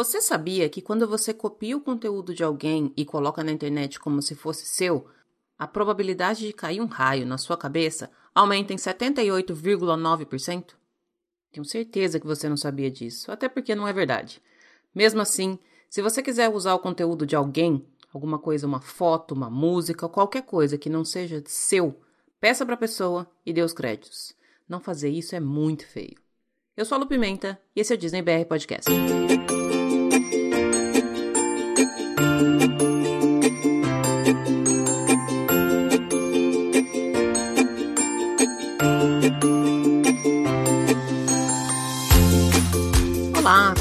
Você sabia que quando você copia o conteúdo de alguém e coloca na internet como se fosse seu, a probabilidade de cair um raio na sua cabeça aumenta em 78,9%? Tenho certeza que você não sabia disso, até porque não é verdade. Mesmo assim, se você quiser usar o conteúdo de alguém, alguma coisa, uma foto, uma música, qualquer coisa que não seja seu, peça para a pessoa e dê os créditos. Não fazer isso é muito feio. Eu sou a Lu Pimenta e esse é o Disney BR Podcast.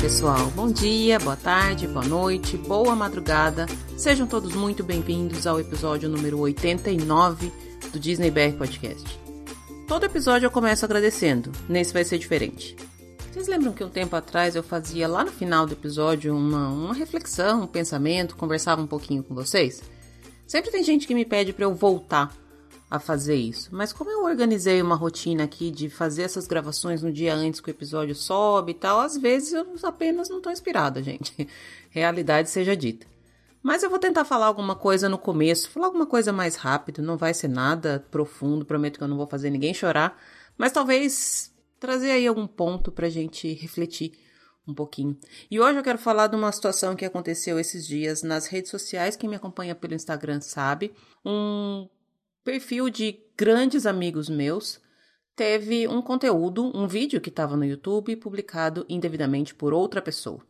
Pessoal. Bom dia, boa tarde, boa noite, boa madrugada. Sejam todos muito bem-vindos ao episódio número 89 do Disney BR Podcast. Todo episódio eu começo agradecendo, nesse vai ser diferente. Vocês lembram que um tempo atrás eu fazia lá no final do episódio uma, uma reflexão, um pensamento, conversava um pouquinho com vocês? Sempre tem gente que me pede para eu voltar a fazer isso. Mas como eu organizei uma rotina aqui de fazer essas gravações no dia antes que o episódio sobe e tal, às vezes eu apenas não estou inspirada, gente. Realidade seja dita. Mas eu vou tentar falar alguma coisa no começo, falar alguma coisa mais rápido, não vai ser nada profundo, prometo que eu não vou fazer ninguém chorar, mas talvez trazer aí algum ponto pra gente refletir um pouquinho. E hoje eu quero falar de uma situação que aconteceu esses dias nas redes sociais. Quem me acompanha pelo Instagram sabe. Um perfil de grandes amigos meus teve um conteúdo, um vídeo que estava no YouTube publicado indevidamente por outra pessoa.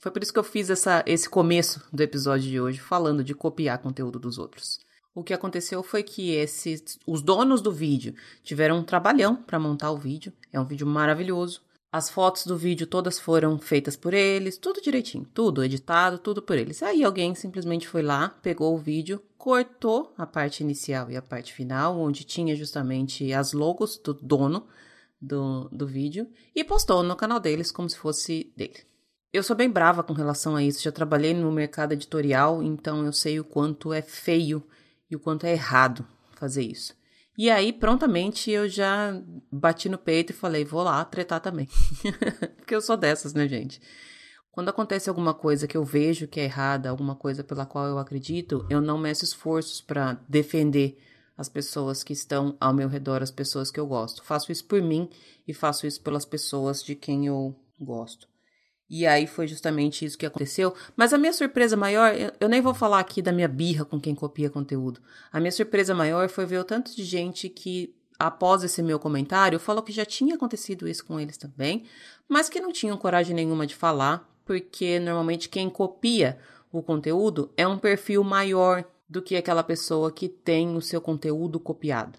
Foi por isso que eu fiz essa, esse começo do episódio de hoje falando de copiar conteúdo dos outros. O que aconteceu foi que esses, os donos do vídeo tiveram um trabalhão para montar o vídeo. É um vídeo maravilhoso. As fotos do vídeo todas foram feitas por eles, tudo direitinho, tudo editado, tudo por eles. Aí alguém simplesmente foi lá, pegou o vídeo, cortou a parte inicial e a parte final, onde tinha justamente as logos do dono do, do vídeo, e postou no canal deles como se fosse dele. Eu sou bem brava com relação a isso, já trabalhei no mercado editorial, então eu sei o quanto é feio e o quanto é errado fazer isso. E aí, prontamente, eu já bati no peito e falei, vou lá tretar também. Porque eu sou dessas, né, gente? Quando acontece alguma coisa que eu vejo que é errada, alguma coisa pela qual eu acredito, eu não meço esforços para defender as pessoas que estão ao meu redor, as pessoas que eu gosto. Faço isso por mim e faço isso pelas pessoas de quem eu gosto. E aí foi justamente isso que aconteceu. Mas a minha surpresa maior, eu nem vou falar aqui da minha birra com quem copia conteúdo. A minha surpresa maior foi ver o tanto de gente que, após esse meu comentário, falou que já tinha acontecido isso com eles também, mas que não tinham coragem nenhuma de falar, porque normalmente quem copia o conteúdo é um perfil maior do que aquela pessoa que tem o seu conteúdo copiado.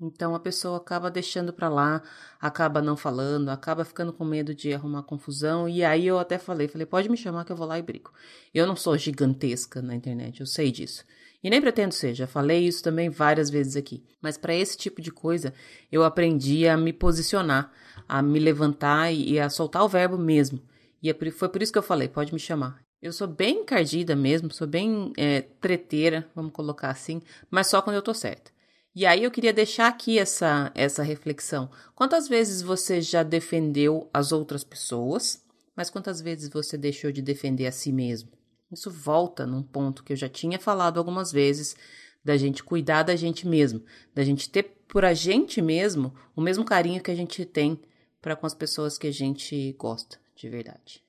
Então a pessoa acaba deixando para lá, acaba não falando, acaba ficando com medo de arrumar confusão. E aí eu até falei, falei, pode me chamar que eu vou lá e brigo. Eu não sou gigantesca na internet, eu sei disso. E nem pretendo ser, já falei isso também várias vezes aqui. Mas para esse tipo de coisa, eu aprendi a me posicionar, a me levantar e a soltar o verbo mesmo. E é foi por isso que eu falei, pode me chamar. Eu sou bem encardida mesmo, sou bem é, treteira, vamos colocar assim, mas só quando eu tô certa. E aí eu queria deixar aqui essa, essa reflexão. Quantas vezes você já defendeu as outras pessoas, mas quantas vezes você deixou de defender a si mesmo? Isso volta num ponto que eu já tinha falado algumas vezes, da gente cuidar da gente mesmo, da gente ter por a gente mesmo o mesmo carinho que a gente tem para com as pessoas que a gente gosta de verdade.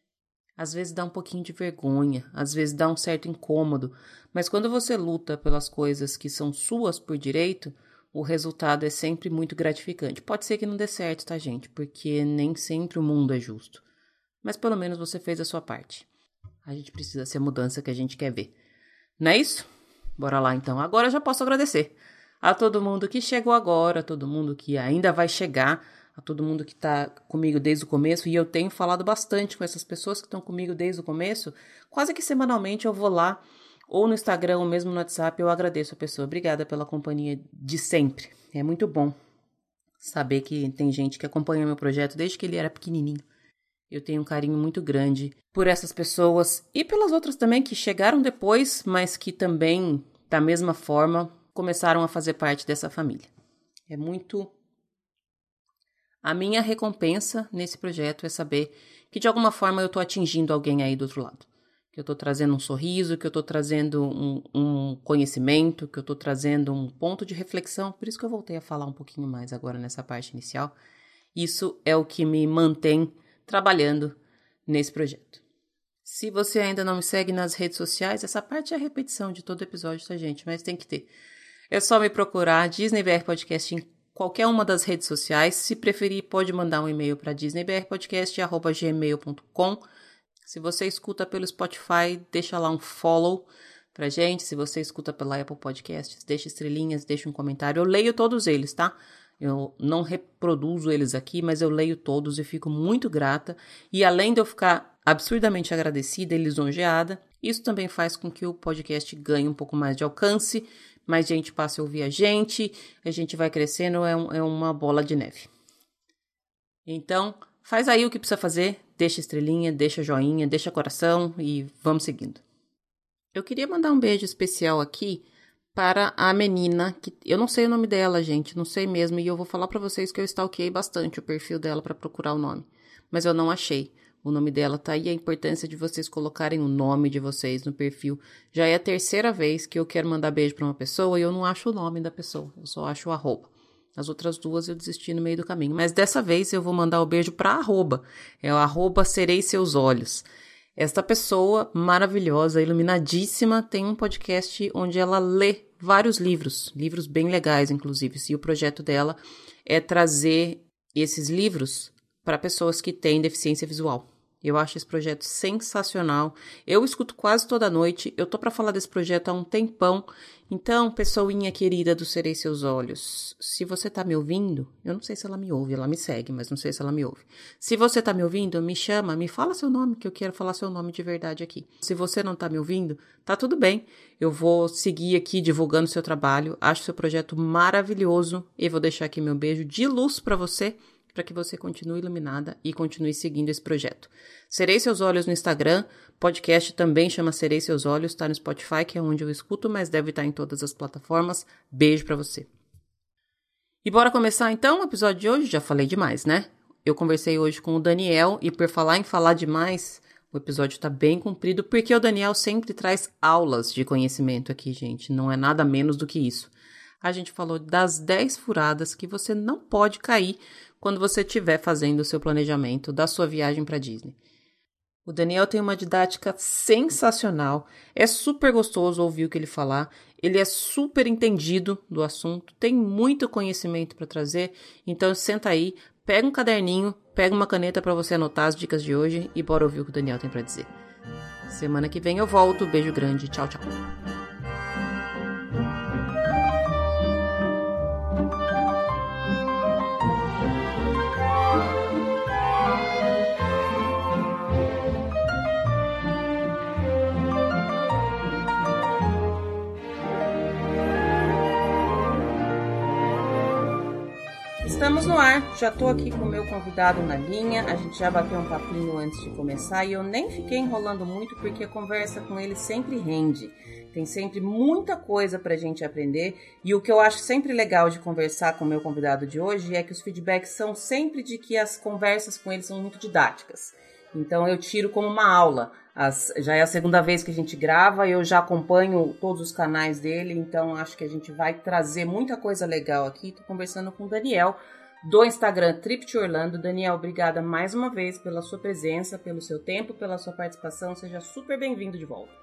Às vezes dá um pouquinho de vergonha, às vezes dá um certo incômodo, mas quando você luta pelas coisas que são suas por direito, o resultado é sempre muito gratificante. Pode ser que não dê certo, tá, gente? Porque nem sempre o mundo é justo. Mas pelo menos você fez a sua parte. A gente precisa ser a mudança que a gente quer ver. Não é isso? Bora lá então. Agora eu já posso agradecer a todo mundo que chegou agora, a todo mundo que ainda vai chegar a todo mundo que está comigo desde o começo, e eu tenho falado bastante com essas pessoas que estão comigo desde o começo. Quase que semanalmente eu vou lá, ou no Instagram, ou mesmo no WhatsApp, eu agradeço a pessoa. Obrigada pela companhia de sempre. É muito bom saber que tem gente que acompanha meu projeto desde que ele era pequenininho. Eu tenho um carinho muito grande por essas pessoas e pelas outras também que chegaram depois, mas que também, da mesma forma, começaram a fazer parte dessa família. É muito a minha recompensa nesse projeto é saber que de alguma forma eu tô atingindo alguém aí do outro lado. Que eu tô trazendo um sorriso, que eu tô trazendo um, um conhecimento, que eu tô trazendo um ponto de reflexão. Por isso que eu voltei a falar um pouquinho mais agora nessa parte inicial. Isso é o que me mantém trabalhando nesse projeto. Se você ainda não me segue nas redes sociais, essa parte é a repetição de todo episódio, tá, gente? Mas tem que ter. É só me procurar Disney BR Podcast em qualquer uma das redes sociais. Se preferir, pode mandar um e-mail para disneybrpodcast.gmail.com. Se você escuta pelo Spotify, deixa lá um follow pra gente. Se você escuta pela Apple Podcasts, deixa estrelinhas, deixa um comentário. Eu leio todos eles, tá? Eu não reproduzo eles aqui, mas eu leio todos e fico muito grata. E além de eu ficar absurdamente agradecida e lisonjeada, isso também faz com que o podcast ganhe um pouco mais de alcance mais gente passa a ouvir a gente, a gente vai crescendo, é, um, é uma bola de neve. Então, faz aí o que precisa fazer, deixa estrelinha, deixa joinha, deixa coração e vamos seguindo. Eu queria mandar um beijo especial aqui para a menina, que eu não sei o nome dela, gente, não sei mesmo, e eu vou falar para vocês que eu stalkeei bastante o perfil dela para procurar o nome, mas eu não achei. O nome dela tá aí, a importância de vocês colocarem o nome de vocês no perfil. Já é a terceira vez que eu quero mandar beijo para uma pessoa e eu não acho o nome da pessoa, eu só acho o arroba. As outras duas eu desisti no meio do caminho. Mas dessa vez eu vou mandar o beijo para arroba. É o arroba serei seus olhos. Esta pessoa maravilhosa, iluminadíssima, tem um podcast onde ela lê vários livros, livros bem legais, inclusive. E o projeto dela é trazer esses livros para pessoas que têm deficiência visual. Eu acho esse projeto sensacional. Eu escuto quase toda noite. Eu tô para falar desse projeto há um tempão. Então, pessoinha querida do Serei Seus Olhos, se você tá me ouvindo, eu não sei se ela me ouve, ela me segue, mas não sei se ela me ouve. Se você tá me ouvindo, me chama, me fala seu nome, que eu quero falar seu nome de verdade aqui. Se você não tá me ouvindo, tá tudo bem. Eu vou seguir aqui divulgando seu trabalho. Acho seu projeto maravilhoso e vou deixar aqui meu beijo de luz para você para que você continue iluminada e continue seguindo esse projeto. Serei Seus Olhos no Instagram, podcast também chama Serei Seus Olhos, está no Spotify, que é onde eu escuto, mas deve estar em todas as plataformas. Beijo para você. E bora começar então o episódio de hoje? Já falei demais, né? Eu conversei hoje com o Daniel e por falar em falar demais, o episódio está bem comprido porque o Daniel sempre traz aulas de conhecimento aqui, gente. Não é nada menos do que isso. A gente falou das 10 furadas que você não pode cair quando você estiver fazendo o seu planejamento da sua viagem para Disney. O Daniel tem uma didática sensacional, é super gostoso ouvir o que ele falar, ele é super entendido do assunto, tem muito conhecimento para trazer, então senta aí, pega um caderninho, pega uma caneta para você anotar as dicas de hoje e bora ouvir o que o Daniel tem para dizer. Semana que vem eu volto, beijo grande, tchau, tchau. Estamos no ar, já tô aqui com o meu convidado na linha, a gente já bateu um papinho antes de começar e eu nem fiquei enrolando muito porque a conversa com ele sempre rende. Tem sempre muita coisa pra gente aprender e o que eu acho sempre legal de conversar com o meu convidado de hoje é que os feedbacks são sempre de que as conversas com ele são muito didáticas. Então eu tiro como uma aula. As, já é a segunda vez que a gente grava, eu já acompanho todos os canais dele, então acho que a gente vai trazer muita coisa legal aqui. Estou conversando com o Daniel, do Instagram Trip to Orlando. Daniel, obrigada mais uma vez pela sua presença, pelo seu tempo, pela sua participação. Seja super bem-vindo de volta.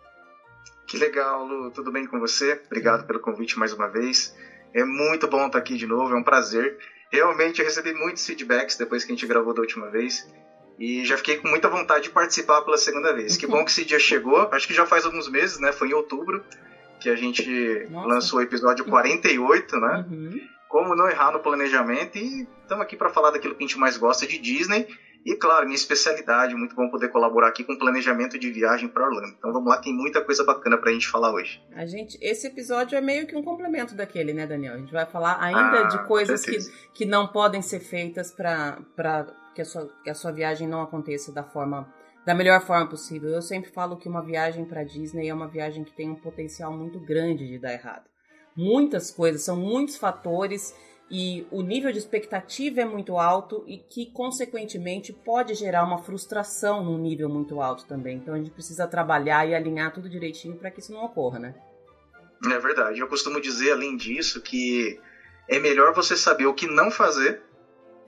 Que legal, Lu. Tudo bem com você? Obrigado pelo convite mais uma vez. É muito bom estar aqui de novo, é um prazer. Realmente eu recebi muitos feedbacks depois que a gente gravou da última vez. E já fiquei com muita vontade de participar pela segunda vez. Que bom que esse dia chegou. Acho que já faz alguns meses, né? Foi em outubro que a gente Nossa. lançou o episódio 48, né? Uhum como não errar no planejamento e estamos aqui para falar daquilo que a gente mais gosta de Disney e, claro, minha especialidade, muito bom poder colaborar aqui com planejamento de viagem para Orlando. Então vamos lá, tem muita coisa bacana para a gente falar hoje. A gente, esse episódio é meio que um complemento daquele, né, Daniel? A gente vai falar ainda ah, de coisas que, que não podem ser feitas para que, a sua, que a sua viagem não aconteça da forma da melhor forma possível. Eu sempre falo que uma viagem para Disney é uma viagem que tem um potencial muito grande de dar errado muitas coisas, são muitos fatores e o nível de expectativa é muito alto e que, consequentemente, pode gerar uma frustração num nível muito alto também. Então a gente precisa trabalhar e alinhar tudo direitinho para que isso não ocorra, né? É verdade. Eu costumo dizer, além disso, que é melhor você saber o que não fazer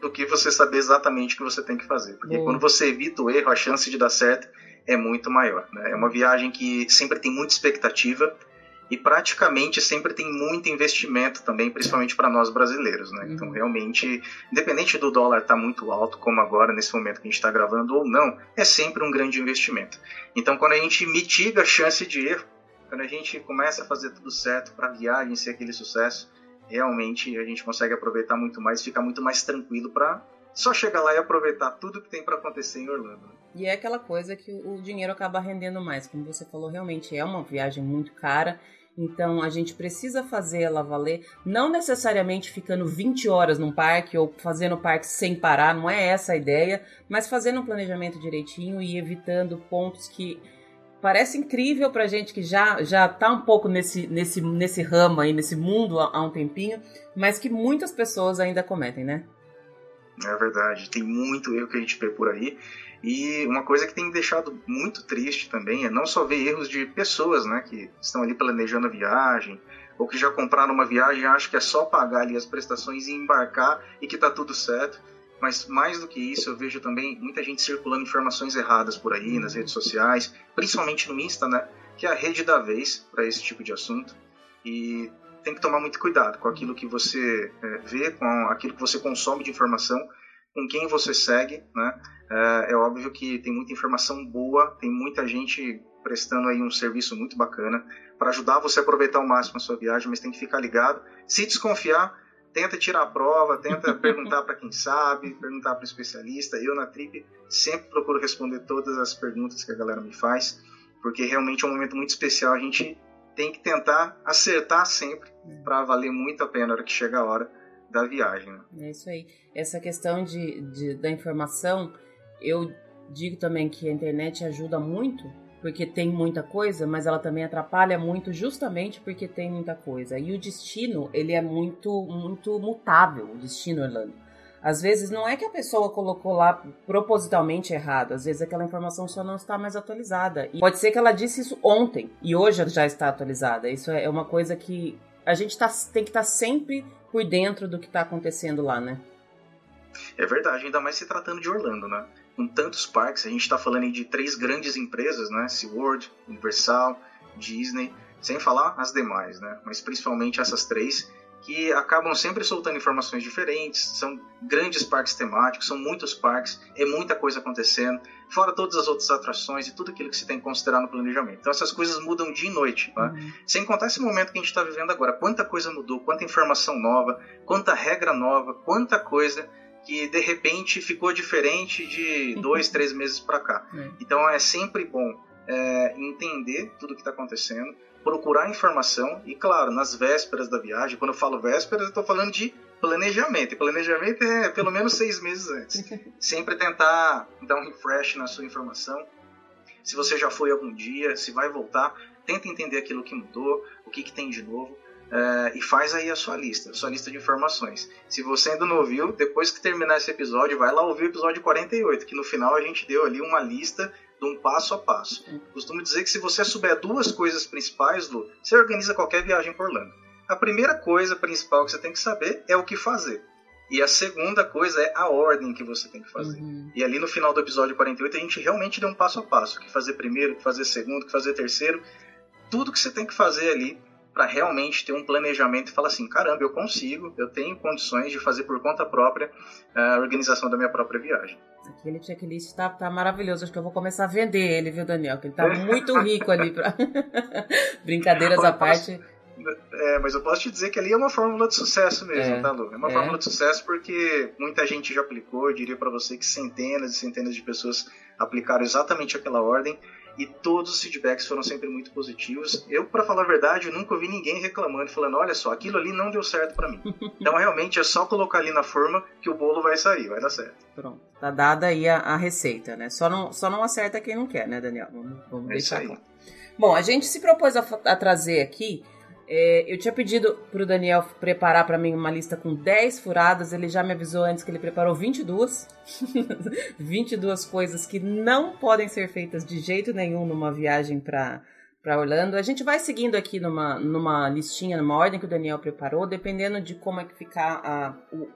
do que você saber exatamente o que você tem que fazer. Porque quando você evita o erro, a chance de dar certo é muito maior. Né? É uma viagem que sempre tem muita expectativa e praticamente sempre tem muito investimento também, principalmente para nós brasileiros. Né? Então, uhum. realmente, independente do dólar estar tá muito alto, como agora, nesse momento que a gente está gravando, ou não, é sempre um grande investimento. Então, quando a gente mitiga a chance de erro, quando a gente começa a fazer tudo certo para a viagem ser aquele sucesso, realmente a gente consegue aproveitar muito mais, ficar muito mais tranquilo para só chegar lá e aproveitar tudo que tem para acontecer em Orlando. E é aquela coisa que o dinheiro acaba rendendo mais, como você falou, realmente é uma viagem muito cara. Então a gente precisa fazer ela valer, não necessariamente ficando 20 horas num parque ou fazendo o parque sem parar, não é essa a ideia, mas fazendo um planejamento direitinho e evitando pontos que parece incrível pra gente que já já tá um pouco nesse nesse nesse ramo aí, nesse mundo há, há um tempinho, mas que muitas pessoas ainda cometem, né? É verdade, tem muito erro que a gente vê por aí. E uma coisa que tem me deixado muito triste também é não só ver erros de pessoas, né, que estão ali planejando a viagem, ou que já compraram uma viagem e acham que é só pagar ali as prestações e embarcar e que tá tudo certo mas mais do que isso, eu vejo também muita gente circulando informações erradas por aí nas redes sociais, principalmente no Insta, né? Que é a rede da vez para esse tipo de assunto. E tem que tomar muito cuidado com aquilo que você é, vê, com aquilo que você consome de informação, com quem você segue, né? É, é óbvio que tem muita informação boa, tem muita gente prestando aí um serviço muito bacana para ajudar você a aproveitar ao máximo a sua viagem, mas tem que ficar ligado. Se desconfiar, tenta tirar a prova, tenta perguntar para quem sabe, perguntar para o especialista. Eu na Trip sempre procuro responder todas as perguntas que a galera me faz, porque realmente é um momento muito especial. A gente tem que tentar acertar sempre para valer muito a pena na hora que chega a hora da viagem. Né? É isso aí. Essa questão de, de, da informação, eu digo também que a internet ajuda muito porque tem muita coisa, mas ela também atrapalha muito justamente porque tem muita coisa. E o destino, ele é muito muito mutável, o destino Orlando. Às vezes não é que a pessoa colocou lá propositalmente errado, às vezes aquela informação só não está mais atualizada. E pode ser que ela disse isso ontem e hoje já está atualizada. Isso é uma coisa que a gente tá, tem que estar tá sempre por dentro do que está acontecendo lá, né? É verdade, ainda mais se tratando de Orlando, né? com tantos parques, a gente está falando de três grandes empresas, né? SeaWorld, Universal, Disney, sem falar as demais, né? Mas principalmente essas três que acabam sempre soltando informações diferentes, são grandes parques temáticos, são muitos parques, é muita coisa acontecendo, fora todas as outras atrações e tudo aquilo que se tem que considerar no planejamento. Então essas coisas mudam dia e noite, né? uhum. sem contar esse momento que a gente está vivendo agora, quanta coisa mudou, quanta informação nova, quanta regra nova, quanta coisa que de repente ficou diferente de dois, três meses para cá. É. Então é sempre bom é, entender tudo o que está acontecendo, procurar informação e, claro, nas vésperas da viagem, quando eu falo vésperas, eu estou falando de planejamento. E planejamento é pelo menos seis meses antes. Sempre tentar dar um refresh na sua informação. Se você já foi algum dia, se vai voltar, tenta entender aquilo que mudou, o que, que tem de novo Uh, e faz aí a sua lista, a sua lista de informações. Se você ainda não ouviu, depois que terminar esse episódio, vai lá ouvir o episódio 48, que no final a gente deu ali uma lista de um passo a passo. Costumo dizer que se você souber duas coisas principais, Lu, você organiza qualquer viagem por Orlando. A primeira coisa principal que você tem que saber é o que fazer. E a segunda coisa é a ordem que você tem que fazer. Uhum. E ali no final do episódio 48 a gente realmente deu um passo a passo. O que fazer primeiro, o que fazer segundo, o que fazer terceiro. Tudo que você tem que fazer ali para realmente ter um planejamento e falar assim, caramba, eu consigo, eu tenho condições de fazer por conta própria a organização da minha própria viagem. Aquele checklist tá, tá maravilhoso. Acho que eu vou começar a vender ele, viu, Daniel? Que ele tá muito rico ali. Pra... Brincadeiras à parte. É, mas eu posso te dizer que ali é uma fórmula de sucesso mesmo, é, tá, Lu? É uma é. fórmula de sucesso porque muita gente já aplicou. Eu diria para você que centenas e centenas de pessoas aplicaram exatamente aquela ordem e todos os feedbacks foram sempre muito positivos. Eu, para falar a verdade, nunca ouvi ninguém reclamando, falando: olha só, aquilo ali não deu certo para mim. então, realmente, é só colocar ali na forma que o bolo vai sair, vai dar certo. Pronto, tá dada aí a, a receita, né? Só não, só não acerta quem não quer, né, Daniel? Vamos, vamos é deixar claro. Bom, a gente se propôs a, a trazer aqui É, eu tinha pedido pro Daniel preparar para mim uma lista com 10 furadas, ele já me avisou antes que ele preparou 22. 22 coisas que não podem ser feitas de jeito nenhum numa viagem para para Orlando. A gente vai seguindo aqui numa, numa listinha, numa ordem que o Daniel preparou, dependendo de como é que ficar a, o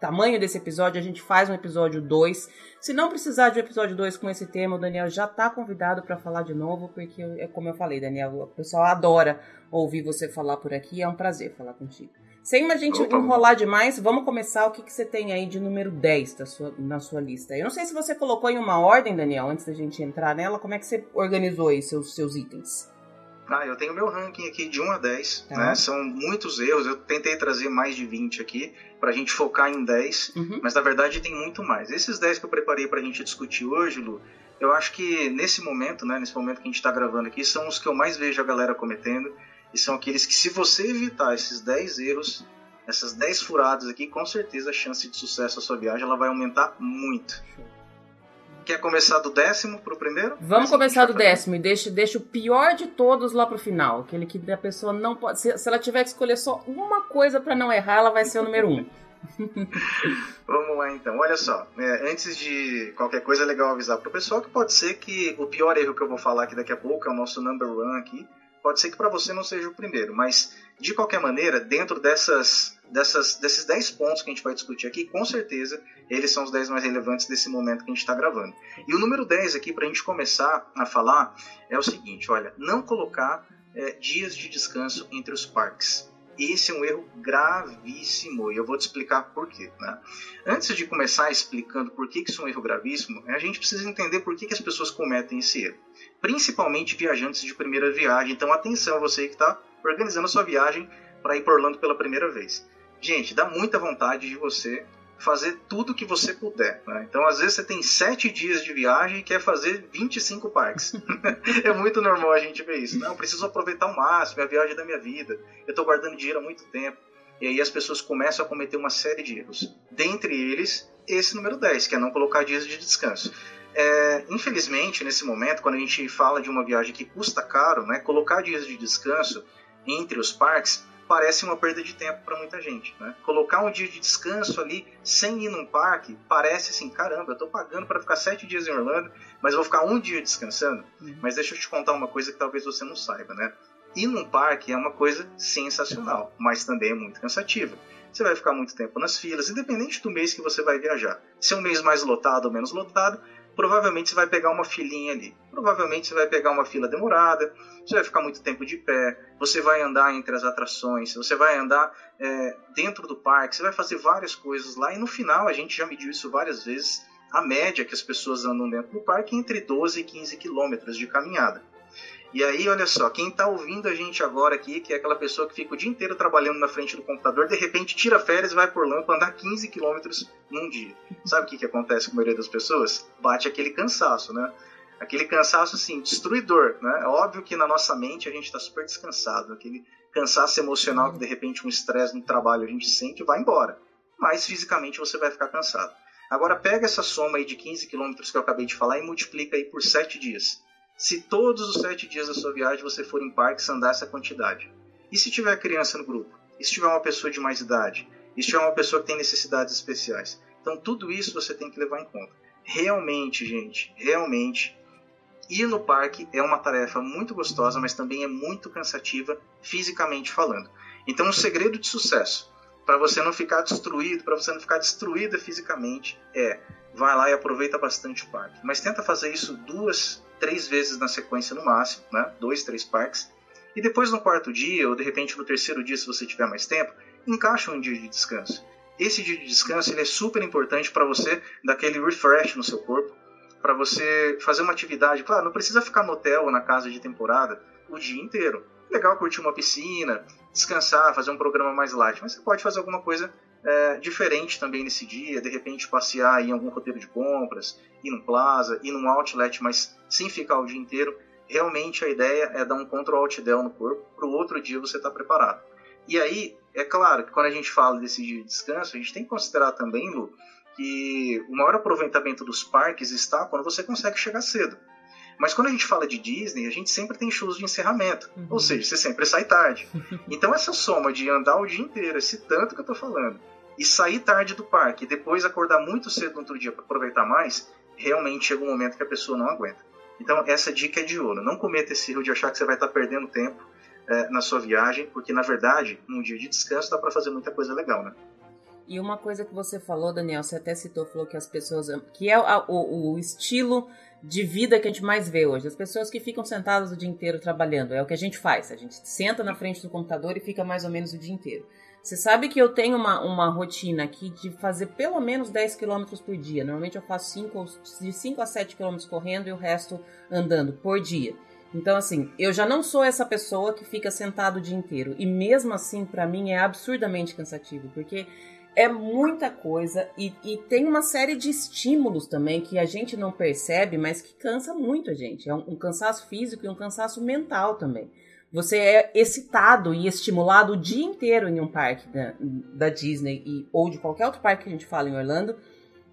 tamanho desse episódio, a gente faz um episódio 2. Se não precisar de um episódio 2 com esse tema, o Daniel já está convidado para falar de novo, porque é como eu falei, Daniel, o pessoal adora ouvir você falar por aqui, é um prazer falar contigo. Sem a gente Opa. enrolar demais, vamos começar. O que, que você tem aí de número 10 da sua, na sua lista? Eu não sei se você colocou em uma ordem, Daniel, antes da gente entrar nela. Como é que você organizou aí seus, seus itens? Ah, eu tenho meu ranking aqui de 1 a 10, tá. né? São muitos erros, eu tentei trazer mais de 20 aqui, pra gente focar em 10, uhum. mas na verdade tem muito mais. Esses 10 que eu preparei pra gente discutir hoje, Lu, eu acho que nesse momento, né, nesse momento que a gente tá gravando aqui, são os que eu mais vejo a galera cometendo, e são aqueles que se você evitar esses 10 erros, essas 10 furadas aqui, com certeza a chance de sucesso da sua viagem ela vai aumentar muito. Quer começar do décimo pro primeiro? Vamos começar do décimo e deixa, deixa o pior de todos lá pro final. Aquele que a pessoa não pode. Se, se ela tiver que escolher só uma coisa para não errar, ela vai ser o número um. Vamos lá então. Olha só, é, antes de qualquer coisa é legal avisar pro pessoal que pode ser que o pior erro que eu vou falar aqui daqui a pouco é o nosso number one aqui. Pode ser que para você não seja o primeiro, mas de qualquer maneira, dentro dessas dessas, desses 10 pontos que a gente vai discutir aqui, com certeza eles são os 10 mais relevantes desse momento que a gente está gravando. E o número 10 aqui, para a gente começar a falar, é o seguinte: olha, não colocar é, dias de descanso entre os parques. Esse é um erro gravíssimo e eu vou te explicar por quê. Né? Antes de começar explicando por que isso é um erro gravíssimo, a gente precisa entender por que, que as pessoas cometem esse erro. Principalmente viajantes de primeira viagem. Então, atenção, você que está organizando sua viagem para ir por Orlando pela primeira vez. Gente, dá muita vontade de você fazer tudo que você puder. Né? Então, às vezes, você tem sete dias de viagem e quer fazer 25 parques. é muito normal a gente ver isso. Não, preciso aproveitar o máximo, é a viagem da minha vida. Eu estou guardando dinheiro há muito tempo. E aí as pessoas começam a cometer uma série de erros. Dentre eles, esse número 10, que é não colocar dias de descanso. É, infelizmente, nesse momento, quando a gente fala de uma viagem que custa caro, né, colocar dias de descanso entre os parques parece uma perda de tempo para muita gente. Né? Colocar um dia de descanso ali sem ir num parque parece assim, caramba, eu estou pagando para ficar sete dias em Orlando, mas vou ficar um dia descansando. Uhum. Mas deixa eu te contar uma coisa que talvez você não saiba, né? Ir num parque é uma coisa sensacional, mas também é muito cansativa. Você vai ficar muito tempo nas filas, independente do mês que você vai viajar. Se é um mês mais lotado ou menos lotado, provavelmente você vai pegar uma filinha ali. Provavelmente você vai pegar uma fila demorada, você vai ficar muito tempo de pé, você vai andar entre as atrações, você vai andar é, dentro do parque, você vai fazer várias coisas lá e no final a gente já mediu isso várias vezes. A média que as pessoas andam dentro do parque é entre 12 e 15 quilômetros de caminhada. E aí, olha só, quem está ouvindo a gente agora aqui, que é aquela pessoa que fica o dia inteiro trabalhando na frente do computador, de repente tira férias e vai por para andar 15 quilômetros num dia. Sabe o que, que acontece com a maioria das pessoas? Bate aquele cansaço, né? Aquele cansaço, assim, destruidor, né? É óbvio que na nossa mente a gente está super descansado, aquele cansaço emocional que de repente um estresse no trabalho a gente sente vai embora. Mas fisicamente você vai ficar cansado. Agora pega essa soma aí de 15 quilômetros que eu acabei de falar e multiplica aí por 7 dias se todos os sete dias da sua viagem você for em parques andar essa quantidade? E se tiver criança no grupo? E se tiver uma pessoa de mais idade? E se tiver uma pessoa que tem necessidades especiais? Então tudo isso você tem que levar em conta. Realmente, gente, realmente, ir no parque é uma tarefa muito gostosa, mas também é muito cansativa fisicamente falando. Então o segredo de sucesso para você não ficar destruído, para você não ficar destruída fisicamente, é vai lá e aproveita bastante o parque. Mas tenta fazer isso duas, três vezes na sequência no máximo, né? dois, três parques. E depois no quarto dia, ou de repente no terceiro dia, se você tiver mais tempo, encaixa um dia de descanso. Esse dia de descanso ele é super importante para você dar aquele refresh no seu corpo, para você fazer uma atividade. Claro, não precisa ficar no hotel ou na casa de temporada o dia inteiro. Legal curtir uma piscina, descansar, fazer um programa mais light, mas você pode fazer alguma coisa é, diferente também nesse dia, de repente passear em algum roteiro de compras, ir num plaza, ir num outlet, mas sem ficar o dia inteiro. Realmente a ideia é dar um control alt del no corpo, para o outro dia você estar tá preparado. E aí, é claro que quando a gente fala desse dia de descanso, a gente tem que considerar também, Lu, que o maior aproveitamento dos parques está quando você consegue chegar cedo. Mas quando a gente fala de Disney, a gente sempre tem shows de encerramento. Uhum. Ou seja, você sempre sai tarde. então essa soma de andar o dia inteiro, esse tanto que eu tô falando, e sair tarde do parque e depois acordar muito cedo no outro dia para aproveitar mais, realmente chega um momento que a pessoa não aguenta. Então essa dica é de ouro. Não cometa esse erro de achar que você vai estar perdendo tempo é, na sua viagem, porque na verdade, num dia de descanso dá para fazer muita coisa legal, né? E uma coisa que você falou, Daniel, você até citou, falou que as pessoas. que é o, o, estilo de vida que a gente mais vê hoje. As pessoas que ficam sentadas o dia inteiro trabalhando. É o que a gente faz. A gente senta na frente do computador e fica mais ou menos o dia inteiro. Você sabe que eu tenho uma, uma rotina aqui de fazer pelo menos 10 km por dia. Normalmente eu faço 5, de 5 a 7 km correndo e o resto andando por dia. Então, assim, eu já não sou essa pessoa que fica sentado o dia inteiro. E mesmo assim, para mim, é absurdamente cansativo, porque é muita coisa e, e, tem uma série de estímulos também que a gente não percebe, mas que cansa muito a gente. É um, um cansaço físico e um cansaço mental também. Você é excitado e estimulado o dia inteiro em um parque da, da Disney e, ou de qualquer outro parque que a gente fala em Orlando,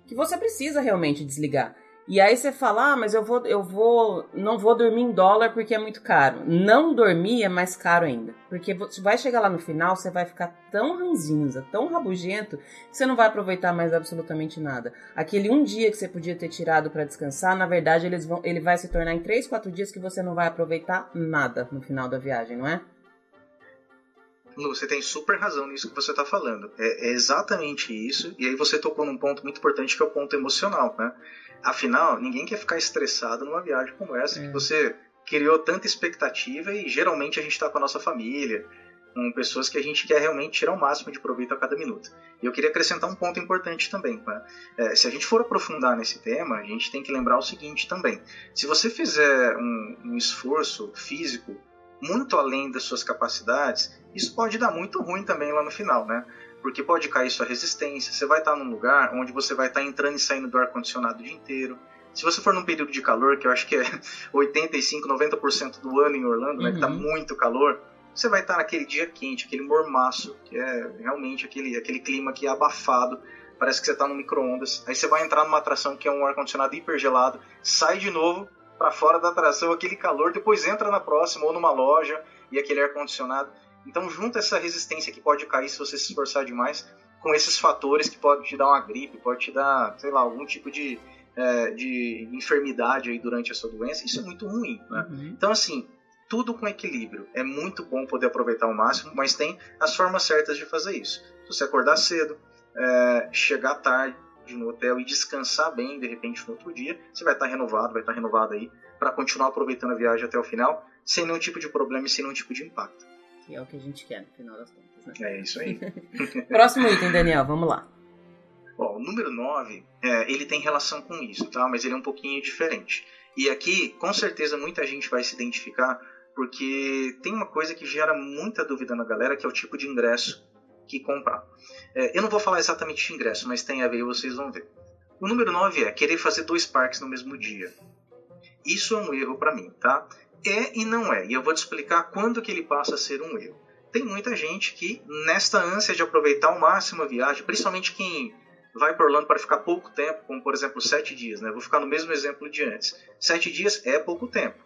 que você precisa realmente desligar. E aí você fala, ah, mas eu vou, eu vou, não vou dormir em dólar porque é muito caro. Não dormir é mais caro ainda, porque você vai chegar lá no final, você vai ficar tão ranzinza, tão rabugento, que você não vai aproveitar mais absolutamente nada. Aquele um dia que você podia ter tirado para descansar, na verdade eles vão, ele vai se tornar em três, quatro dias que você não vai aproveitar nada no final da viagem, não é? Lu, você tem super razão nisso que você está falando. É, é, exatamente isso. E aí você tocou num ponto muito importante que é o ponto emocional, né? Afinal, ninguém quer ficar estressado numa viagem como essa, é. que você criou tanta expectativa e geralmente a gente está com a nossa família, com pessoas que a gente quer realmente tirar o máximo de proveito a cada minuto. E eu queria acrescentar um ponto importante também. Né? É, se a gente for aprofundar nesse tema, a gente tem que lembrar o seguinte também: se você fizer um, um esforço físico muito além das suas capacidades, isso pode dar muito ruim também lá no final, né? Porque pode cair sua resistência, você vai estar num lugar onde você vai estar entrando e saindo do ar-condicionado o dia inteiro. Se você for num período de calor, que eu acho que é 85, 90% do ano em Orlando, né, que tá uhum. muito calor, você vai estar naquele dia quente, aquele mormaço, que é realmente aquele, aquele clima que é abafado, parece que você está no micro-ondas. Aí você vai entrar numa atração que é um ar-condicionado hipergelado, sai de novo, para fora da atração aquele calor, depois entra na próxima ou numa loja e aquele ar condicionado. Então junta essa resistência que pode cair se você se esforçar demais com esses fatores que pode te dar uma gripe, pode te dar, sei lá, algum tipo de, é, de enfermidade aí durante a sua doença. Isso é muito ruim, né? Uhum. Então assim, tudo com equilíbrio. É muito bom poder aproveitar ao máximo, mas tem as formas certas de fazer isso. Se você acordar cedo, é, chegar tarde, no hotel e descansar bem, de repente, no outro dia, você vai estar renovado, vai estar renovado aí para continuar aproveitando a viagem até o final, sem nenhum tipo de problema e sem nenhum tipo de impacto. Que é o que a gente quer no final das contas, né? É isso aí. Próximo item, Daniel, vamos lá. Bom, o número 9, é, ele tem relação com isso, tá? Mas ele é um pouquinho diferente. E aqui, com certeza, muita gente vai se identificar, porque tem uma coisa que gera muita dúvida na galera, que é o tipo de ingresso que comprar. É, eu não vou falar exatamente de ingresso, mas tem a ver e vocês vão ver. O número 9 é querer fazer dois parques no mesmo dia. Isso é um erro para mim, tá? É e não é. E eu vou te explicar quando que ele passa a ser um erro. Tem muita gente que, nesta ânsia de aproveitar ao máximo a viagem, principalmente quem vai para Orlando para ficar pouco tempo, como por exemplo sete dias, né? Vou ficar no mesmo exemplo de antes. Sete dias é pouco tempo.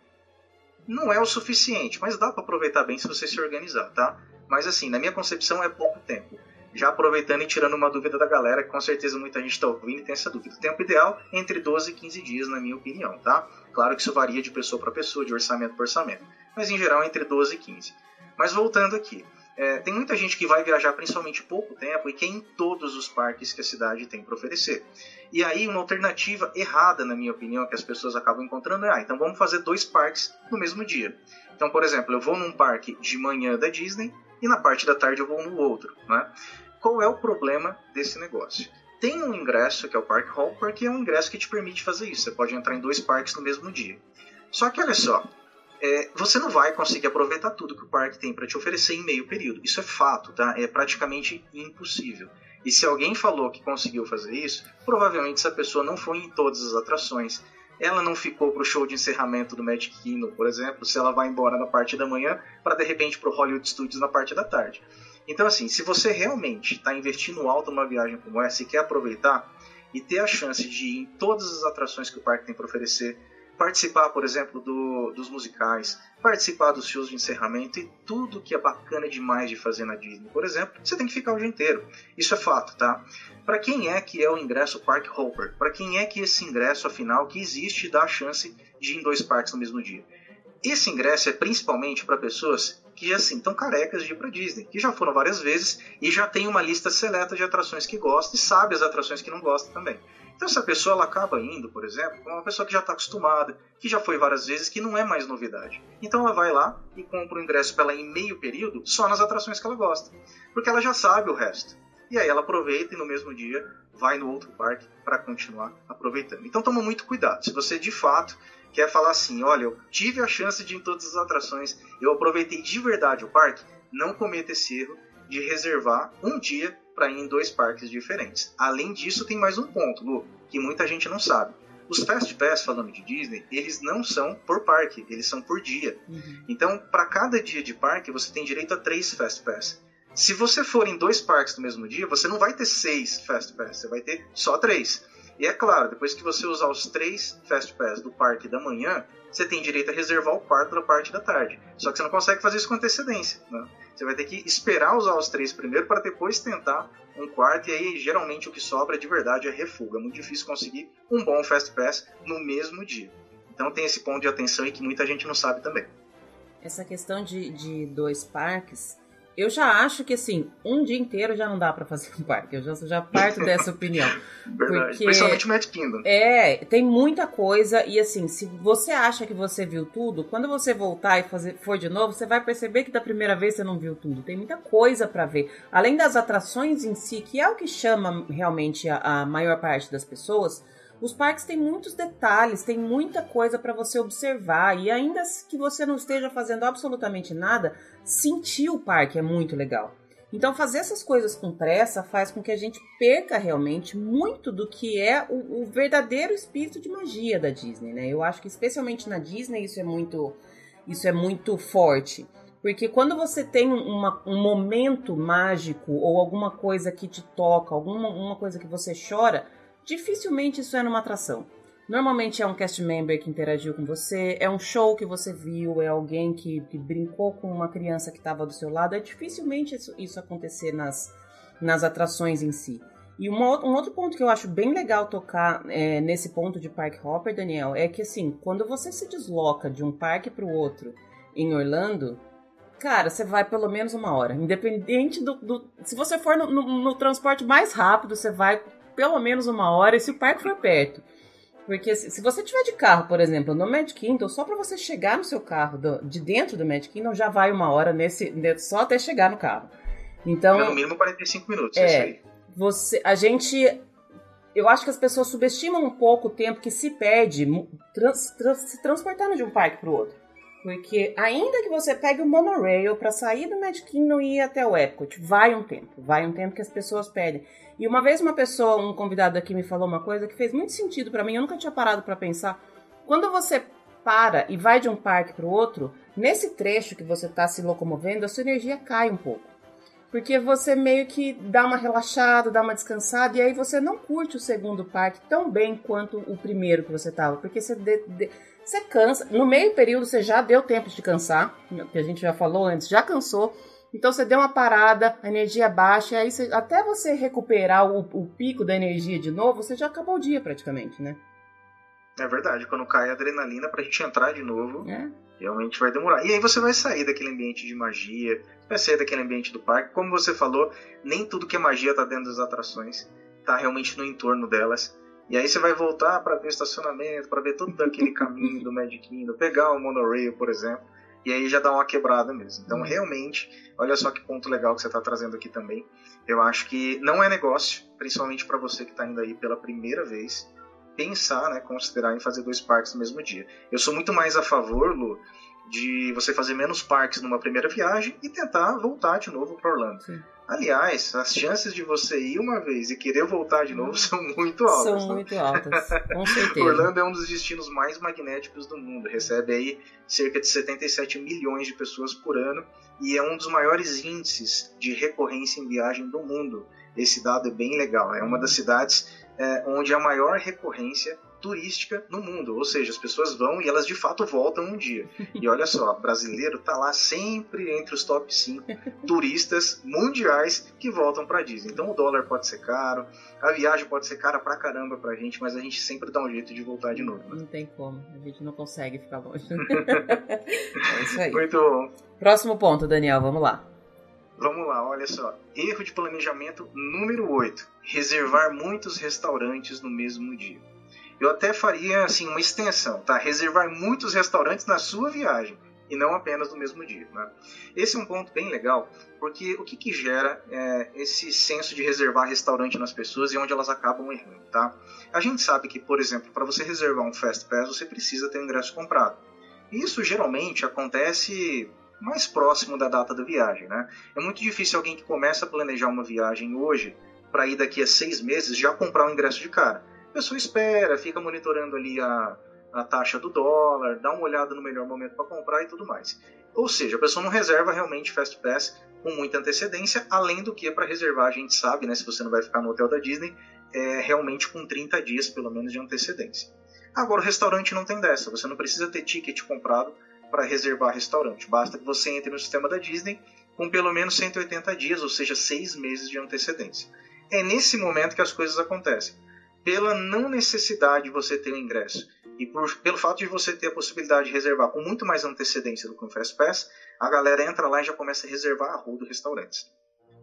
Não é o suficiente, mas dá para aproveitar bem se você se organizar, tá? Mas assim, na minha concepção é pouco tempo. Já aproveitando e tirando uma dúvida da galera, que com certeza muita gente está ouvindo e tem essa dúvida. O tempo ideal é entre 12 e 15 dias, na minha opinião, tá? Claro que isso varia de pessoa para pessoa, de orçamento para orçamento. Mas em geral entre 12 e 15. Mas voltando aqui, é, tem muita gente que vai viajar principalmente pouco tempo e quer em todos os parques que a cidade tem para oferecer. E aí, uma alternativa errada, na minha opinião, que as pessoas acabam encontrando é: ah, então vamos fazer dois parques no mesmo dia. Então, por exemplo, eu vou num parque de manhã da Disney e na parte da tarde eu vou no outro. Né? Qual é o problema desse negócio? Tem um ingresso, que é o Park Hopper, que é um ingresso que te permite fazer isso. Você pode entrar em dois parques no mesmo dia. Só que olha só, é, você não vai conseguir aproveitar tudo que o parque tem para te oferecer em meio período. Isso é fato, tá? É praticamente impossível. E se alguém falou que conseguiu fazer isso, provavelmente essa pessoa não foi em todas as atrações, ela não ficou pro show de encerramento do Magic Kingdom, por exemplo, se ela vai embora na parte da manhã para de repente pro Hollywood Studios na parte da tarde. Então assim, se você realmente está investindo alto numa viagem como essa e quer aproveitar e ter a chance de ir em todas as atrações que o parque tem para oferecer, participar, por exemplo, do, dos musicais, participar dos shows de encerramento e tudo que é bacana demais de fazer na Disney, por exemplo, você tem que ficar o dia inteiro. Isso é fato, tá? Para quem é que é o ingresso Park Hopper? Para quem é que esse ingresso, afinal, que existe dá a chance de ir em dois parques no mesmo dia? Esse ingresso é principalmente para pessoas que assim estão carecas de ir para Disney, que já foram várias vezes e já tem uma lista seleta de atrações que gosta e sabe as atrações que não gosta também. Então essa pessoa ela acaba indo, por exemplo, com uma pessoa que já está acostumada, que já foi várias vezes, que não é mais novidade. Então ela vai lá e compra o ingresso para ela em meio período só nas atrações que ela gosta, porque ela já sabe o resto. E aí ela aproveita e no mesmo dia vai no outro parque para continuar aproveitando. Então toma muito cuidado. Se você de fato quer falar assim, olha, eu tive a chance de ir em todas as atrações, eu aproveitei de verdade o parque, não cometa esse erro de reservar um dia para ir em dois parques diferentes. Além disso, tem mais um ponto, Lu, que muita gente não sabe. Os Fast Pass, falando de Disney, eles não são por parque, eles são por dia. Uhum. Então, para cada dia de parque, você tem direito a três Fast Pass. Se você for em dois parques no mesmo dia, você não vai ter seis Fast Pass, você vai ter só três. E é claro, depois que você usar os três Fast Pass do parque da manhã, você tem direito a reservar o quarto da parte da tarde. Só que você não consegue fazer isso com antecedência. Né? Você vai ter que esperar usar os três primeiro para depois tentar um quarto. E aí, geralmente, o que sobra de verdade é refuga. É muito difícil conseguir um bom Fast Pass no mesmo dia. Então tem esse ponto de atenção aí que muita gente não sabe também. Essa questão de, de dois parques eu já acho que assim, um dia inteiro já não dá para fazer um parque. Eu já, já parto dessa opinião. Verdade. Porque, Principalmente Mad Kingdom. É, tem muita coisa. E assim, se você acha que você viu tudo, quando você voltar e fazer, for de novo, você vai perceber que da primeira vez você não viu tudo. Tem muita coisa para ver. Além das atrações em si, que é o que chama realmente a, a maior parte das pessoas os parques têm muitos detalhes, tem muita coisa para você observar e ainda que você não esteja fazendo absolutamente nada, sentir o parque é muito legal. Então fazer essas coisas com pressa faz com que a gente perca realmente muito do que é o, o verdadeiro espírito de magia da Disney, né? Eu acho que especialmente na Disney isso é muito isso é muito forte. Porque quando você tem uma, um momento mágico ou alguma coisa que te toca, alguma uma coisa que você chora, Dificilmente isso é numa atração. Normalmente é um cast member que interagiu com você, é um show que você viu, é alguém que, que brincou com uma criança que estava do seu lado. É dificilmente isso, isso acontecer nas, nas atrações em si. E uma, um outro ponto que eu acho bem legal tocar é, nesse ponto de Park Hopper, Daniel, é que assim, quando você se desloca de um parque para o outro em Orlando, cara, você vai pelo menos uma hora. Independente do. do se você for no, no, no transporte mais rápido, você vai pelo menos uma hora e se o parque for perto. Porque se você tiver de carro, por exemplo, no Magic Kingdom, só para você chegar no seu carro do, de dentro do Magic Kingdom já vai uma hora nesse só até chegar no carro. Então, é no mínimo 45 minutos, é, isso aí. Você, a gente eu acho que as pessoas subestimam um pouco o tempo que se perde trans, trans, se transportando de um parque para o outro. Porque ainda que você pegue o monorail para sair do Magic Kingdom e ir até o Epcot, vai um tempo, vai um tempo que as pessoas pedem. E uma vez uma pessoa, um convidado aqui me falou uma coisa que fez muito sentido para mim, eu nunca tinha parado para pensar. Quando você para e vai de um parque para o outro, nesse trecho que você está se locomovendo, a sua energia cai um pouco. Porque você meio que dá uma relaxada, dá uma descansada, e aí você não curte o segundo parque tão bem quanto o primeiro que você estava. Porque você, de, de, você cansa. No meio período você já deu tempo de cansar, que a gente já falou antes, já cansou. Então você deu uma parada, a energia baixa, e aí você, até você recuperar o, o, pico da energia de novo, você já acabou o dia praticamente, né? É verdade, quando cai a adrenalina pra gente entrar de novo, é. realmente vai demorar. E aí você vai sair daquele ambiente de magia, vai sair daquele ambiente do parque. Como você falou, nem tudo que é magia tá dentro das atrações, tá realmente no entorno delas. E aí você vai voltar para ver o estacionamento, para ver todo aquele caminho do Magic Kingdom, pegar o monorail, por exemplo e aí já dá uma quebrada mesmo. Então, uhum. realmente, olha só que ponto legal que você está trazendo aqui também. Eu acho que não é negócio, principalmente para você que está indo aí pela primeira vez, pensar, né, considerar em fazer dois parques no mesmo dia. Eu sou muito mais a favor, Lu, de você fazer menos parques numa primeira viagem e tentar voltar de novo para Orlando. Sim. Aliás, as chances de você ir uma vez e querer voltar de novo são muito altas. São né? muito altas, com certeza. Orlando é um dos destinos mais magnéticos do mundo. Recebe aí cerca de 77 milhões de pessoas por ano e é um dos maiores índices de recorrência em viagem do mundo. Esse dado é bem legal. É uma das cidades é, onde a maior recorrência turística no mundo, ou seja, as pessoas vão e elas de fato voltam um dia. E olha só, brasileiro tá lá sempre entre os top 5 turistas mundiais que voltam para Disney. Então o dólar pode ser caro, a viagem pode ser cara pra caramba pra gente, mas a gente sempre dá um jeito de voltar de novo. Né? Não tem como, a gente não consegue ficar longe. é isso aí. Muito bom. Próximo ponto, Daniel, vamos lá. Vamos lá, olha só. Erro de planejamento número 8. Reservar muitos restaurantes no mesmo dia. Eu até faria assim uma extensão, tá? Reservar muitos restaurantes na sua viagem e não apenas no mesmo dia. Né? Esse é um ponto bem legal, porque o que, que gera é, esse senso de reservar restaurante nas pessoas e onde elas acabam errando, tá? A gente sabe que, por exemplo, para você reservar um Fast Pass, você precisa ter um ingresso comprado. Isso geralmente acontece mais próximo da data da viagem, né? É muito difícil alguém que começa a planejar uma viagem hoje para ir daqui a seis meses já comprar um ingresso de cara. A pessoa espera, fica monitorando ali a, a taxa do dólar, dá uma olhada no melhor momento para comprar e tudo mais. Ou seja, a pessoa não reserva realmente Fast Pass com muita antecedência, além do que para reservar, a gente sabe, né, se você não vai ficar no hotel da Disney, é realmente com 30 dias pelo menos de antecedência. Agora o restaurante não tem dessa, você não precisa ter ticket comprado para reservar restaurante. Basta que você entre no sistema da Disney com pelo menos 180 dias, ou seja, seis meses de antecedência. É nesse momento que as coisas acontecem. Pela não necessidade de você ter o ingresso e por, pelo fato de você ter a possibilidade de reservar com muito mais antecedência do que um Fast Pass, a galera entra lá e já começa a reservar a rodo restaurantes.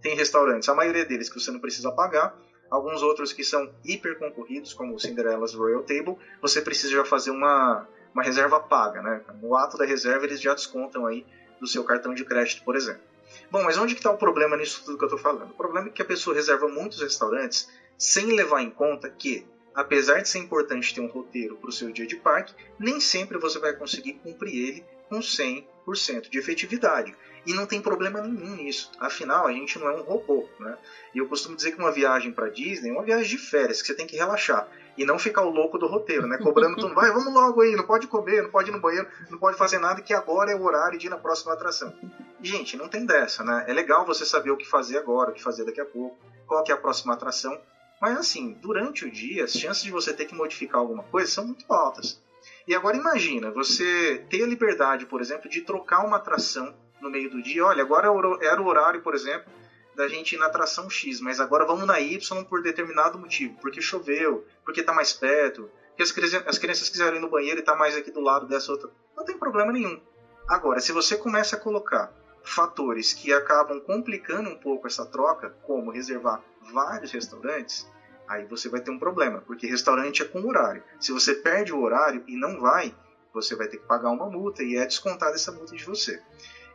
Tem restaurantes, a maioria deles que você não precisa pagar, alguns outros que são hiper concorridos, como o Cinderella's Royal Table, você precisa já fazer uma, uma reserva paga, né? No ato da reserva eles já descontam aí do seu cartão de crédito, por exemplo. Bom, mas onde que está o problema nisso tudo que eu estou falando? O problema é que a pessoa reserva muitos restaurantes sem levar em conta que, apesar de ser importante ter um roteiro para o seu dia de parque, nem sempre você vai conseguir cumprir ele com 100% de efetividade. E não tem problema nenhum nisso. Afinal, a gente não é um robô. Né? E eu costumo dizer que uma viagem para Disney é uma viagem de férias, que você tem que relaxar. E não ficar o louco do roteiro, né? Cobrando tudo. Vai, vamos logo aí, não pode comer, não pode ir no banheiro, não pode fazer nada, que agora é o horário de ir na próxima atração. Gente, não tem dessa, né? É legal você saber o que fazer agora, o que fazer daqui a pouco, qual que é a próxima atração. Mas assim, durante o dia, as chances de você ter que modificar alguma coisa são muito altas. E agora imagina, você ter a liberdade, por exemplo, de trocar uma atração no meio do dia. Olha, agora era o horário, por exemplo, da gente ir na atração X, mas agora vamos na Y por determinado motivo, porque choveu, porque está mais perto, porque as, crianças, as crianças quiserem ir no banheiro e está mais aqui do lado dessa outra. Não tem problema nenhum. Agora, se você começa a colocar fatores que acabam complicando um pouco essa troca, como reservar vários restaurantes, aí você vai ter um problema, porque restaurante é com horário. Se você perde o horário e não vai, você vai ter que pagar uma multa e é descontada essa multa de você.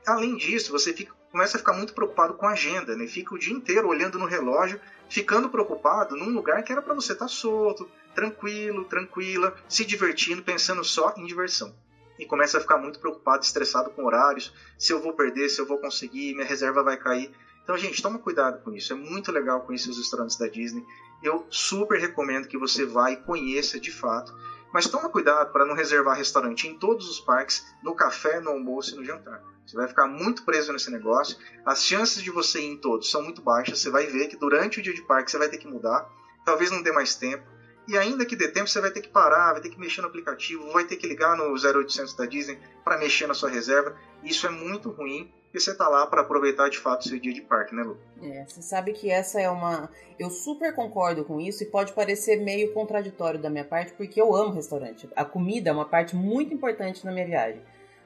Além disso, você fica, começa a ficar muito preocupado com a agenda, né? Fica o dia inteiro olhando no relógio, ficando preocupado num lugar que era para você estar tá solto, tranquilo, tranquila, se divertindo, pensando só em diversão. E começa a ficar muito preocupado, estressado com horários, se eu vou perder, se eu vou conseguir, minha reserva vai cair. Então, gente, toma cuidado com isso. É muito legal conhecer os restaurantes da Disney. Eu super recomendo que você vá e conheça de fato. Mas toma cuidado para não reservar restaurante em todos os parques, no café, no almoço e no jantar. Você vai ficar muito preso nesse negócio. As chances de você ir em todos são muito baixas. Você vai ver que durante o dia de parque você vai ter que mudar. Talvez não dê mais tempo. E ainda que dê tempo, você vai ter que parar, vai ter que mexer no aplicativo, vai ter que ligar no 0800 da Disney para mexer na sua reserva. Isso é muito ruim e você tá lá para aproveitar de fato seu dia de parque, né, Lu? É, você sabe que essa é uma. Eu super concordo com isso e pode parecer meio contraditório da minha parte, porque eu amo restaurante. A comida é uma parte muito importante na minha viagem.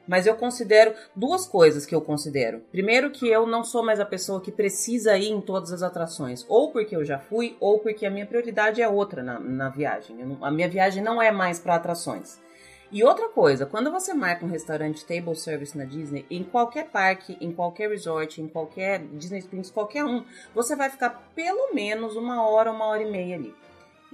Mas eu considero duas coisas que eu considero. Primeiro, que eu não sou mais a pessoa que precisa ir em todas as atrações. Ou porque eu já fui, ou porque a minha prioridade é outra na, na viagem. A minha viagem não é mais para atrações. E outra coisa, quando você marca um restaurante table service na Disney, em qualquer parque, em qualquer resort, em qualquer Disney Springs, qualquer um, você vai ficar pelo menos uma hora, uma hora e meia ali.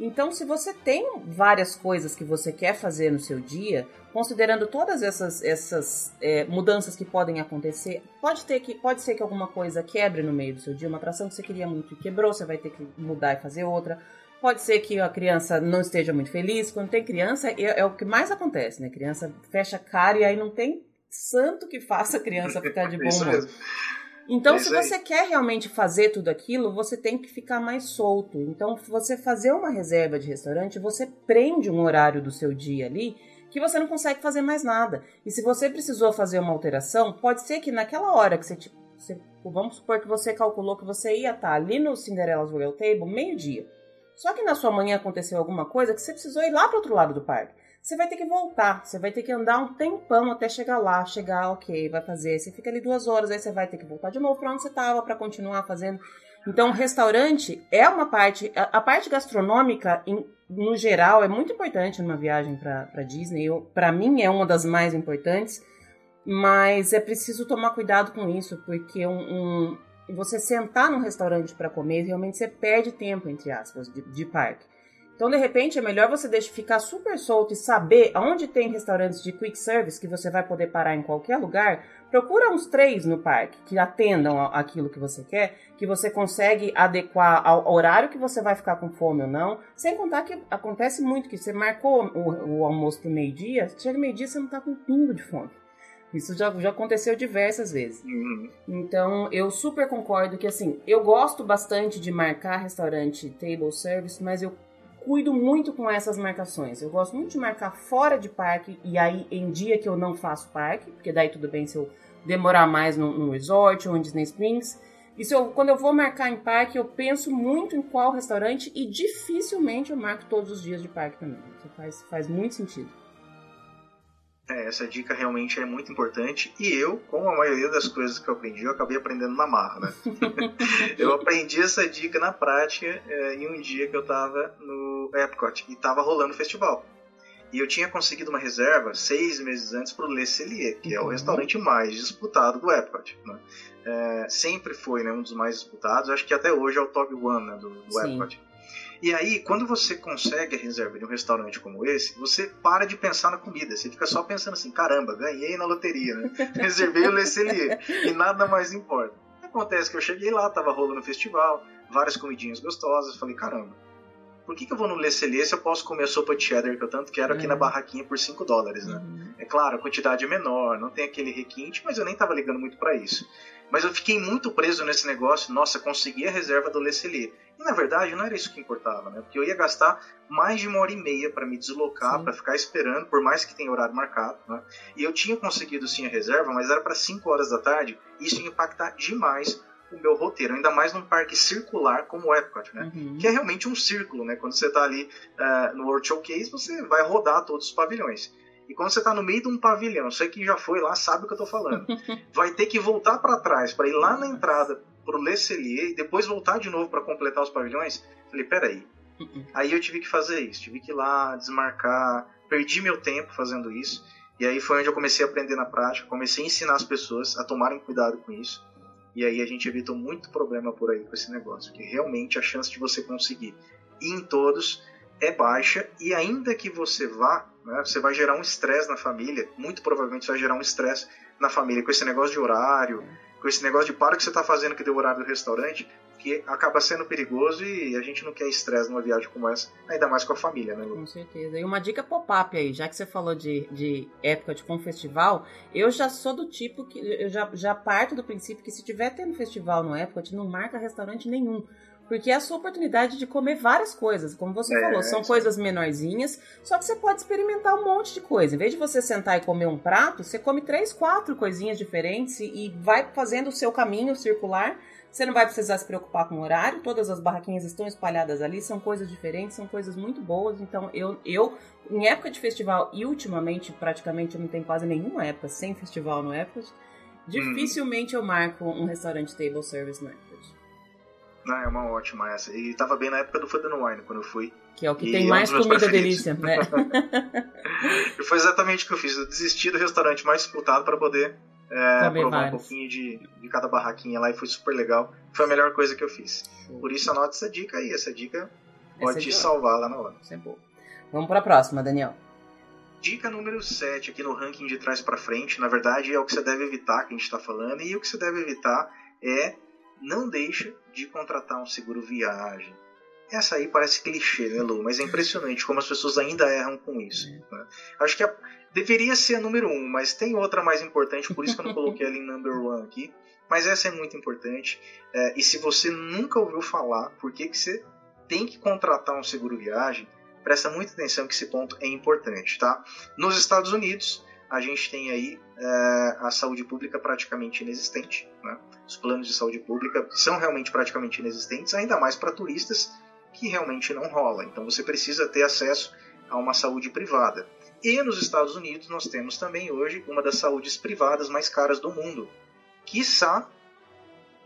Então, se você tem várias coisas que você quer fazer no seu dia, considerando todas essas, essas é, mudanças que podem acontecer, pode, ter que, pode ser que alguma coisa quebre no meio do seu dia, uma atração que você queria muito e quebrou, você vai ter que mudar e fazer outra. Pode ser que a criança não esteja muito feliz. Quando tem criança, é, é o que mais acontece, né? Criança fecha a cara e aí não tem santo que faça a criança ficar de bom humor. Então, é se você quer realmente fazer tudo aquilo, você tem que ficar mais solto. Então, você fazer uma reserva de restaurante, você prende um horário do seu dia ali que você não consegue fazer mais nada. E se você precisou fazer uma alteração, pode ser que naquela hora que você, tipo, você vamos supor que você calculou que você ia estar ali no Cinderella's Royal Table meio-dia. Só que na sua manhã aconteceu alguma coisa que você precisou ir lá para outro lado do parque você vai ter que voltar, você vai ter que andar um tempão até chegar lá, chegar, ok, vai fazer. Você fica ali duas horas, aí você vai ter que voltar de novo para onde você estava para continuar fazendo. Então, restaurante é uma parte, a, a parte gastronômica, em, no geral, é muito importante numa viagem para Disney. Para mim, é uma das mais importantes, mas é preciso tomar cuidado com isso, porque um, um você sentar num restaurante para comer, realmente você perde tempo, entre aspas, de, de parque. Então, de repente, é melhor você deixar ficar super solto e saber aonde tem restaurantes de quick service que você vai poder parar em qualquer lugar. Procura uns três no parque que atendam aquilo que você quer, que você consegue adequar ao horário que você vai ficar com fome ou não. Sem contar que acontece muito que você marcou o, o almoço para meio-dia, chega meio-dia você não está com um pingo de fome. Isso já, já aconteceu diversas vezes. Uhum. Então, eu super concordo que, assim, eu gosto bastante de marcar restaurante table service, mas eu cuido muito com essas marcações. Eu gosto muito de marcar fora de parque e aí em dia que eu não faço parque, porque daí tudo bem se eu demorar mais no, no resort ou em Disney Springs. E eu, quando eu vou marcar em parque, eu penso muito em qual restaurante e dificilmente eu marco todos os dias de parque também. Isso faz, faz muito sentido. É, essa dica realmente é muito importante. E eu, como a maioria das coisas que eu aprendi, eu acabei aprendendo na marra, né? eu aprendi essa dica na prática é, em um dia que eu estava no Epcot e estava rolando o festival. E eu tinha conseguido uma reserva seis meses antes para o Le Cellier, que é o uhum. restaurante mais disputado do Epcot. Né? É, sempre foi né, um dos mais disputados. Acho que até hoje é o top one né, do, do Epcot. E aí, quando você consegue a reserva de um restaurante como esse, você para de pensar na comida. Você fica só pensando assim: caramba, ganhei na loteria, né? Reservei o Le Cellier. E nada mais importa. Acontece que eu cheguei lá, tava rolando o festival, várias comidinhas gostosas. Falei: caramba, por que, que eu vou no Le Cellier se eu posso comer a sopa de cheddar que eu tanto quero aqui na é. barraquinha por 5 dólares, né? Uhum. É claro, a quantidade é menor, não tem aquele requinte, mas eu nem tava ligando muito para isso. Mas eu fiquei muito preso nesse negócio, nossa, consegui a reserva do Le Cellier. E na verdade não era isso que importava, né? Porque eu ia gastar mais de uma hora e meia para me deslocar, para ficar esperando, por mais que tenha horário marcado, né? E eu tinha conseguido sim a reserva, mas era para 5 horas da tarde, e isso ia impactar demais o meu roteiro, ainda mais num parque circular como o Epcot, né? Uhum. Que é realmente um círculo, né? Quando você está ali uh, no World Showcase, você vai rodar todos os pavilhões. E quando você está no meio de um pavilhão, você que já foi lá sabe o que eu estou falando. Vai ter que voltar para trás para ir lá na entrada pro Le Cellier e depois voltar de novo para completar os pavilhões. Falei, peraí. Uh-uh. Aí eu tive que fazer isso, tive que ir lá desmarcar, perdi meu tempo fazendo isso. E aí foi onde eu comecei a aprender na prática, comecei a ensinar as pessoas a tomarem cuidado com isso. E aí a gente evitou muito problema por aí com esse negócio, que realmente a chance de você conseguir ir em todos é baixa e ainda que você vá, né, você vai gerar um estresse na família, muito provavelmente você vai gerar um estresse na família com esse negócio de horário, com esse negócio de para o que você está fazendo que deu horário do restaurante, que acaba sendo perigoso e a gente não quer estresse numa viagem como essa, ainda mais com a família, né, Lu? Com certeza. E uma dica pop-up aí, já que você falou de, de época de com festival, eu já sou do tipo que eu já, já parto do princípio que se tiver tendo festival no Epcot, não marca restaurante nenhum. Porque é a sua oportunidade de comer várias coisas. Como você é, falou, são coisas menorzinhas, só que você pode experimentar um monte de coisa. Em vez de você sentar e comer um prato, você come três, quatro coisinhas diferentes e vai fazendo o seu caminho circular você não vai precisar se preocupar com o horário, todas as barraquinhas estão espalhadas ali, são coisas diferentes, são coisas muito boas. Então, eu, eu em época de festival e ultimamente, praticamente, eu não tenho quase nenhuma época sem festival no Epcot, dificilmente eu marco um restaurante table service no Epcot. Ah, é uma ótima essa. E tava bem na época do Food Wine, quando eu fui. Que é o que e tem mais é um comida delícia, né? e foi exatamente o que eu fiz. Eu desisti do restaurante mais disputado para poder é, provar vários. um pouquinho de, de cada barraquinha lá e foi super legal. Foi a melhor coisa que eu fiz. Por isso anote essa dica aí, essa dica pode essa te salvar lá na hora. Isso é. Vamos para a próxima, Daniel. Dica número 7 aqui no ranking de trás para frente, na verdade é o que você deve evitar que a gente está falando, e o que você deve evitar é não deixa de contratar um seguro viagem. Essa aí parece clichê, né, Lu? Mas é impressionante como as pessoas ainda erram com isso. Né? Acho que a, deveria ser a número um, mas tem outra mais importante, por isso que eu não coloquei ela em number one aqui. Mas essa é muito importante. É, e se você nunca ouviu falar por que, que você tem que contratar um seguro viagem, presta muita atenção que esse ponto é importante, tá? Nos Estados Unidos, a gente tem aí é, a saúde pública praticamente inexistente. Né? Os planos de saúde pública são realmente praticamente inexistentes, ainda mais para turistas, que realmente não rola. Então você precisa ter acesso a uma saúde privada. E nos Estados Unidos nós temos também hoje uma das saúdes privadas mais caras do mundo. Quiçá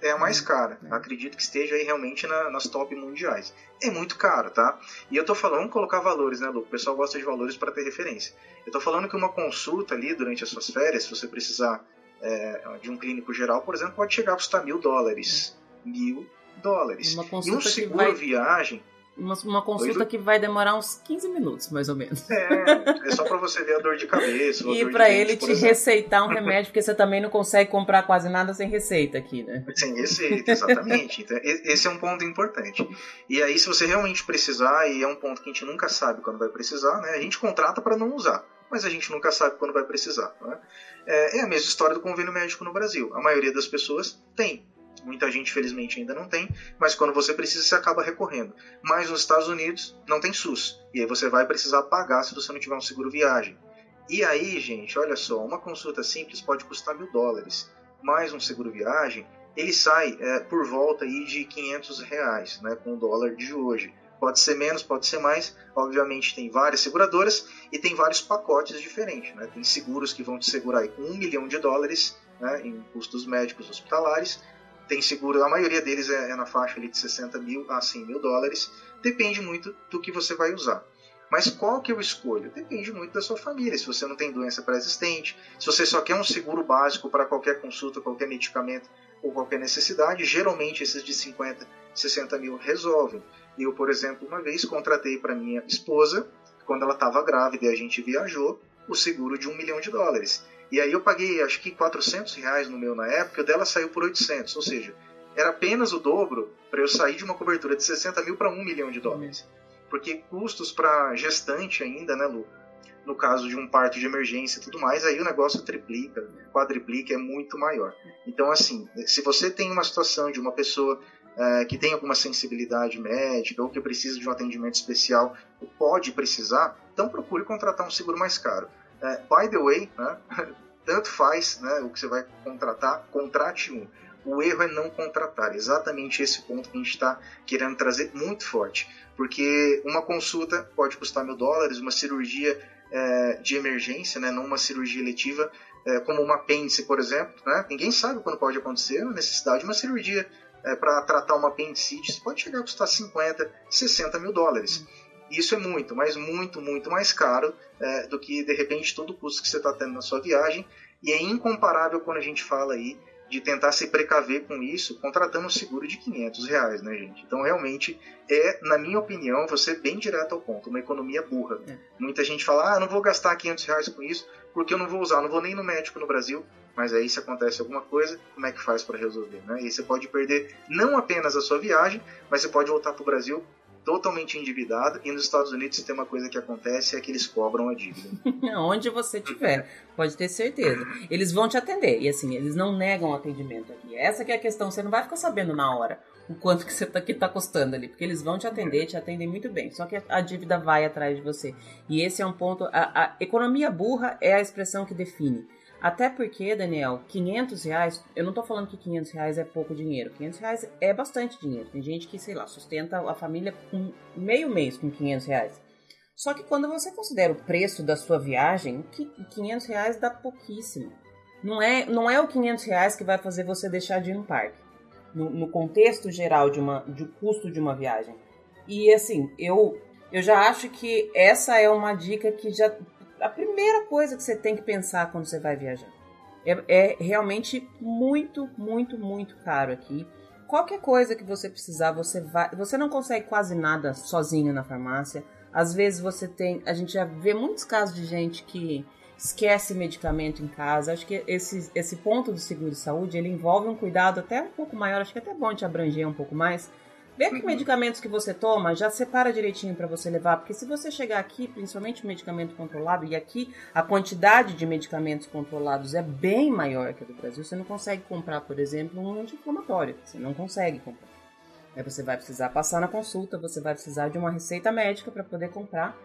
é a mais hum, cara. É. Acredito que esteja aí realmente na, nas top mundiais. É muito caro, tá? E eu tô falando, colocar valores, né, Lu? O pessoal gosta de valores para ter referência. Eu tô falando que uma consulta ali durante as suas férias, se você precisar é, de um clínico geral, por exemplo, pode chegar a custar mil dólares. Mil dólares. e um seguro vai... viagem uma, uma consulta Oi, que vai demorar uns 15 minutos, mais ou menos. É, é só para você ver a dor de cabeça. e para ele te receitar um remédio, porque você também não consegue comprar quase nada sem receita aqui, né? Sem receita, exatamente. então, esse é um ponto importante. E aí, se você realmente precisar, e é um ponto que a gente nunca sabe quando vai precisar, né? A gente contrata para não usar, mas a gente nunca sabe quando vai precisar. Né? É, é a mesma história do convênio médico no Brasil. A maioria das pessoas tem Muita gente, felizmente, ainda não tem, mas quando você precisa, você acaba recorrendo. Mas nos Estados Unidos não tem SUS. E aí você vai precisar pagar se você não tiver um seguro viagem. E aí, gente, olha só, uma consulta simples pode custar mil dólares. Mais um seguro viagem, ele sai é, por volta aí de 500 reais, né, com o dólar de hoje. Pode ser menos, pode ser mais. Obviamente tem várias seguradoras e tem vários pacotes diferentes. Né? Tem seguros que vão te segurar com um milhão de dólares né, em custos médicos hospitalares tem seguro, a maioria deles é, é na faixa ali de 60 mil a 100 mil dólares, depende muito do que você vai usar. Mas qual que eu escolho? Depende muito da sua família. Se você não tem doença pré-existente, se você só quer um seguro básico para qualquer consulta, qualquer medicamento ou qualquer necessidade, geralmente esses de 50, 60 mil resolvem. Eu, por exemplo, uma vez contratei para minha esposa, quando ela estava grávida e a gente viajou, o seguro de um milhão de dólares. E aí eu paguei acho que 400 reais no meu na época, o dela saiu por 800, ou seja, era apenas o dobro para eu sair de uma cobertura de 60 mil para 1 milhão de dólares. Porque custos para gestante ainda, né, Lu? No caso de um parto de emergência e tudo mais, aí o negócio triplica, quadriplica, é muito maior. Então, assim, se você tem uma situação de uma pessoa é, que tem alguma sensibilidade médica ou que precisa de um atendimento especial, ou pode precisar, então procure contratar um seguro mais caro. É, by the way, né, tanto faz né, o que você vai contratar, contrate um. O erro é não contratar, exatamente esse ponto que a gente está querendo trazer muito forte. Porque uma consulta pode custar mil dólares, uma cirurgia é, de emergência, né, não uma cirurgia letiva, é, como uma apêndice, por exemplo. Né, ninguém sabe quando pode acontecer a necessidade de uma cirurgia é, para tratar uma apendicite, pode chegar a custar 50, 60 mil dólares. Isso é muito, mas muito, muito mais caro é, do que de repente todo o custo que você está tendo na sua viagem. E é incomparável quando a gente fala aí de tentar se precaver com isso, contratando um seguro de 500 reais, né, gente? Então, realmente, é, na minha opinião, você bem direto ao ponto, uma economia burra. É. Muita gente fala, ah, não vou gastar 500 reais com isso, porque eu não vou usar, não vou nem no médico no Brasil, mas aí se acontece alguma coisa, como é que faz para resolver, né? E você pode perder não apenas a sua viagem, mas você pode voltar para o Brasil totalmente endividado e nos Estados Unidos tem uma coisa que acontece é que eles cobram a dívida. Onde você estiver, pode ter certeza. Eles vão te atender e assim, eles não negam o atendimento aqui. Essa que é a questão, você não vai ficar sabendo na hora o quanto que você tá, que tá custando ali, porque eles vão te atender, te atendem muito bem. Só que a dívida vai atrás de você. E esse é um ponto, a, a economia burra é a expressão que define. Até porque, Daniel, 500 reais, eu não tô falando que 500 reais é pouco dinheiro. 500 reais é bastante dinheiro. Tem gente que, sei lá, sustenta a família com meio mês com 500 reais. Só que quando você considera o preço da sua viagem, 500 reais dá pouquíssimo. Não é, não é o 500 reais que vai fazer você deixar de ir no parque. No, no contexto geral de uma, de custo de uma viagem. E assim, eu, eu já acho que essa é uma dica que já a primeira coisa que você tem que pensar quando você vai viajar. É, é realmente muito, muito, muito caro aqui. Qualquer coisa que você precisar, você vai. Você não consegue quase nada sozinho na farmácia. Às vezes você tem. A gente já vê muitos casos de gente que esquece medicamento em casa. Acho que esse, esse ponto do seguro de saúde ele envolve um cuidado até um pouco maior. Acho que é até bom te abranger um pouco mais Vê que uhum. medicamentos que você toma, já separa direitinho para você levar, porque se você chegar aqui, principalmente medicamento controlado, e aqui a quantidade de medicamentos controlados é bem maior que a do Brasil, você não consegue comprar, por exemplo, um anti-inflamatório. Você não consegue comprar. Aí você vai precisar passar na consulta, você vai precisar de uma receita médica para poder comprar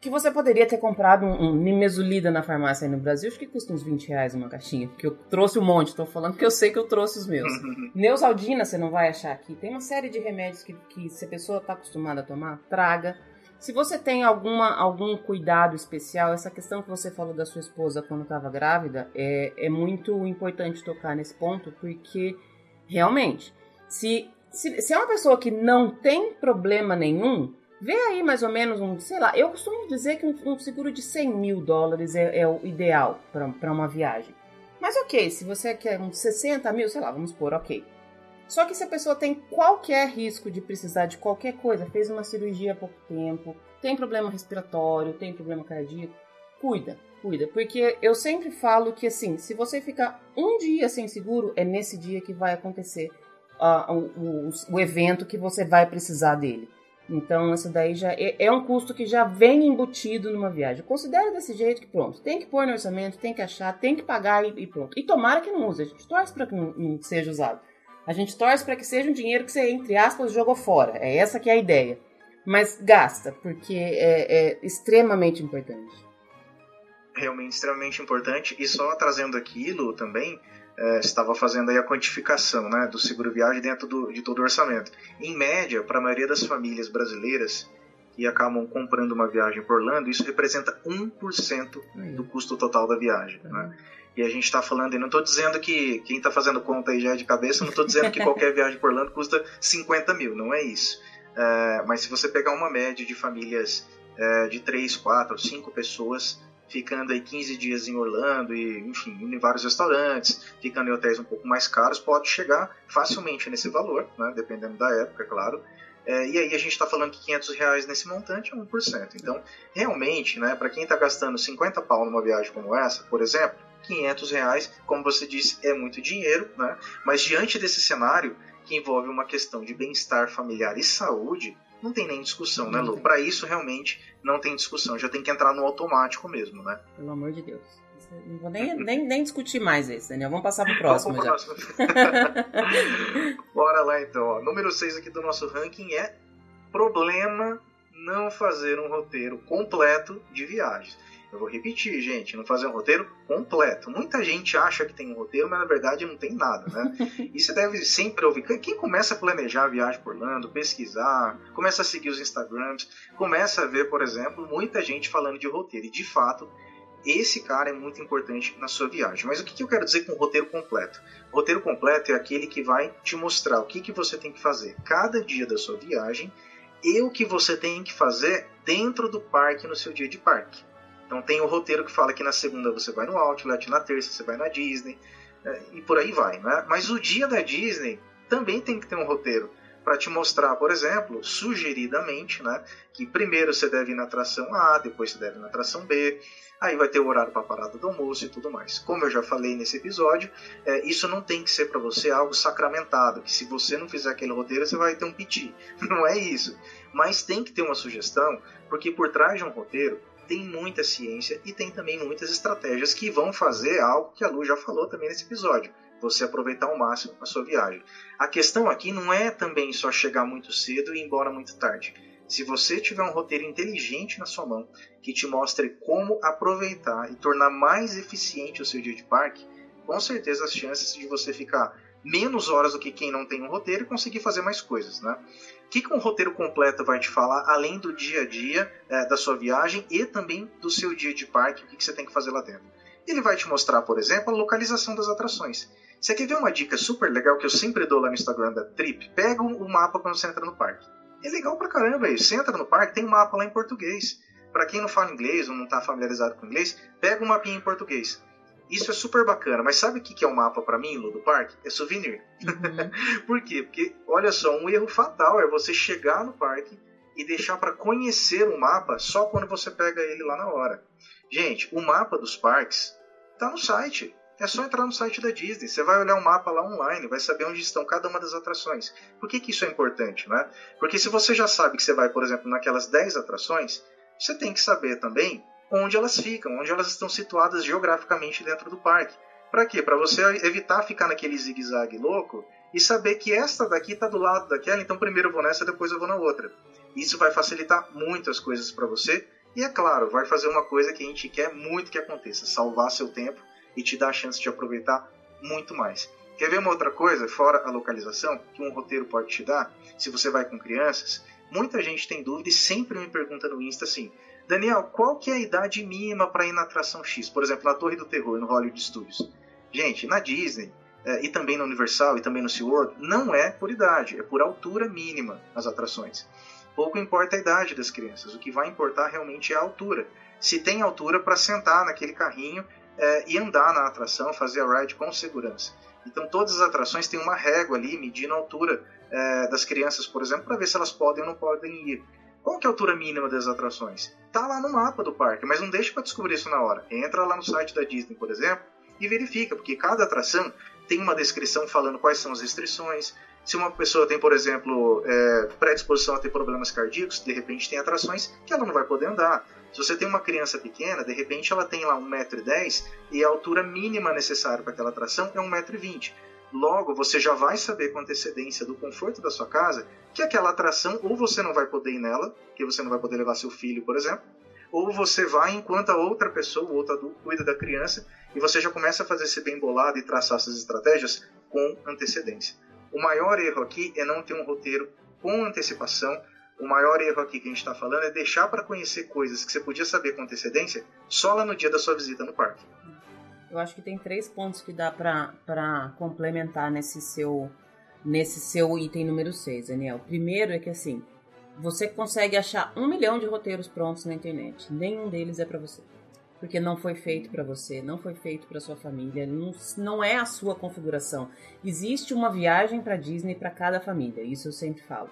que você poderia ter comprado um, um nimesulida na farmácia aí no Brasil, acho que custa uns 20 reais uma caixinha, porque eu trouxe um monte, tô falando porque eu sei que eu trouxe os meus. Neusaldina você não vai achar aqui, tem uma série de remédios que, que se a pessoa tá acostumada a tomar, traga. Se você tem alguma, algum cuidado especial, essa questão que você falou da sua esposa quando estava grávida, é, é muito importante tocar nesse ponto, porque realmente, se, se, se é uma pessoa que não tem problema nenhum, Vê aí mais ou menos um, sei lá, eu costumo dizer que um, um seguro de 100 mil dólares é, é o ideal para uma viagem. Mas ok, se você quer uns 60 mil, sei lá, vamos pôr, ok. Só que se a pessoa tem qualquer risco de precisar de qualquer coisa, fez uma cirurgia há pouco tempo, tem problema respiratório, tem problema cardíaco, cuida, cuida. Porque eu sempre falo que assim, se você ficar um dia sem seguro, é nesse dia que vai acontecer uh, o, o, o evento que você vai precisar dele. Então, isso daí já é, é, um custo que já vem embutido numa viagem. Considera desse jeito que pronto, tem que pôr no orçamento, tem que achar, tem que pagar e, e pronto. E tomara que não use, a gente torce para que não, não, seja usado. A gente torce para que seja um dinheiro que você, entre aspas, jogou fora. É essa que é a ideia. Mas gasta, porque é, é extremamente importante. Realmente extremamente importante. E só trazendo aquilo também, é, estava fazendo aí a quantificação né, do seguro viagem dentro do, de todo o orçamento. Em média, para a maioria das famílias brasileiras que acabam comprando uma viagem por Orlando, isso representa 1% do custo total da viagem. Né? E a gente está falando, e não estou dizendo que quem está fazendo conta aí já é de cabeça, não estou dizendo que qualquer viagem por Orlando custa 50 mil, não é isso. É, mas se você pegar uma média de famílias é, de 3, 4, 5 pessoas, ficando aí 15 dias em Orlando e, enfim, indo em vários restaurantes, ficando em hotéis um pouco mais caros, pode chegar facilmente nesse valor, né, dependendo da época, é claro. É, e aí a gente está falando que 500 reais nesse montante é 1%. Então, realmente, né, para quem está gastando 50 pau numa viagem como essa, por exemplo, 500 reais, como você disse, é muito dinheiro, né? mas diante desse cenário, que envolve uma questão de bem-estar familiar e saúde, não tem nem discussão, né, Lu? Para isso, realmente, não tem discussão. Já tem que entrar no automático mesmo, né? Pelo amor de Deus. Não vou nem, nem, nem discutir mais esse, Daniel. Vamos passar pro próximo Vamos pro já. Próximo. Bora lá, então. Ó. Número 6 aqui do nosso ranking é problema não fazer um roteiro completo de viagens. Eu vou repetir, gente, não fazer um roteiro completo. Muita gente acha que tem um roteiro, mas na verdade não tem nada, né? e você deve sempre ouvir. Quem começa a planejar a viagem por Orlando, pesquisar, começa a seguir os Instagrams, começa a ver, por exemplo, muita gente falando de roteiro. E de fato, esse cara é muito importante na sua viagem. Mas o que eu quero dizer com o roteiro completo? O roteiro completo é aquele que vai te mostrar o que você tem que fazer cada dia da sua viagem e o que você tem que fazer dentro do parque no seu dia de parque. Então tem o roteiro que fala que na segunda você vai no Outlet, na terça você vai na Disney, é, e por aí vai. Né? Mas o dia da Disney também tem que ter um roteiro para te mostrar, por exemplo, sugeridamente, né, que primeiro você deve ir na atração A, depois você deve ir na atração B, aí vai ter o horário para a parada do almoço e tudo mais. Como eu já falei nesse episódio, é, isso não tem que ser para você algo sacramentado, que se você não fizer aquele roteiro você vai ter um piti. Não é isso. Mas tem que ter uma sugestão, porque por trás de um roteiro tem muita ciência e tem também muitas estratégias que vão fazer algo que a Lu já falou também nesse episódio. Você aproveitar ao máximo a sua viagem. A questão aqui não é também só chegar muito cedo e ir embora muito tarde. Se você tiver um roteiro inteligente na sua mão, que te mostre como aproveitar e tornar mais eficiente o seu dia de parque, com certeza as chances de você ficar menos horas do que quem não tem um roteiro e conseguir fazer mais coisas, né? O que, que um roteiro completo vai te falar, além do dia a dia é, da sua viagem e também do seu dia de parque, o que, que você tem que fazer lá dentro? Ele vai te mostrar, por exemplo, a localização das atrações. Você quer ver uma dica super legal que eu sempre dou lá no Instagram da Trip? Pega o mapa quando você entra no parque. É legal pra caramba isso. Você entra no parque, tem um mapa lá em português. Para quem não fala inglês ou não está familiarizado com inglês, pega um mapinha em português. Isso é super bacana, mas sabe o que é o um mapa para mim, Lu, do parque? É souvenir. Uhum. Por quê? Porque, olha só, um erro fatal é você chegar no parque e deixar para conhecer o mapa só quando você pega ele lá na hora. Gente, o mapa dos parques tá no site. É só entrar no site da Disney, você vai olhar o um mapa lá online, vai saber onde estão cada uma das atrações. Por que, que isso é importante, né? Porque se você já sabe que você vai, por exemplo, naquelas 10 atrações, você tem que saber também onde elas ficam, onde elas estão situadas geograficamente dentro do parque. Para quê? Para você evitar ficar naquele zigue-zague louco e saber que esta daqui está do lado daquela, então primeiro eu vou nessa, depois eu vou na outra. Isso vai facilitar muitas coisas para você e, é claro, vai fazer uma coisa que a gente quer muito que aconteça: salvar seu tempo e te dar a chance de aproveitar muito mais. Quer ver uma outra coisa, fora a localização, que um roteiro pode te dar, se você vai com crianças? Muita gente tem dúvida e sempre me pergunta no Insta assim: Daniel, qual que é a idade mínima para ir na atração X? Por exemplo, na Torre do Terror, no Hollywood Studios. Gente, na Disney, é, e também na Universal e também no SeaWorld, não é por idade, é por altura mínima as atrações. Pouco importa a idade das crianças, o que vai importar realmente é a altura. Se tem altura para sentar naquele carrinho é, e andar na atração, fazer a ride com segurança. Então todas as atrações têm uma régua ali medindo a altura é, das crianças, por exemplo, para ver se elas podem ou não podem ir. Qual que é a altura mínima das atrações? Tá lá no mapa do parque, mas não deixa para descobrir isso na hora. Entra lá no site da Disney, por exemplo, e verifica, porque cada atração tem uma descrição falando quais são as restrições. Se uma pessoa tem, por exemplo, é, predisposição a ter problemas cardíacos, de repente tem atrações que ela não vai poder andar. Se você tem uma criança pequena, de repente ela tem lá 1,10m e a altura mínima necessária para aquela atração é 1,20m. Logo, você já vai saber com antecedência do conforto da sua casa que aquela atração ou você não vai poder ir nela, que você não vai poder levar seu filho, por exemplo, ou você vai enquanto a outra pessoa, o outro adulto, cuida da criança e você já começa a fazer esse bem bolado e traçar essas estratégias com antecedência. O maior erro aqui é não ter um roteiro com antecipação. O maior erro aqui que a gente está falando é deixar para conhecer coisas que você podia saber com antecedência só lá no dia da sua visita no parque. Eu acho que tem três pontos que dá para complementar nesse seu, nesse seu item número 6, Daniel. Primeiro é que assim, você consegue achar um milhão de roteiros prontos na internet. Nenhum deles é para você. Porque não foi feito para você, não foi feito para sua família, não, não é a sua configuração. Existe uma viagem para Disney para cada família, isso eu sempre falo.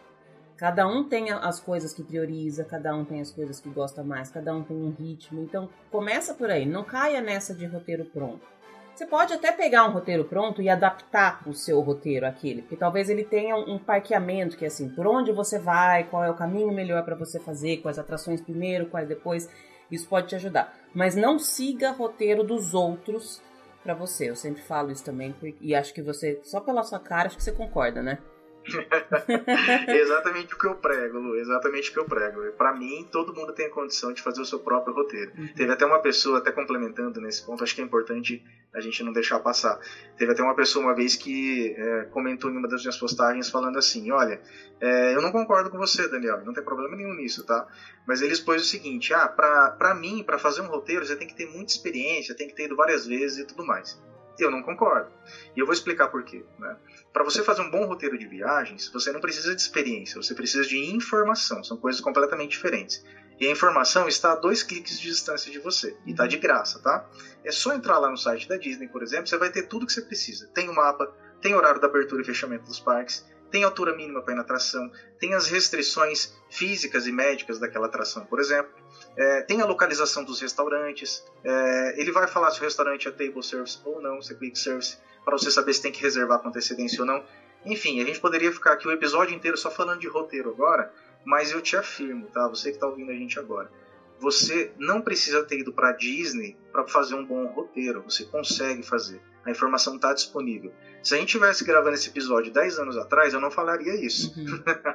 Cada um tem as coisas que prioriza, cada um tem as coisas que gosta mais, cada um tem um ritmo. Então, começa por aí, não caia nessa de roteiro pronto. Você pode até pegar um roteiro pronto e adaptar o seu roteiro àquele, porque talvez ele tenha um parqueamento que é assim, por onde você vai, qual é o caminho melhor para você fazer, quais atrações primeiro, quais depois. Isso pode te ajudar. Mas não siga roteiro dos outros para você. Eu sempre falo isso também e acho que você, só pela sua cara, acho que você concorda, né? exatamente o que eu prego, Lu, exatamente o que eu prego. Para mim, todo mundo tem a condição de fazer o seu próprio roteiro. Uhum. Teve até uma pessoa, até complementando nesse ponto, acho que é importante a gente não deixar passar. Teve até uma pessoa uma vez que é, comentou em uma das minhas postagens falando assim: Olha, é, eu não concordo com você, Daniel, não tem problema nenhum nisso, tá? Mas ele expôs o seguinte: Ah, pra, pra mim, para fazer um roteiro, você tem que ter muita experiência, tem que ter ido várias vezes e tudo mais. Eu não concordo. E eu vou explicar por quê. Né? Para você fazer um bom roteiro de viagens, você não precisa de experiência, você precisa de informação. São coisas completamente diferentes. E a informação está a dois cliques de distância de você. E está de graça, tá? É só entrar lá no site da Disney, por exemplo, você vai ter tudo que você precisa. Tem o mapa, tem horário da abertura e fechamento dos parques, tem altura mínima para ir na atração, tem as restrições físicas e médicas daquela atração, por exemplo. É, tem a localização dos restaurantes. É, ele vai falar se o restaurante é table service ou não, se é quick service, para você saber se tem que reservar com antecedência ou não. Enfim, a gente poderia ficar aqui o episódio inteiro só falando de roteiro agora, mas eu te afirmo, tá? Você que está ouvindo a gente agora, você não precisa ter ido para Disney para fazer um bom roteiro. Você consegue fazer. A informação está disponível. Se a gente tivesse gravando esse episódio 10 anos atrás, eu não falaria isso. Uhum.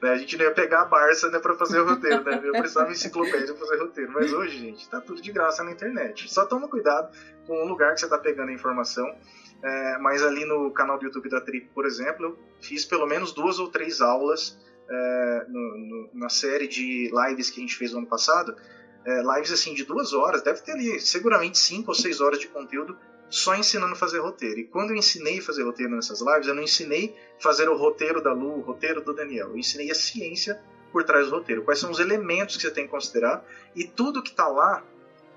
Né, a gente não ia pegar a Barça né, para fazer o roteiro, né? Eu precisava de enciclopédia para fazer roteiro. Mas hoje, gente, está tudo de graça na internet. Só toma cuidado com o lugar que você está pegando a informação. É, mas ali no canal do YouTube da Trip, por exemplo, eu fiz pelo menos duas ou três aulas é, no, no, na série de lives que a gente fez no ano passado. É, lives assim de duas horas, deve ter ali seguramente cinco ou seis horas de conteúdo só ensinando a fazer roteiro. E quando eu ensinei a fazer roteiro nessas lives, eu não ensinei a fazer o roteiro da Lu, o roteiro do Daniel. Eu ensinei a ciência por trás do roteiro. Quais são os elementos que você tem que considerar. E tudo que está lá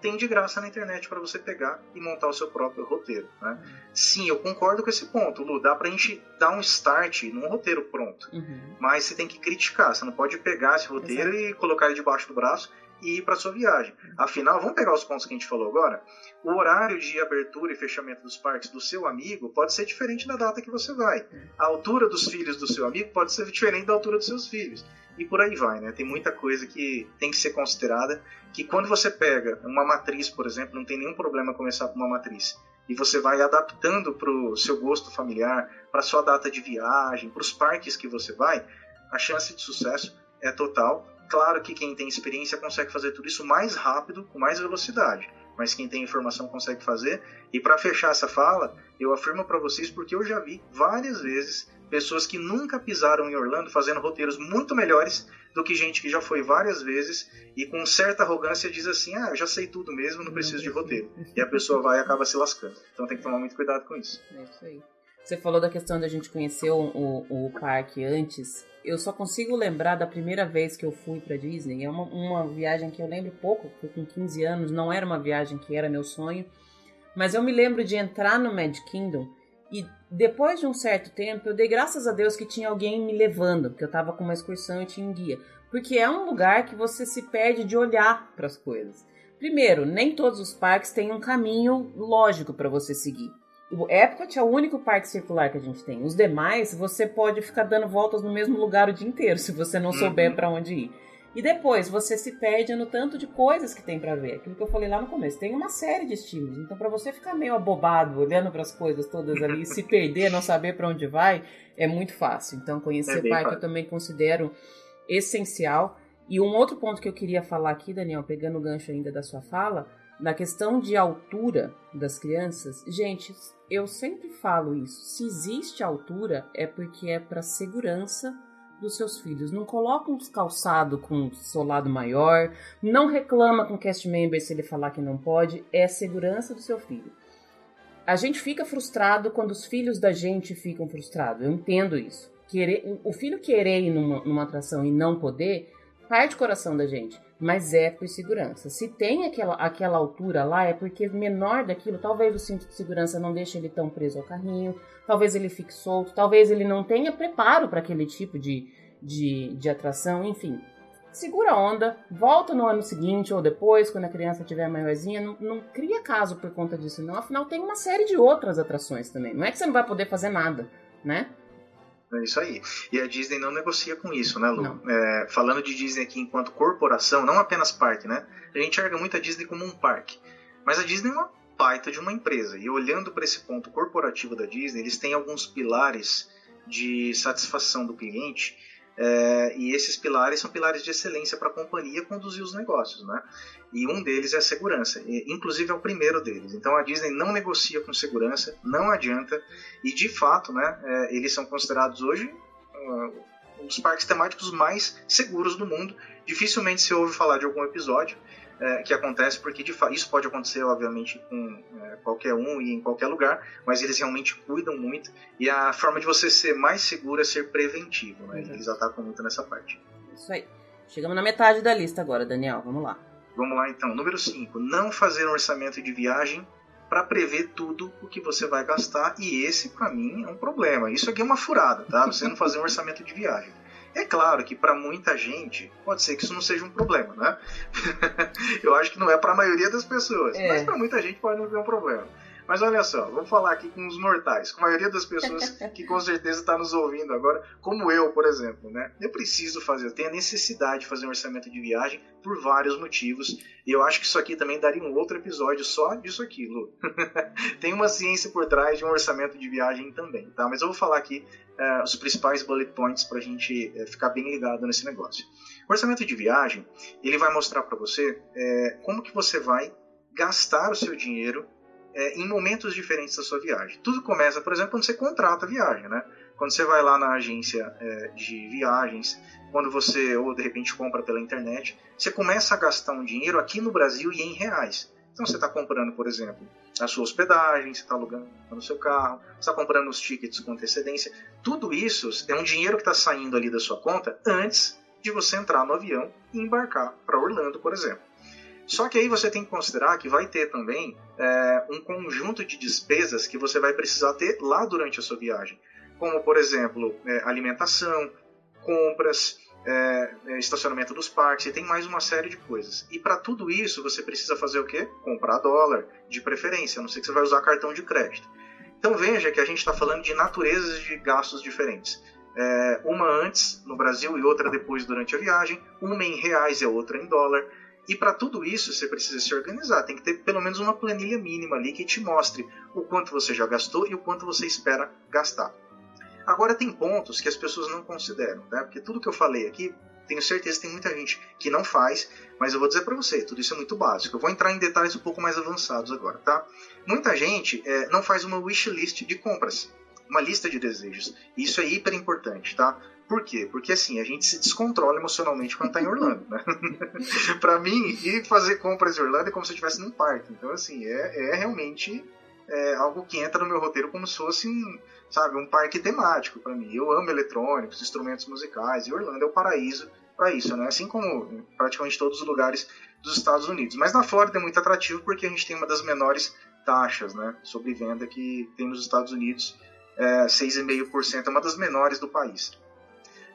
tem de graça na internet para você pegar e montar o seu próprio roteiro. Né? Sim, eu concordo com esse ponto, Lu. Dá para a gente dar um start num roteiro pronto. Uhum. Mas você tem que criticar. Você não pode pegar esse roteiro Exato. e colocar ele debaixo do braço e ir para sua viagem. Afinal, vamos pegar os pontos que a gente falou agora. O horário de abertura e fechamento dos parques do seu amigo pode ser diferente da data que você vai. A altura dos filhos do seu amigo pode ser diferente da altura dos seus filhos. E por aí vai, né? Tem muita coisa que tem que ser considerada. Que quando você pega uma matriz, por exemplo, não tem nenhum problema começar com uma matriz e você vai adaptando para o seu gosto familiar, para sua data de viagem, para os parques que você vai, a chance de sucesso é total. Claro que quem tem experiência consegue fazer tudo isso mais rápido, com mais velocidade, mas quem tem informação consegue fazer. E para fechar essa fala, eu afirmo para vocês porque eu já vi várias vezes pessoas que nunca pisaram em Orlando fazendo roteiros muito melhores do que gente que já foi várias vezes e com certa arrogância diz assim: ah, eu já sei tudo mesmo, não preciso de roteiro. E a pessoa vai e acaba se lascando. Então tem que tomar muito cuidado com isso. É isso aí. Você falou da questão da gente conhecer o, o, o, parque antes. Eu só consigo lembrar da primeira vez que eu fui para Disney. É uma, uma viagem que eu lembro pouco, fui com 15 anos, não era uma viagem que era meu sonho. Mas eu me lembro de entrar no Mad Kingdom e depois de um certo tempo, eu dei graças a Deus que tinha alguém me levando, porque eu estava com uma excursão e tinha um guia. Porque é um lugar que você se perde de olhar para as coisas. Primeiro, nem todos os parques têm um caminho lógico para você seguir. O Epcot é o único parque circular que a gente tem. Os demais, você pode ficar dando voltas no mesmo lugar o dia inteiro, se você não souber uhum. para onde ir. E depois você se perde no tanto de coisas que tem para ver. Aquilo que eu falei lá no começo. Tem uma série de estímulos. Então, para você ficar meio abobado, olhando para as coisas todas ali, se perder, não saber para onde vai, é muito fácil. Então, conhecer é parque fácil. eu também considero essencial. E um outro ponto que eu queria falar aqui, Daniel, pegando o gancho ainda da sua fala, na questão de altura das crianças, gente, eu sempre falo isso. Se existe altura, é porque é para segurança dos seus filhos. Não coloca um calçado com solado maior, não reclama com o cast member se ele falar que não pode, é segurança do seu filho. A gente fica frustrado quando os filhos da gente ficam frustrados. Eu entendo isso. Querer, o filho querer ir numa, numa atração e não poder, parte do coração da gente, mas é por segurança. Se tem aquela, aquela altura lá, é porque menor daquilo, talvez o cinto de segurança não deixe ele tão preso ao carrinho, talvez ele fique solto, talvez ele não tenha preparo para aquele tipo de, de, de atração, enfim. Segura a onda, volta no ano seguinte ou depois, quando a criança tiver maiorzinha, não, não cria caso por conta disso, não. Afinal, tem uma série de outras atrações também. Não é que você não vai poder fazer nada, né? É isso aí. E a Disney não negocia com isso, né, Lu? É, falando de Disney aqui enquanto corporação, não apenas parque, né? A gente enxerga muito a Disney como um parque. Mas a Disney é uma baita de uma empresa. E olhando para esse ponto corporativo da Disney, eles têm alguns pilares de satisfação do cliente é, e esses pilares são pilares de excelência para a companhia conduzir os negócios, né? E um deles é a segurança, e, inclusive é o primeiro deles. Então a Disney não negocia com segurança, não adianta, e de fato, né, é, eles são considerados hoje uh, os parques temáticos mais seguros do mundo. Dificilmente se ouve falar de algum episódio é, que acontece, porque de isso pode acontecer, obviamente, com é, qualquer um e em qualquer lugar, mas eles realmente cuidam muito. E a forma de você ser mais seguro é ser preventivo, né? Eles atacam muito nessa parte. Isso aí. Chegamos na metade da lista agora, Daniel. Vamos lá. Vamos lá então. Número 5. Não fazer um orçamento de viagem para prever tudo o que você vai gastar. E esse, para mim, é um problema. Isso aqui é uma furada, tá? Você não fazer um orçamento de viagem. É claro que para muita gente pode ser que isso não seja um problema, né? Eu acho que não é para a maioria das pessoas, é. mas para muita gente pode não ser um problema. Mas olha só, vamos falar aqui com os mortais, com a maioria das pessoas que com certeza está nos ouvindo agora, como eu, por exemplo, né? Eu preciso fazer, eu tenho a necessidade de fazer um orçamento de viagem por vários motivos, e eu acho que isso aqui também daria um outro episódio só disso aqui, Lu. Tem uma ciência por trás de um orçamento de viagem também, tá? Mas eu vou falar aqui uh, os principais bullet points para a gente uh, ficar bem ligado nesse negócio. O orçamento de viagem, ele vai mostrar para você uh, como que você vai gastar o seu dinheiro é, em momentos diferentes da sua viagem. Tudo começa, por exemplo, quando você contrata a viagem, né? Quando você vai lá na agência é, de viagens, quando você, ou de repente compra pela internet, você começa a gastar um dinheiro aqui no Brasil e em reais. Então você está comprando, por exemplo, a sua hospedagem, você está alugando o seu carro, você está comprando os tickets com antecedência. Tudo isso é um dinheiro que está saindo ali da sua conta antes de você entrar no avião e embarcar para Orlando, por exemplo. Só que aí você tem que considerar que vai ter também é, um conjunto de despesas que você vai precisar ter lá durante a sua viagem, como por exemplo é, alimentação, compras, é, é, estacionamento dos parques, e tem mais uma série de coisas. E para tudo isso, você precisa fazer o quê? Comprar dólar, de preferência, a não ser que você vai usar cartão de crédito. Então veja que a gente está falando de naturezas de gastos diferentes. É, uma antes no Brasil e outra depois durante a viagem, uma em reais e outra em dólar. E para tudo isso você precisa se organizar, tem que ter pelo menos uma planilha mínima ali que te mostre o quanto você já gastou e o quanto você espera gastar. Agora tem pontos que as pessoas não consideram, né? porque tudo que eu falei aqui, tenho certeza que tem muita gente que não faz, mas eu vou dizer para você, tudo isso é muito básico. Eu vou entrar em detalhes um pouco mais avançados agora, tá? Muita gente é, não faz uma wish list de compras, uma lista de desejos. Isso é hiper importante, tá? Por quê? Porque assim, a gente se descontrola emocionalmente quando está em Orlando, né? para mim, ir fazer compras em Orlando é como se eu estivesse num parque. Então, assim, é, é realmente é, algo que entra no meu roteiro como se fosse um, sabe, um parque temático para mim. Eu amo eletrônicos, instrumentos musicais, e Orlando é o paraíso para isso, né? Assim como praticamente todos os lugares dos Estados Unidos. Mas na Flórida é muito atrativo porque a gente tem uma das menores taxas, né, sobre venda que tem nos Estados Unidos, é, 6,5%, é uma das menores do país.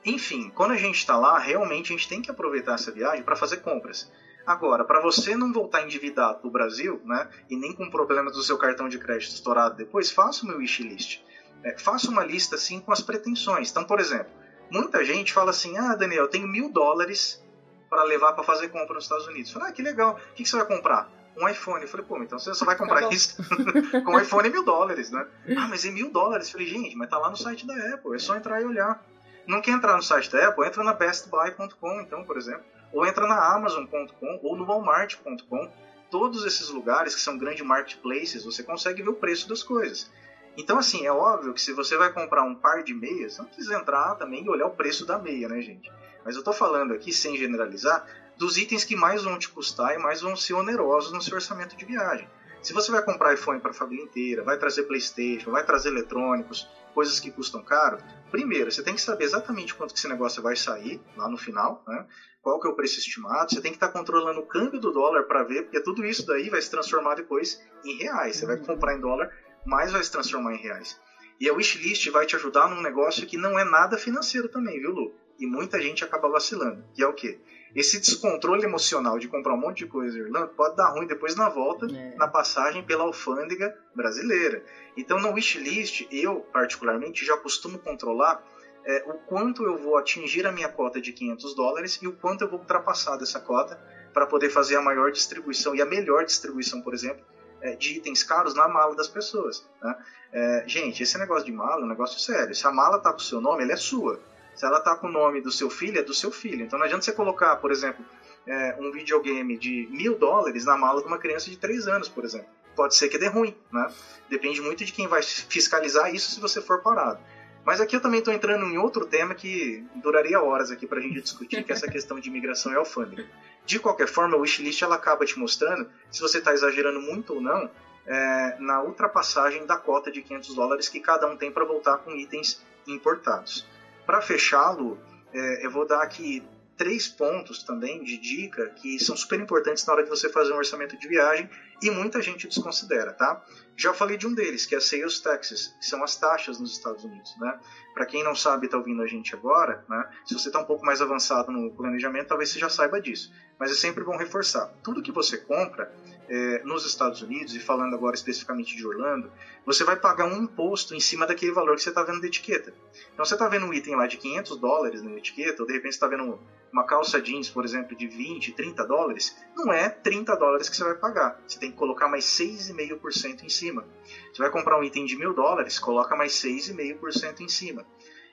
Enfim, quando a gente está lá, realmente a gente tem que aproveitar essa viagem para fazer compras. Agora, para você não voltar endividado do Brasil, né, e nem com problemas do seu cartão de crédito estourado depois, faça o meu wishlist. É, faça uma lista assim com as pretensões. Então, por exemplo, muita gente fala assim: Ah, Daniel, eu tenho mil dólares para levar para fazer compra nos Estados Unidos. Eu falei, ah, que legal. O que, que você vai comprar? um iPhone. Eu falei, pô, então você só vai comprar tá isso com um iPhone é mil dólares, né? Ah, mas é mil dólares. Eu falei, gente, mas tá lá no site da Apple, é só entrar e olhar. Não quer entrar no site da Apple? Entra na bestbuy.com, então, por exemplo. Ou entra na amazon.com ou no walmart.com. Todos esses lugares que são grandes marketplaces, você consegue ver o preço das coisas. Então, assim, é óbvio que se você vai comprar um par de meias, não precisa entrar também e olhar o preço da meia, né, gente? Mas eu tô falando aqui, sem generalizar, dos itens que mais vão te custar e mais vão ser onerosos no seu orçamento de viagem. Se você vai comprar iPhone para a família inteira, vai trazer PlayStation, vai trazer eletrônicos, coisas que custam caro, primeiro, você tem que saber exatamente quanto que esse negócio vai sair lá no final, né? qual que é o preço estimado, você tem que estar tá controlando o câmbio do dólar para ver, porque tudo isso daí vai se transformar depois em reais. Você vai comprar em dólar, mas vai se transformar em reais. E a wishlist vai te ajudar num negócio que não é nada financeiro também, viu, Lu? E muita gente acaba vacilando, que é o quê? Esse descontrole emocional de comprar um monte de coisa em Irlanda pode dar ruim depois na volta, é. na passagem pela alfândega brasileira. Então, no wishlist, eu, particularmente, já costumo controlar é, o quanto eu vou atingir a minha cota de 500 dólares e o quanto eu vou ultrapassar dessa cota para poder fazer a maior distribuição e a melhor distribuição, por exemplo, é, de itens caros na mala das pessoas. Né? É, gente, esse negócio de mala é um negócio sério. Se a mala está com o seu nome, ela é sua. Se ela está com o nome do seu filho, é do seu filho. Então não adianta você colocar, por exemplo, é, um videogame de mil dólares na mala de uma criança de 3 anos, por exemplo. Pode ser que dê ruim, né? Depende muito de quem vai fiscalizar isso se você for parado. Mas aqui eu também estou entrando em outro tema que duraria horas aqui para a gente discutir, que é essa questão de imigração e alfândega. De qualquer forma, o wishlist ela acaba te mostrando se você está exagerando muito ou não é, na ultrapassagem da cota de 500 dólares que cada um tem para voltar com itens importados. Para fechá-lo, é, eu vou dar aqui três pontos também de dica que são super importantes na hora de você fazer um orçamento de viagem e muita gente desconsidera, tá? Já falei de um deles, que é sales taxes, que são as taxas nos Estados Unidos, né? Para quem não sabe, está ouvindo a gente agora, né? Se você está um pouco mais avançado no planejamento, talvez você já saiba disso. Mas é sempre bom reforçar. Tudo que você compra é, nos Estados Unidos, e falando agora especificamente de Orlando, você vai pagar um imposto em cima daquele valor que você está vendo da etiqueta. Então, você está vendo um item lá de 500 dólares na etiqueta, ou de repente está vendo uma calça jeans, por exemplo, de 20, 30 dólares, não é 30 dólares que você vai pagar. Você tem que colocar mais 6,5% em cima. Você vai comprar um item de mil dólares, coloca mais 6,5% em cima.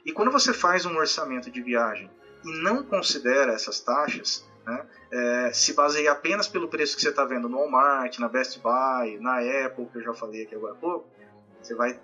E quando você faz um orçamento de viagem e não considera essas taxas, né? É, se baseia apenas pelo preço que você está vendo no Walmart, na Best Buy, na Apple, que eu já falei aqui agora há pouco, você vai,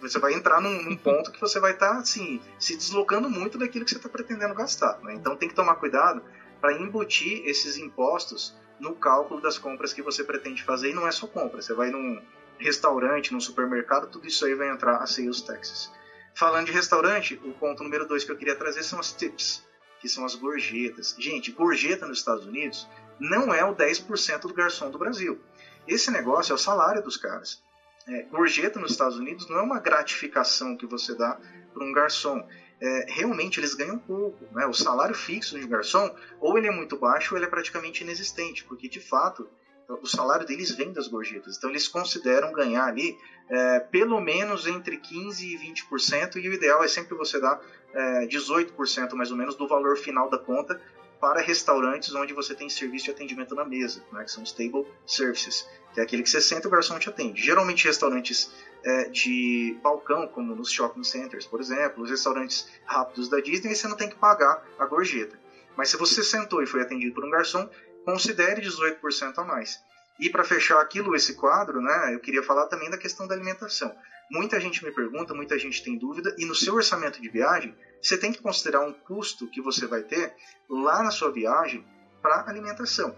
você vai entrar num, num ponto que você vai estar tá, assim, se deslocando muito daquilo que você está pretendendo gastar. Né? Então tem que tomar cuidado para embutir esses impostos no cálculo das compras que você pretende fazer. E não é só compra, você vai num restaurante, num supermercado, tudo isso aí vai entrar a sales taxes. Falando de restaurante, o ponto número dois que eu queria trazer são as tips que são as gorjetas. Gente, gorjeta nos Estados Unidos não é o 10% do garçom do Brasil. Esse negócio é o salário dos caras. É, gorjeta nos Estados Unidos não é uma gratificação que você dá para um garçom. É, realmente eles ganham pouco. Né? O salário fixo de garçom, ou ele é muito baixo, ou ele é praticamente inexistente, porque de fato o salário deles vem das gorjetas. Então eles consideram ganhar ali é, pelo menos entre 15% e 20%, e o ideal é sempre você dar é, 18% mais ou menos do valor final da conta para restaurantes onde você tem serviço de atendimento na mesa, né, que são os table services, que é aquele que você senta e o garçom te atende. Geralmente restaurantes é, de balcão, como nos shopping centers, por exemplo, os restaurantes rápidos da Disney, você não tem que pagar a gorjeta. Mas se você sentou e foi atendido por um garçom, considere 18% a mais. E para fechar aquilo, esse quadro, né, eu queria falar também da questão da alimentação. Muita gente me pergunta, muita gente tem dúvida, e no seu orçamento de viagem, você tem que considerar um custo que você vai ter lá na sua viagem para alimentação.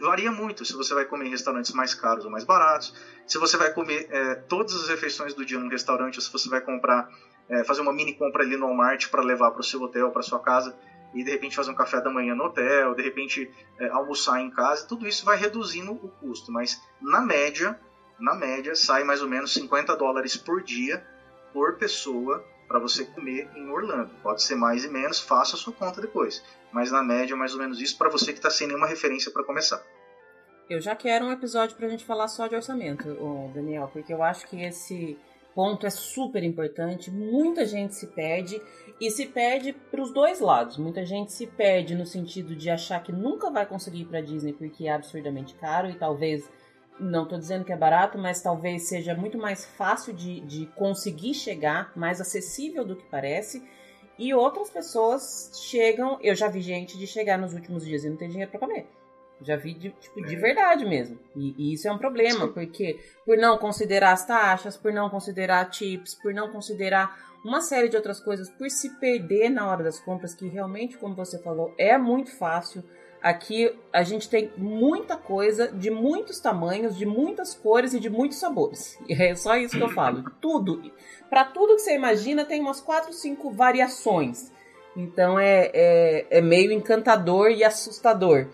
Varia muito se você vai comer em restaurantes mais caros ou mais baratos, se você vai comer é, todas as refeições do dia num restaurante, ou se você vai comprar, é, fazer uma mini compra ali no Walmart para levar para o seu hotel, para sua casa e de repente fazer um café da manhã no hotel, de repente é, almoçar em casa, tudo isso vai reduzindo o custo, mas na média, na média sai mais ou menos 50 dólares por dia por pessoa para você comer em Orlando. Pode ser mais e menos, faça a sua conta depois, mas na média mais ou menos isso para você que está sem nenhuma referência para começar. Eu já quero um episódio para a gente falar só de orçamento, Daniel, porque eu acho que esse ponto é super importante. Muita gente se perde e se perde para os dois lados. Muita gente se perde no sentido de achar que nunca vai conseguir ir para Disney porque é absurdamente caro e talvez não estou dizendo que é barato, mas talvez seja muito mais fácil de, de conseguir chegar, mais acessível do que parece. E outras pessoas chegam, eu já vi gente de chegar nos últimos dias e não ter dinheiro para comer. Já vi de, tipo, de é. verdade mesmo. E, e, isso é um problema, porque por não considerar as taxas, por não considerar tips, por não considerar uma série de outras coisas, por se perder na hora das compras, que realmente, como você falou, é muito fácil. Aqui a gente tem muita coisa de muitos tamanhos, de muitas cores e de muitos sabores. E é só isso que eu falo. Tudo. Para tudo que você imagina, tem umas 4, 5 variações. Então é, é, é meio encantador e assustador.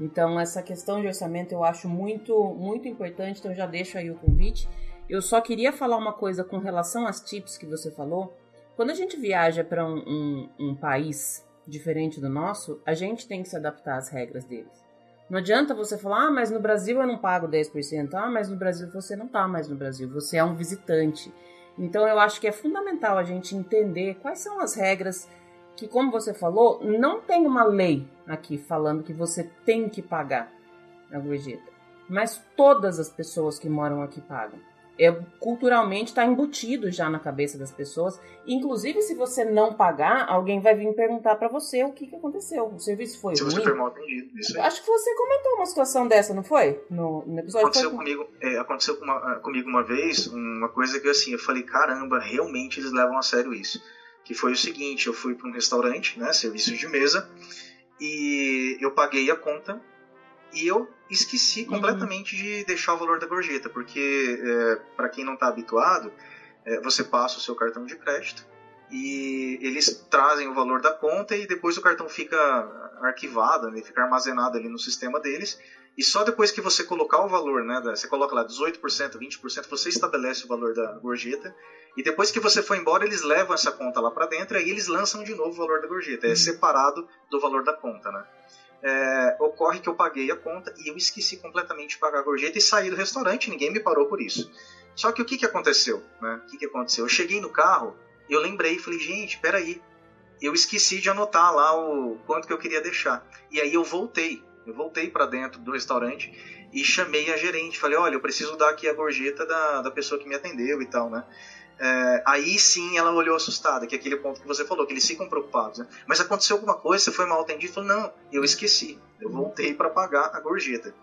Então, essa questão de orçamento eu acho muito, muito importante, então já deixo aí o convite. Eu só queria falar uma coisa com relação às tips que você falou. Quando a gente viaja para um, um, um país diferente do nosso, a gente tem que se adaptar às regras deles. Não adianta você falar, ah, mas no Brasil eu não pago 10%, ah, mas no Brasil você não está mais no Brasil, você é um visitante. Então eu acho que é fundamental a gente entender quais são as regras que, como você falou, não tem uma lei aqui falando que você tem que pagar a gorjeta. Mas todas as pessoas que moram aqui pagam. É, culturalmente está embutido já na cabeça das pessoas. Inclusive, se você não pagar, alguém vai vir perguntar para você o que, que aconteceu. O serviço foi se ruim. você foi mal atendido. Isso aí. Acho que você comentou uma situação dessa, não foi? No, no episódio aconteceu foi... comigo, é, aconteceu com uma, comigo uma vez uma coisa que assim eu falei caramba, realmente eles levam a sério isso que foi o seguinte, eu fui para um restaurante, né, serviço de mesa, e eu paguei a conta e eu esqueci uhum. completamente de deixar o valor da gorjeta, porque é, para quem não está habituado, é, você passa o seu cartão de crédito e eles trazem o valor da conta e depois o cartão fica arquivado, né, fica armazenado ali no sistema deles e só depois que você colocar o valor, né, você coloca lá 18%, 20%, você estabelece o valor da gorjeta e depois que você for embora, eles levam essa conta lá para dentro e aí eles lançam de novo o valor da gorjeta. É uhum. separado do valor da conta, né? É, ocorre que eu paguei a conta e eu esqueci completamente de pagar a gorjeta e saí do restaurante, ninguém me parou por isso. Só que o que, que aconteceu? Né? O que, que aconteceu? Eu cheguei no carro, eu lembrei e falei, gente, peraí, eu esqueci de anotar lá o quanto que eu queria deixar. E aí eu voltei, eu voltei para dentro do restaurante e chamei a gerente, falei, olha, eu preciso dar aqui a gorjeta da, da pessoa que me atendeu e tal, né? É, aí sim ela olhou assustada, que é aquele ponto que você falou, que eles ficam preocupados. Né? Mas aconteceu alguma coisa, você foi mal atendido? Falou, não, eu esqueci, eu voltei para pagar a gorjeta.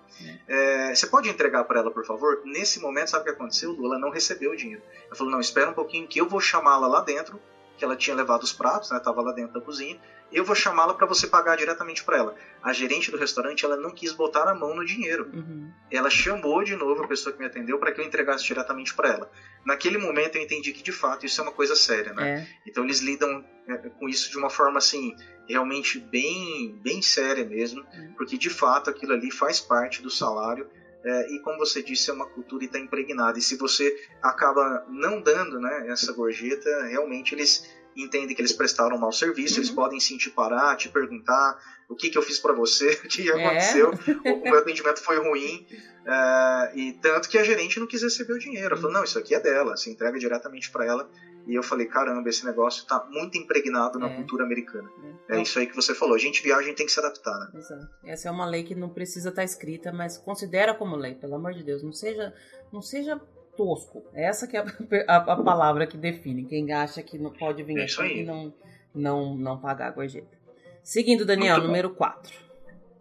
É, você pode entregar para ela, por favor? Nesse momento, sabe o que aconteceu? Ela não recebeu o dinheiro. Ela falou, não, espera um pouquinho que eu vou chamá-la lá dentro, que ela tinha levado os pratos, né? Tava lá dentro da cozinha eu vou chamá-la para você pagar diretamente para ela. A gerente do restaurante ela não quis botar a mão no dinheiro. Uhum. Ela chamou de novo a pessoa que me atendeu para que eu entregasse diretamente para ela. Naquele momento eu entendi que de fato isso é uma coisa séria, né? É. Então eles lidam é, com isso de uma forma assim realmente bem bem séria mesmo, uhum. porque de fato aquilo ali faz parte do salário É, e como você disse, é uma cultura e está impregnada. E se você acaba não dando né, essa gorjeta, realmente eles entendem que eles prestaram um mau serviço, uhum. eles podem sim te parar, te perguntar o que, que eu fiz para você, o que é. aconteceu, o, o, meu atendimento foi ruim. Uh, e tanto que a gerente não quis receber o dinheiro. Ela falou: não, isso aqui é dela, se entrega diretamente para ela. E eu falei: caramba, esse negócio está muito impregnado na é. cultura americana. É. é. isso aí que você falou. A gente viaja, a gente tem que se adaptar, né? Exato. Essa é uma lei que não precisa estar tá escrita, mas considera como lei, pelo amor de Deus. Não seja, não seja tosco. Essa que é a, a, a palavra que define. Quem acha que não pode vir é aqui e não, não, não pagar a gorjeta. Seguindo, Daniel, número 4.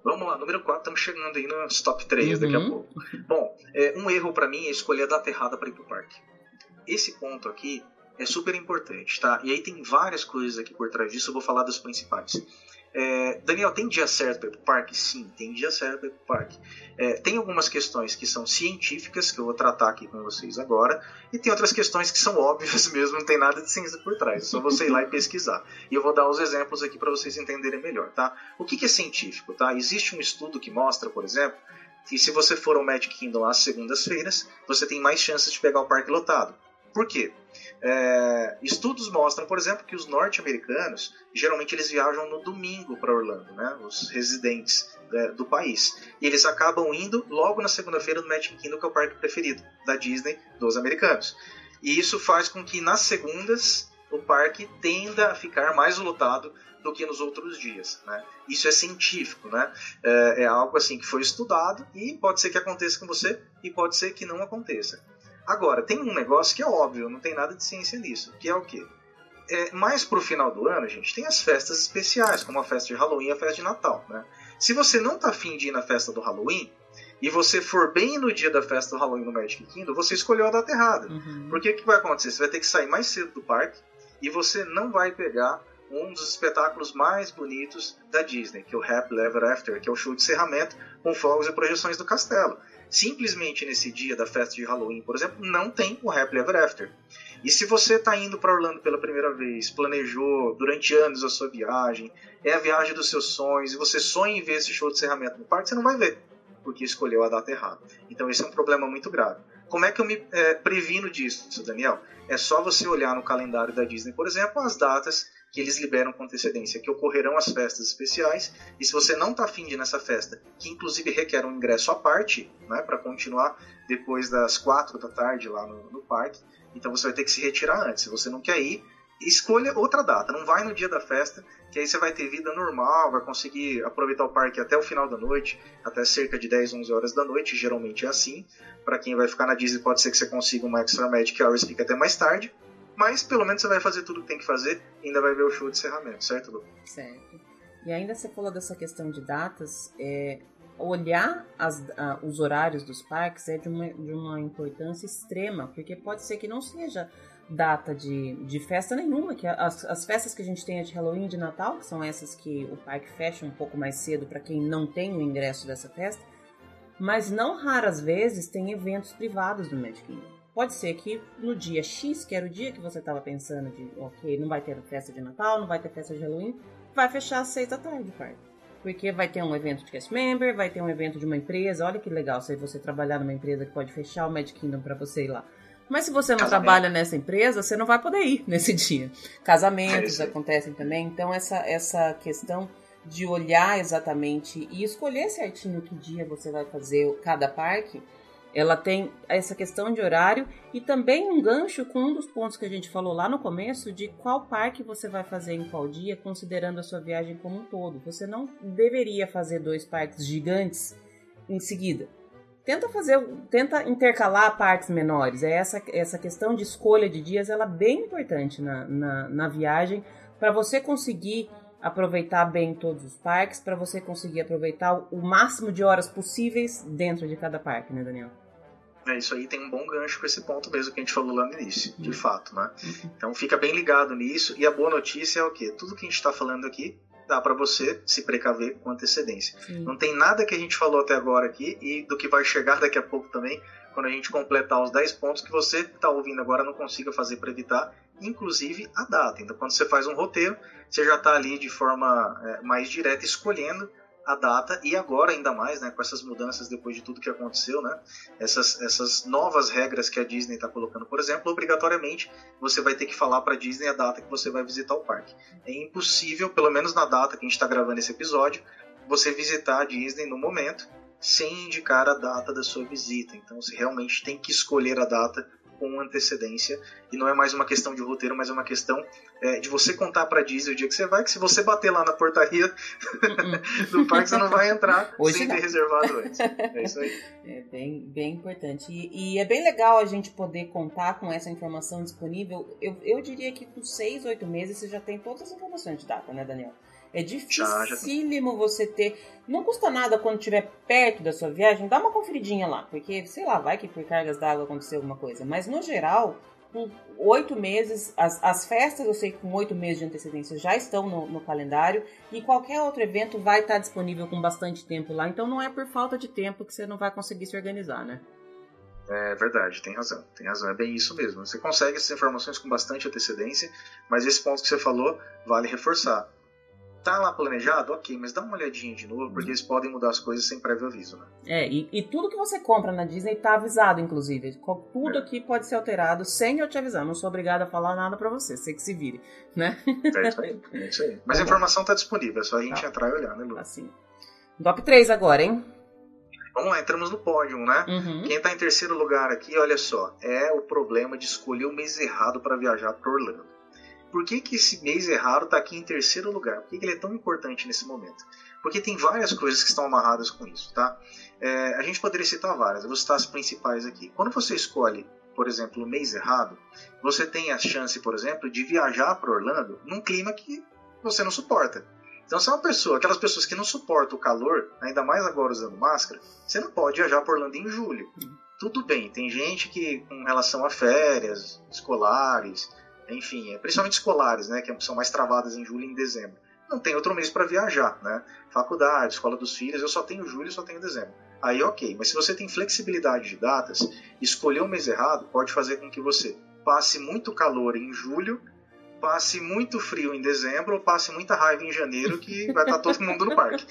Vamos lá, número 4, estamos chegando aí nos top 3 uhum. daqui a pouco. Bom, é, um erro para mim é escolher a data errada para ir pro parque. Esse ponto aqui é super importante, tá? E aí tem várias coisas aqui por trás disso, eu vou falar das principais. É, Daniel, tem dia certo para ir para o parque? Sim, tem dia certo para ir para o parque. É, tem algumas questões que são científicas, que eu vou tratar aqui com vocês agora, e tem outras questões que são óbvias mesmo, não tem nada de ciência por trás, é só você ir lá e pesquisar. E eu vou dar os exemplos aqui para vocês entenderem melhor, tá? O que, que é científico, tá? Existe um estudo que mostra, por exemplo, que se você for ao Magic Kingdom às segundas-feiras, você tem mais chances de pegar o parque lotado. Por quê? É, estudos mostram, por exemplo, que os norte-americanos geralmente eles viajam no domingo para Orlando, né? Os residentes é, do país. E eles acabam indo logo na segunda-feira no Magic Kingdom, que é o parque preferido da Disney dos americanos. E isso faz com que nas segundas o parque tenda a ficar mais lotado do que nos outros dias. Né? Isso é científico, né? É, é, algo assim que foi estudado e pode ser que aconteça com você e pode ser que não aconteça. Agora, tem um negócio que é óbvio, não tem nada de ciência nisso, que é o quê? É, mais pro final do ano, gente, tem as festas especiais, como a festa de Halloween e a festa de Natal, né? Se você não tá afim de ir na festa do Halloween, e você for bem no dia da festa do Halloween no Magic Kingdom, você escolheu a data errada. Uhum. Porque o que vai acontecer? Você vai ter que sair mais cedo do parque e você não vai pegar um dos espetáculos mais bonitos da Disney, que é o Happy Ever After, que é o show de encerramento com fogos e projeções do castelo. Simplesmente nesse dia da festa de Halloween, por exemplo, não tem o Happily Ever After. E se você está indo para Orlando pela primeira vez, planejou durante anos a sua viagem, é a viagem dos seus sonhos, e você sonha em ver esse show de encerramento no parque, você não vai ver, porque escolheu a data errada. Então esse é um problema muito grave. Como é que eu me é, previno disso, Daniel? É só você olhar no calendário da Disney, por exemplo, as datas que eles liberam com antecedência, que ocorrerão as festas especiais, e se você não está afim de ir nessa festa, que inclusive requer um ingresso à parte, né, para continuar depois das quatro da tarde lá no, no parque, então você vai ter que se retirar antes. Se você não quer ir, escolha outra data, não vai no dia da festa, que aí você vai ter vida normal, vai conseguir aproveitar o parque até o final da noite, até cerca de 10, 11 horas da noite, geralmente é assim. Para quem vai ficar na Disney, pode ser que você consiga uma Extra Magic Hours, fique até mais tarde, mas pelo menos você vai fazer tudo que tem que fazer e ainda vai ver o show de encerramento, certo, Lu? Certo. E ainda você falou dessa questão de datas, é, olhar as, os horários dos parques é de uma, de uma importância extrema, porque pode ser que não seja data de, de festa nenhuma, que as, as festas que a gente tem é de Halloween de Natal, que são essas que o parque fecha um pouco mais cedo para quem não tem o ingresso dessa festa, mas não raras vezes tem eventos privados do Magic Kingdom. Pode ser que no dia X, que era o dia que você estava pensando de, ok, não vai ter festa de Natal, não vai ter festa de Halloween, vai fechar às seis da tarde, parque. Porque vai ter um evento de cast member, vai ter um evento de uma empresa. Olha que legal se você trabalhar numa empresa que pode fechar o Magic Kingdom para você ir lá. Mas se você não Casamento. trabalha nessa empresa, você não vai poder ir nesse dia. Casamentos é acontecem também. Então, essa, essa questão de olhar exatamente e escolher certinho que dia você vai fazer cada parque ela tem essa questão de horário e também um gancho com um dos pontos que a gente falou lá no começo de qual parque você vai fazer em qual dia, considerando a sua viagem como um todo. Você não deveria fazer dois parques gigantes em seguida. Tenta fazer, tenta intercalar partes menores. É essa, essa questão de escolha de dias, ela é bem importante na, na, na viagem para você conseguir aproveitar bem todos os parques, para você conseguir aproveitar o máximo de horas possíveis dentro de cada parque, né, Daniel? É, isso aí tem um bom gancho com esse ponto mesmo que a gente falou lá no início, de uhum. fato, né? Uhum. Então fica bem ligado nisso. E a boa notícia é o quê? Tudo que a gente está falando aqui dá para você se precaver com antecedência. Sim. Não tem nada que a gente falou até agora aqui e do que vai chegar daqui a pouco também, quando a gente completar os 10 pontos que você está ouvindo agora não consiga fazer para evitar, inclusive a data. Então, quando você faz um roteiro, você já está ali de forma é, mais direta escolhendo a data e agora ainda mais, né, com essas mudanças depois de tudo que aconteceu, né, essas, essas novas regras que a Disney está colocando, por exemplo, obrigatoriamente você vai ter que falar para a Disney a data que você vai visitar o parque. É impossível, pelo menos na data que a gente está gravando esse episódio, você visitar a Disney no momento sem indicar a data da sua visita. Então você realmente tem que escolher a data com antecedência e não é mais uma questão de roteiro, mas é uma questão é, de você contar para Disney o dia que você vai, que se você bater lá na portaria do parque, você não vai entrar Hoje sem não. ter reservado antes. É isso aí. É bem, bem importante. E, e, é bem legal a gente poder contar com essa informação disponível. Eu, eu diria que com seis, oito meses você já tem todas as informações de data, né, Daniel? É dificílimo você ter. Não custa nada quando estiver perto da sua viagem, dá uma conferidinha lá, porque sei lá, vai que por cargas d'água aconteceu alguma coisa. Mas no geral, com oito meses, as, as festas eu sei que com oito meses de antecedência já estão no, no, calendário e qualquer outro evento vai estar disponível com bastante tempo lá. Então não é por falta de tempo que você não vai conseguir se organizar, né? É verdade, tem razão, tem razão, é bem isso mesmo. Você consegue essas informações com bastante antecedência, mas esse ponto que você falou vale reforçar tá lá planejado, ok, mas dá uma olhadinha de novo, porque eles podem mudar as coisas sem prévio aviso, né? É, e, e tudo que você compra na Disney tá avisado, inclusive. Tudo é. aqui pode ser alterado sem eu te avisar. Não sou obrigada a falar nada para você, sei que se vire, né? É isso aí, é isso aí. Mas tá a informação tá disponível, é só a gente tá. entrar e olhar, né, Lu? Assim. Top 3 agora, hein? Vamos lá, entramos no pódio, né? Uhum. Quem está em terceiro lugar aqui, olha só, é o problema de escolher o mês errado para viajar para Orlando por que, que esse mês errado está aqui em terceiro lugar? Por que, que ele é tão importante nesse momento? Porque tem várias coisas que estão amarradas com isso, tá? É, a gente poderia citar várias, eu vou citar as principais aqui. Quando você escolhe, por exemplo, o mês errado, você tem a chance, por exemplo, de viajar para Orlando num clima que você não suporta. Então, se é uma pessoa, aquelas pessoas que não suportam o calor, ainda mais agora usando máscara, você não pode viajar para Orlando em julho. Tudo bem, tem gente que, com relação a férias escolares, enfim, é, principalmente escolares, né, que são mais travadas em julho e em dezembro. Não tem outro mês para viajar, né? Faculdade, escola dos filhos, eu só tenho julho só tenho dezembro. Aí ok, mas se você tem flexibilidade de datas, escolher o mês errado pode fazer com que você passe muito calor em julho passe muito frio em dezembro ou passe muita raiva em janeiro que vai estar todo mundo no parque.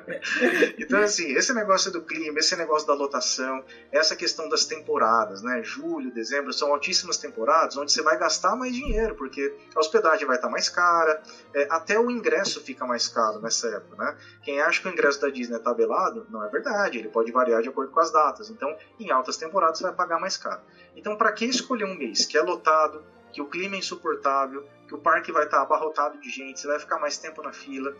então, assim, esse negócio do clima, esse negócio da lotação, essa questão das temporadas, né? Julho, dezembro, são altíssimas temporadas onde você vai gastar mais dinheiro, porque a hospedagem vai estar mais cara, é, até o ingresso fica mais caro nessa época, né? Quem acha que o ingresso da Disney é tabelado, não é verdade, ele pode variar de acordo com as datas. Então, em altas temporadas você vai pagar mais caro. Então, para que escolher um mês que é lotado, que o clima é insuportável, que o parque vai estar abarrotado de gente, você vai ficar mais tempo na fila,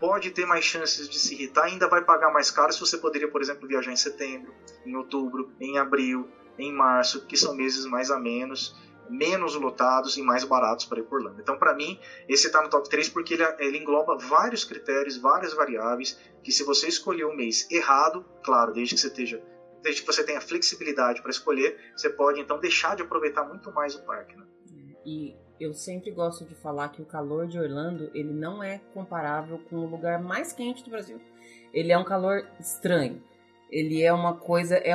pode ter mais chances de se irritar, ainda vai pagar mais caro se você poderia, por exemplo, viajar em setembro, em outubro, em abril, em março, que são meses mais a menos, menos lotados e mais baratos para ir por Orlando. Então, para mim, esse está no top 3 porque ele, ele, engloba vários critérios, várias variáveis, que se você escolher o mês errado, claro, desde que você esteja desde que você tenha flexibilidade para escolher, você pode então deixar de aproveitar muito mais o parque. Né? E eu sempre gosto de falar que o calor de Orlando ele não é comparável com o lugar mais quente do Brasil. Ele é um calor estranho. Ele é uma coisa. É,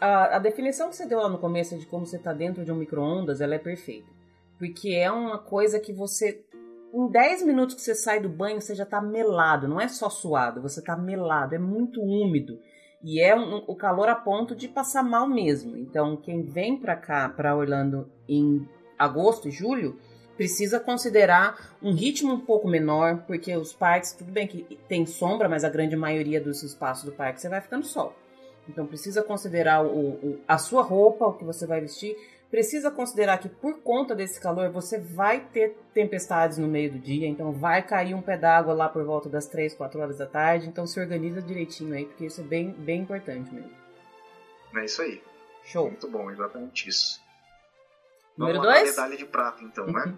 a, a definição que você deu lá no começo de como você está dentro de um micro-ondas, ela é perfeita. Porque é uma coisa que você. Em 10 minutos que você sai do banho, você já está melado. Não é só suado, você está melado. É muito úmido. E é um, o calor a ponto de passar mal mesmo. Então, quem vem para cá, para Orlando, em agosto e julho, precisa considerar um ritmo um pouco menor, porque os parques, tudo bem que tem sombra, mas a grande maioria dos espaços do parque você vai ficando sol. Então precisa considerar o, o, a sua roupa, o que você vai vestir. Precisa considerar que por conta desse calor você vai ter tempestades no meio do dia, então vai cair um pé d'água lá por volta das 3, 4 horas da tarde. Então se organiza direitinho aí, porque isso é bem, bem importante mesmo. É isso aí. Show. Muito bom, exatamente isso. Número 2? medalha de prata, então, né? Uhum.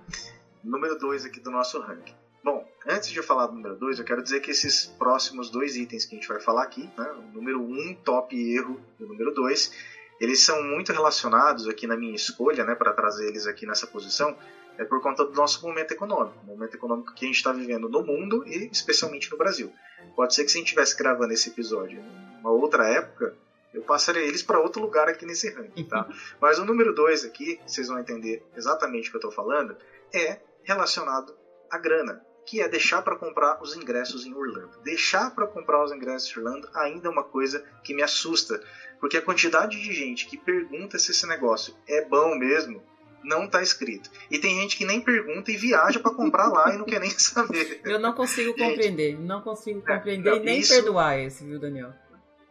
número 2 aqui do nosso ranking. Bom, antes de falar do número 2, eu quero dizer que esses próximos dois itens que a gente vai falar aqui, né, o número 1, um, top erro, e o número 2, eles são muito relacionados aqui na minha escolha, né, para trazer eles aqui nessa posição, é por conta do nosso momento econômico, momento econômico que a gente está vivendo no mundo e especialmente no Brasil. Pode ser que se a gente estivesse gravando esse episódio em uma outra época, eu passaria eles para outro lugar aqui nesse ranking, tá? Mas o número 2 aqui, vocês vão entender exatamente o que eu estou falando, é relacionado à grana. que é deixar para comprar os ingressos em Orlando. Deixar para comprar os ingressos em Orlando ainda é uma coisa que me assusta, porque a quantidade de gente que pergunta se esse negócio é bom mesmo não está escrito. E tem gente que nem pergunta e viaja para comprar lá e não quer nem saber. Eu não consigo gente, compreender, não consigo é, compreender é, e nem isso, perdoar esse, viu, Daniel?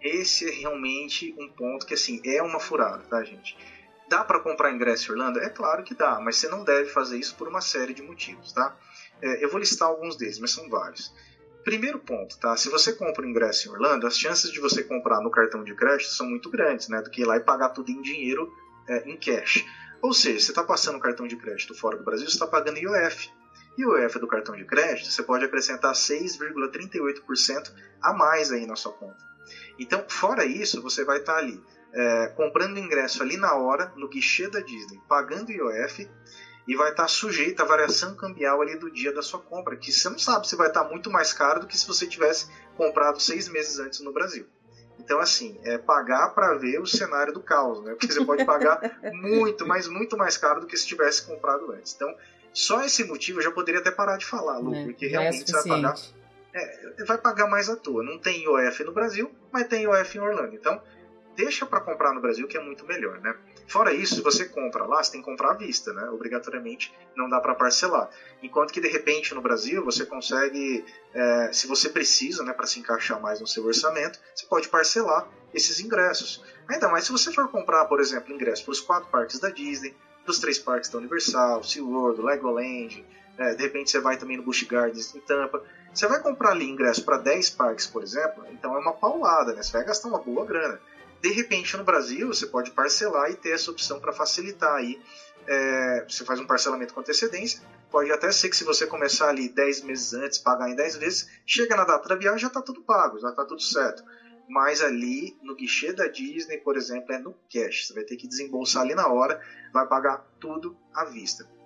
Esse é realmente um ponto que assim é uma furada, tá, gente? Dá para comprar ingresso em Orlando? É claro que dá, mas você não deve fazer isso por uma série de motivos, tá? É, eu vou listar alguns deles, mas são vários. Primeiro ponto, tá? Se você compra o ingresso em Orlando, as chances de você comprar no cartão de crédito são muito grandes, né? Do que ir lá e pagar tudo em dinheiro, é, em cash. Ou seja, você está passando o cartão de crédito fora do Brasil, você está pagando IOF. E o IOF do cartão de crédito, você pode acrescentar 6,38% a mais aí na sua conta. Então, fora isso, você vai estar ali é, comprando ingresso ali na hora, no guichê da Disney, pagando IOF e vai estar sujeito à variação cambial ali do dia da sua compra, que você não sabe se vai estar muito mais caro do que se você tivesse comprado seis meses antes no Brasil. Então, assim, é pagar para ver o cenário do caos, né? Porque você pode pagar muito, mas muito mais caro do que se tivesse comprado antes. Então, só esse motivo eu já poderia até parar de falar, Lu, é, porque é realmente é você vai pagar. É, vai pagar mais à toa. Não tem IOF no Brasil, mas tem IOF em Orlando. Então, deixa para comprar no Brasil, que é muito melhor, né? Fora isso, se você compra lá, você tem que comprar à vista, né? Obrigatoriamente não dá para parcelar. Enquanto que de repente no Brasil você consegue, é, se você precisa, né, para se encaixar mais no seu orçamento, você pode parcelar esses ingressos. Ainda mais se você for comprar, por exemplo, ingresso para os quatro parques da Disney, dos três parques da Universal, SeaWorld, Legoland, é, de repente você vai também no Busch Gardens em Tampa. Você vai comprar ali ingresso para 10 parques, por exemplo, então é uma paulada, né? Você vai gastar uma boa grana. De repente, no Brasil, você pode parcelar e ter essa opção para facilitar aí. É, você faz um parcelamento com antecedência. Pode até ser que se você começar ali 10 meses antes, pagar em 10 vezes, chega na data da viagem já está tudo pago, já está tudo certo. Mas ali no guichê da Disney, por exemplo, é no cash. Você vai ter que desembolsar ali na hora, vai pagar tudo à vista.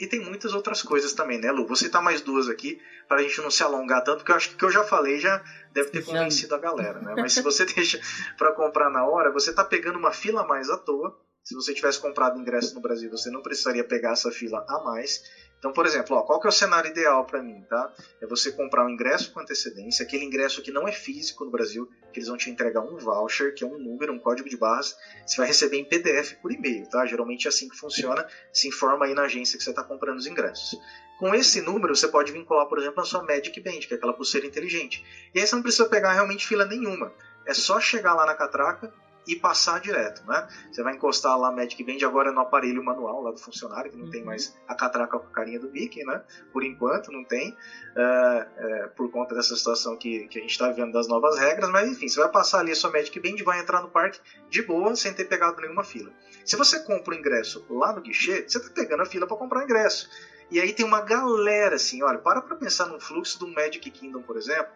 E tem muitas outras coisas também, né, Lu? Vou citar mais duas aqui para a gente não se alongar tanto, porque eu acho que o que eu já falei já deve ter convencido a galera, né? Mas se você deixa para comprar na hora, você está pegando uma fila a mais à toa. Se você tivesse comprado ingresso no Brasil, você não precisaria pegar essa fila a mais. Então, por exemplo, ó, qual que é o cenário ideal para mim, tá? É você comprar um ingresso com antecedência, aquele ingresso que não é físico no Brasil, que eles vão te entregar um voucher, que é um número, um código de barras, você vai receber em PDF por e-mail, tá? Geralmente é assim que funciona, se informa aí na agência que você está comprando os ingressos. Com esse número, você pode vincular, por exemplo, a sua Magic Band, que é aquela pulseira inteligente. E aí você não precisa pegar realmente fila nenhuma. É só chegar lá na catraca, e passar direto, né? Você vai encostar lá a Magic Band agora no aparelho manual lá do funcionário, que não uhum. tem mais a catraca com a carinha do Mickey, né? Por enquanto não tem, uh, uh, por conta dessa situação que, que a gente está vendo das novas regras, mas enfim, você vai passar ali a sua Magic Band, vai entrar no parque de boa, sem ter pegado nenhuma fila. Se você compra o ingresso lá no guichê, você está pegando a fila para comprar o ingresso. E aí tem uma galera assim, olha, para para pensar no fluxo do Magic Kingdom, por exemplo,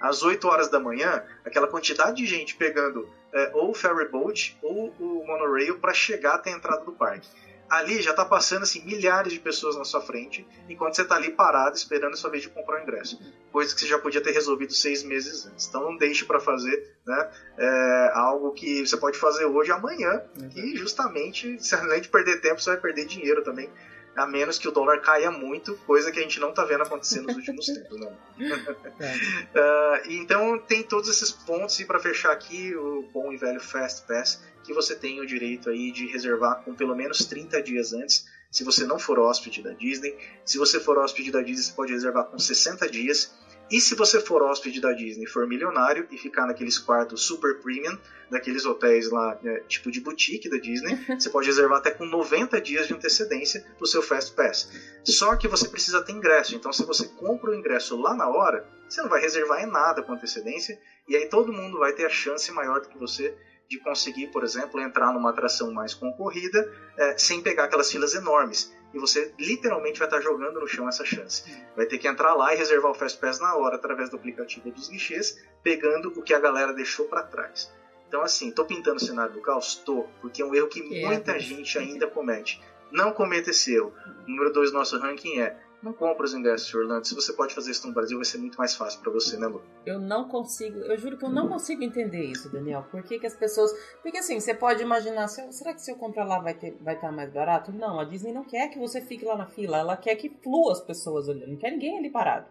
às 8 horas da manhã, aquela quantidade de gente pegando é, ou o ferry boat ou o monorail para chegar até a entrada do parque. Ali já está passando assim, milhares de pessoas na sua frente, enquanto você está ali parado esperando a sua vez de comprar o ingresso. Coisa que você já podia ter resolvido seis meses antes. Então não deixe para fazer né, é, algo que você pode fazer hoje amanhã, e justamente, além de perder tempo, você vai perder dinheiro também a menos que o dólar caia muito, coisa que a gente não está vendo acontecer nos últimos tempos, não. uh, então tem todos esses pontos e para fechar aqui o bom e velho Fast Pass, que você tem o direito aí de reservar com pelo menos 30 dias antes, se você não for hóspede da Disney. Se você for hóspede da Disney, você pode reservar com 60 dias e se você for hóspede da Disney for milionário e ficar naqueles quartos super premium, daqueles hotéis lá, né, tipo de boutique da Disney, você pode reservar até com 90 dias de antecedência o seu Fast Pass. Só que você precisa ter ingresso, então se você compra o ingresso lá na hora, você não vai reservar em nada com antecedência, e aí todo mundo vai ter a chance maior do que você de conseguir, por exemplo, entrar numa atração mais concorrida é, sem pegar aquelas filas enormes e você literalmente vai estar jogando no chão essa chance. Vai ter que entrar lá e reservar o Fast Pass na hora através do aplicativo dos guichês, pegando o que a galera deixou para trás. Então, assim, tô pintando o cenário do caos? Tô, porque é um erro que é, muita gente ainda comete. Não cometa esse erro. O número 2 do nosso ranking é não compra os ingressos de Orlando. Se você pode fazer isso no Brasil, vai ser muito mais fácil para você, né, Lu? Eu não consigo, eu juro que eu não consigo entender isso, Daniel. Por que, que as pessoas. Porque assim, você pode imaginar, será que se eu comprar lá vai estar vai tá mais barato? Não, a Disney não quer que você fique lá na fila, ela quer que flua as pessoas olhando, não quer ninguém ali parado.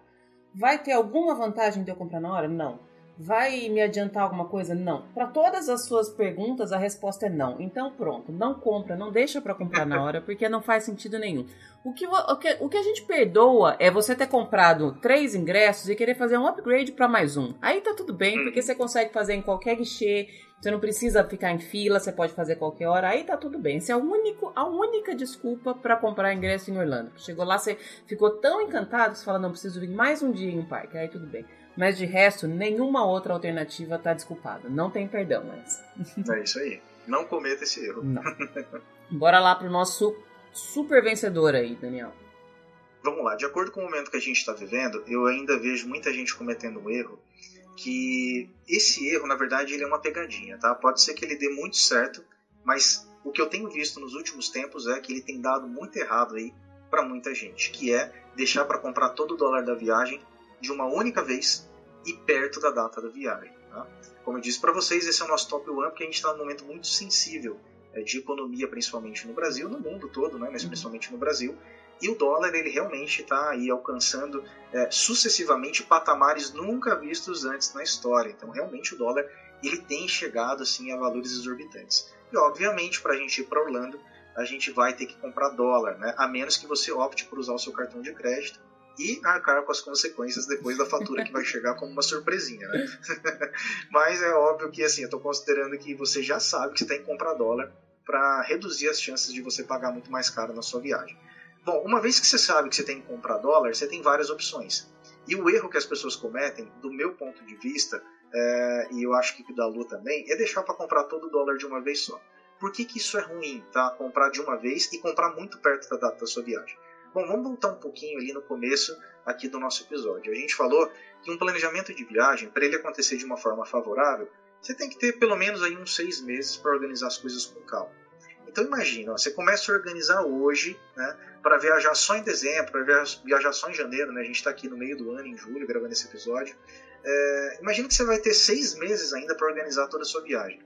Vai ter alguma vantagem de eu comprar na hora? Não. Vai me adiantar alguma coisa? Não. Para todas as suas perguntas, a resposta é não. Então, pronto, não compra, não deixa para comprar na hora, porque não faz sentido nenhum. O que, o, que, o que a gente perdoa é você ter comprado três ingressos e querer fazer um upgrade para mais um. Aí tá tudo bem, porque você consegue fazer em qualquer guichê, você não precisa ficar em fila, você pode fazer qualquer hora, aí tá tudo bem. Essa é a, único, a única desculpa para comprar ingresso em Orlando. Chegou lá, você ficou tão encantado, você fala, não, preciso vir mais um dia em um parque, aí tudo bem. Mas de resto, nenhuma outra alternativa está desculpada. Não tem perdão mais. É isso aí. Não cometa esse erro. Não. Bora lá pro nosso super vencedor aí, Daniel. Vamos lá. De acordo com o momento que a gente está vivendo, eu ainda vejo muita gente cometendo um erro que esse erro, na verdade, ele é uma pegadinha, tá? Pode ser que ele dê muito certo, mas o que eu tenho visto nos últimos tempos é que ele tem dado muito errado aí para muita gente, que é deixar para comprar todo o dólar da viagem de uma única vez e perto da data da viagem. Tá? Como eu disse para vocês, esse é o nosso top one, porque a gente está num momento muito sensível é, de economia, principalmente no Brasil, no mundo todo, né, mas uhum. principalmente no Brasil. E o dólar ele realmente está aí alcançando é, sucessivamente patamares nunca vistos antes na história. Então realmente o dólar ele tem chegado assim a valores exorbitantes. E obviamente para a gente ir para Orlando a gente vai ter que comprar dólar, né? A menos que você opte por usar o seu cartão de crédito e arcar com as consequências depois da fatura que vai chegar como uma surpresinha, né? Mas é óbvio que assim, eu estou considerando que você já sabe que você tem que comprar dólar para reduzir as chances de você pagar muito mais caro na sua viagem. Bom, uma vez que você sabe que você tem que comprar dólar, você tem várias opções. E o erro que as pessoas cometem, do meu ponto de vista, é, e eu acho que da Lu também, é deixar para comprar todo o dólar de uma vez só. Por que, que isso é ruim, tá? Comprar de uma vez e comprar muito perto da data da sua viagem. Bom, vamos voltar um pouquinho ali no começo aqui do nosso episódio. A gente falou que um planejamento de viagem, para ele acontecer de uma forma favorável, você tem que ter pelo menos aí uns seis meses para organizar as coisas com calma. Então imagina, ó, você começa a organizar hoje, né, para viajar só em dezembro, para viajar só em janeiro, né, a gente está aqui no meio do ano, em julho, gravando esse episódio. É, imagina que você vai ter seis meses ainda para organizar toda a sua viagem.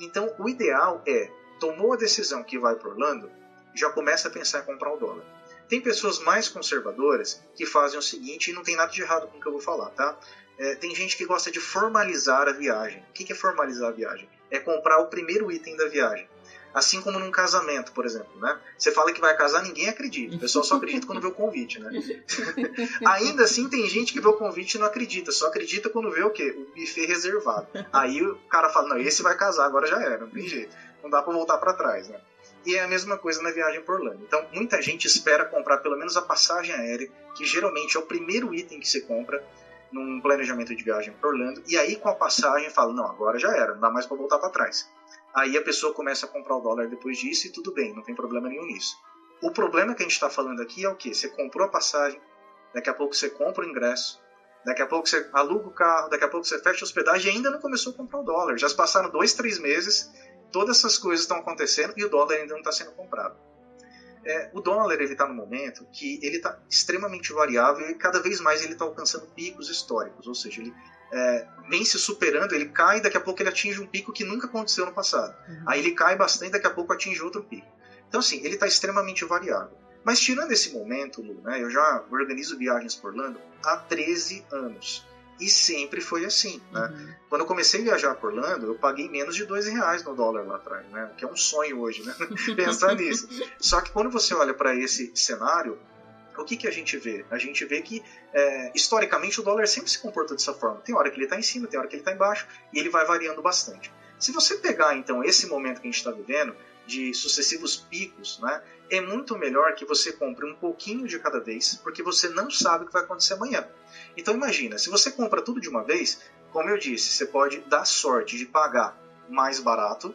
Então o ideal é, tomou a decisão que vai para Orlando, já começa a pensar em comprar o dólar. Tem pessoas mais conservadoras que fazem o seguinte, e não tem nada de errado com o que eu vou falar, tá? É, tem gente que gosta de formalizar a viagem. O que é formalizar a viagem? É comprar o primeiro item da viagem. Assim como num casamento, por exemplo, né? Você fala que vai casar, ninguém acredita. O pessoal só acredita quando vê o convite, né? Ainda assim, tem gente que vê o convite e não acredita. Só acredita quando vê o quê? O buffet reservado. Aí o cara fala, não, esse vai casar, agora já era, não tem jeito. Não dá para voltar para trás, né? E é a mesma coisa na viagem por Orlando. Então, muita gente espera comprar pelo menos a passagem aérea, que geralmente é o primeiro item que você compra num planejamento de viagem por Orlando, e aí com a passagem fala: não, agora já era, não dá mais para voltar para trás. Aí a pessoa começa a comprar o dólar depois disso e tudo bem, não tem problema nenhum nisso. O problema que a gente está falando aqui é o que? Você comprou a passagem, daqui a pouco você compra o ingresso, daqui a pouco você aluga o carro, daqui a pouco você fecha a hospedagem e ainda não começou a comprar o dólar. Já se passaram dois, três meses todas essas coisas estão acontecendo e o dólar ainda não está sendo comprado. É, o dólar ele está no momento que ele está extremamente variável e cada vez mais ele está alcançando picos históricos, ou seja, ele é, vem se superando, ele cai, daqui a pouco ele atinge um pico que nunca aconteceu no passado. Uhum. Aí ele cai bastante, daqui a pouco atinge outro pico. Então, assim, ele está extremamente variável. Mas tirando esse momento, Lu, né, eu já organizo viagens por Orlando há 13 anos. E sempre foi assim, né? Uhum. Quando eu comecei a viajar por Orlando, eu paguei menos de dois reais no dólar lá atrás, né? Que é um sonho hoje, né? Pensar nisso. Só que quando você olha para esse cenário, o que, que a gente vê? A gente vê que, é, historicamente, o dólar sempre se comportou dessa forma. Tem hora que ele está em cima, tem hora que ele está embaixo, e ele vai variando bastante. Se você pegar, então, esse momento que a gente está vivendo, de sucessivos picos, né, é muito melhor que você compre um pouquinho de cada vez, porque você não sabe o que vai acontecer amanhã. Então imagina, se você compra tudo de uma vez, como eu disse, você pode dar sorte de pagar mais barato,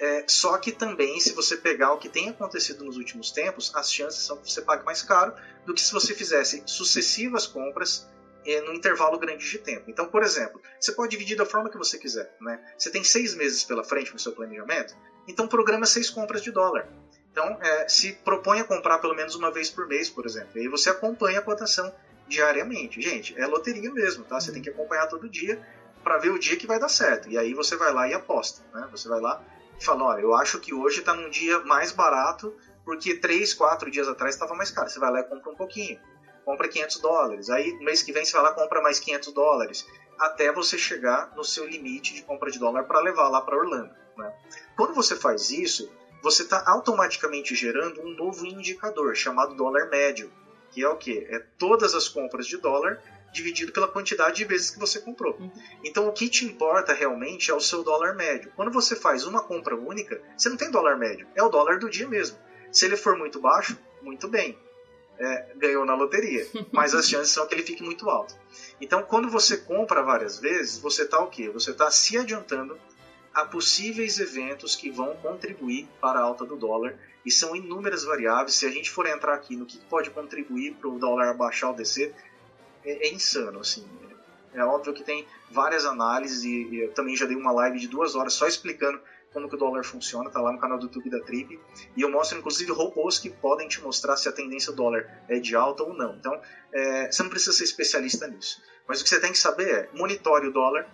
é, só que também, se você pegar o que tem acontecido nos últimos tempos, as chances são que você pague mais caro do que se você fizesse sucessivas compras é, no intervalo grande de tempo. Então, por exemplo, você pode dividir da forma que você quiser. Né? Você tem seis meses pela frente no seu planejamento, então programa seis compras de dólar. Então, é, se propõe a comprar pelo menos uma vez por mês, por exemplo. E aí você acompanha a cotação diariamente. Gente, é loteria mesmo, tá? Você tem que acompanhar todo dia para ver o dia que vai dar certo. E aí você vai lá e aposta, né? Você vai lá e fala, olha, eu acho que hoje está num dia mais barato porque três, quatro dias atrás estava mais caro. Você vai lá e compra um pouquinho. Compra 500 dólares. Aí, no mês que vem, você vai lá e compra mais 500 dólares. Até você chegar no seu limite de compra de dólar para levar lá para Orlando. Né? Quando você faz isso, você está automaticamente gerando um novo indicador chamado dólar médio, que é o que? É todas as compras de dólar dividido pela quantidade de vezes que você comprou. Uhum. Então o que te importa realmente é o seu dólar médio. Quando você faz uma compra única, você não tem dólar médio, é o dólar do dia mesmo. Se ele for muito baixo, muito bem. É, ganhou na loteria, mas as chances são que ele fique muito alto. Então, quando você compra várias vezes, você está o quê? Você está se adiantando a possíveis eventos que vão contribuir para a alta do dólar e são inúmeras variáveis. Se a gente for entrar aqui no que pode contribuir para o dólar baixar ou descer, é, é, insano, assim. É óbvio que tem várias análises e, eu também já dei uma live de duas horas só explicando como que o dólar funciona, tá lá no canal do YouTube da Trip. E eu mostro inclusive robôs que podem te mostrar se a tendência do dólar é de alta ou não. Então, é, você não precisa ser especialista nisso. Mas o que você tem que saber é monitore o dólar,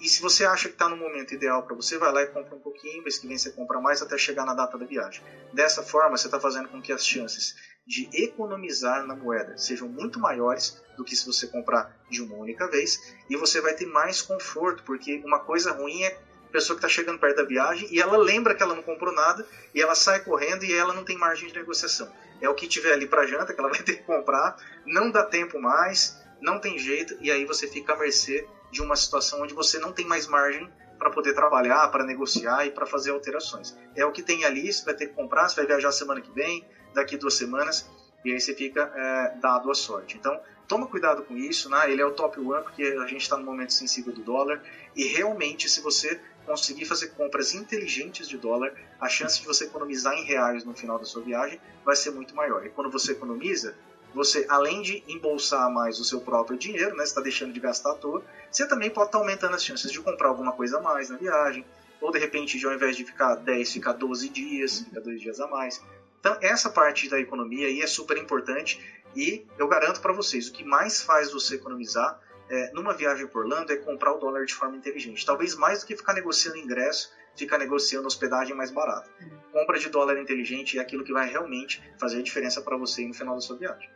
e se você acha que está no momento ideal para você, vai lá e compra um pouquinho, mês que vem você compra mais até chegar na data da viagem. Dessa forma, você está fazendo com que as chances de economizar na moeda sejam muito maiores do que se você comprar de uma única vez, e você vai ter mais conforto, porque uma coisa ruim é a pessoa que está chegando perto da viagem e ela lembra que ela não comprou nada e ela sai correndo e ela não tem margem de negociação. É o que tiver ali para janta que ela vai ter que comprar, não dá tempo mais, não tem jeito, e aí você fica à mercê de uma situação onde você não tem mais margem para poder trabalhar, para negociar e para fazer alterações. É o que tem ali, você vai ter que comprar, você vai viajar semana que vem, daqui duas semanas, e aí você fica é, dado a sorte. Então, toma cuidado com isso, né? ele é o top one, porque a gente está no momento sensível do dólar, e realmente, se você conseguir fazer compras inteligentes de dólar, a chance de você economizar em reais no final da sua viagem vai ser muito maior. E quando você economiza, você, além de embolsar mais o seu próprio dinheiro, né, você está deixando de gastar à toa, você também pode estar tá aumentando as chances de comprar alguma coisa a mais na viagem, ou de repente, de, ao invés de ficar 10, ficar 12 dias, ficar dois dias a mais. Então, essa parte da economia aí é super importante e eu garanto para vocês, o que mais faz você economizar é, numa viagem por Orlando é comprar o dólar de forma inteligente. Talvez mais do que ficar negociando ingresso, ficar negociando hospedagem mais barata. Uhum. Compra de dólar inteligente é aquilo que vai realmente fazer a diferença para você no final da sua viagem.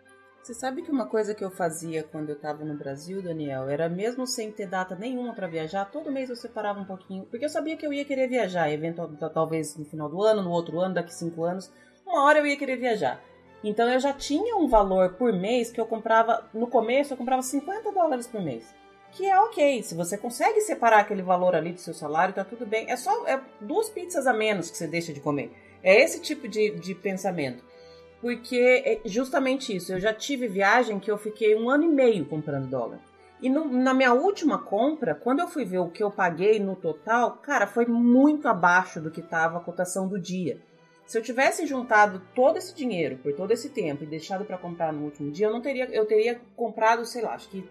Você sabe que uma coisa que eu fazia quando eu estava no Brasil, Daniel, era mesmo sem ter data nenhuma para viajar, todo mês eu separava um pouquinho, porque eu sabia que eu ia querer viajar, eventualmente, talvez no final do ano, no outro ano, daqui cinco anos, uma hora eu ia querer viajar. Então eu já tinha um valor por mês que eu comprava, no começo eu comprava 50 dólares por mês. Que é ok, se você consegue separar aquele valor ali do seu salário, tá tudo bem. É só é duas pizzas a menos que você deixa de comer. É esse tipo de, de pensamento. Porque é justamente isso. Eu já tive viagem que eu fiquei um ano e meio comprando dólar. E no, na minha última compra, quando eu fui ver o que eu paguei no total, cara, foi muito abaixo do que estava a cotação do dia. Se eu tivesse juntado todo esse dinheiro por todo esse tempo e deixado para comprar no último dia, eu não teria, eu teria comprado, sei lá, acho que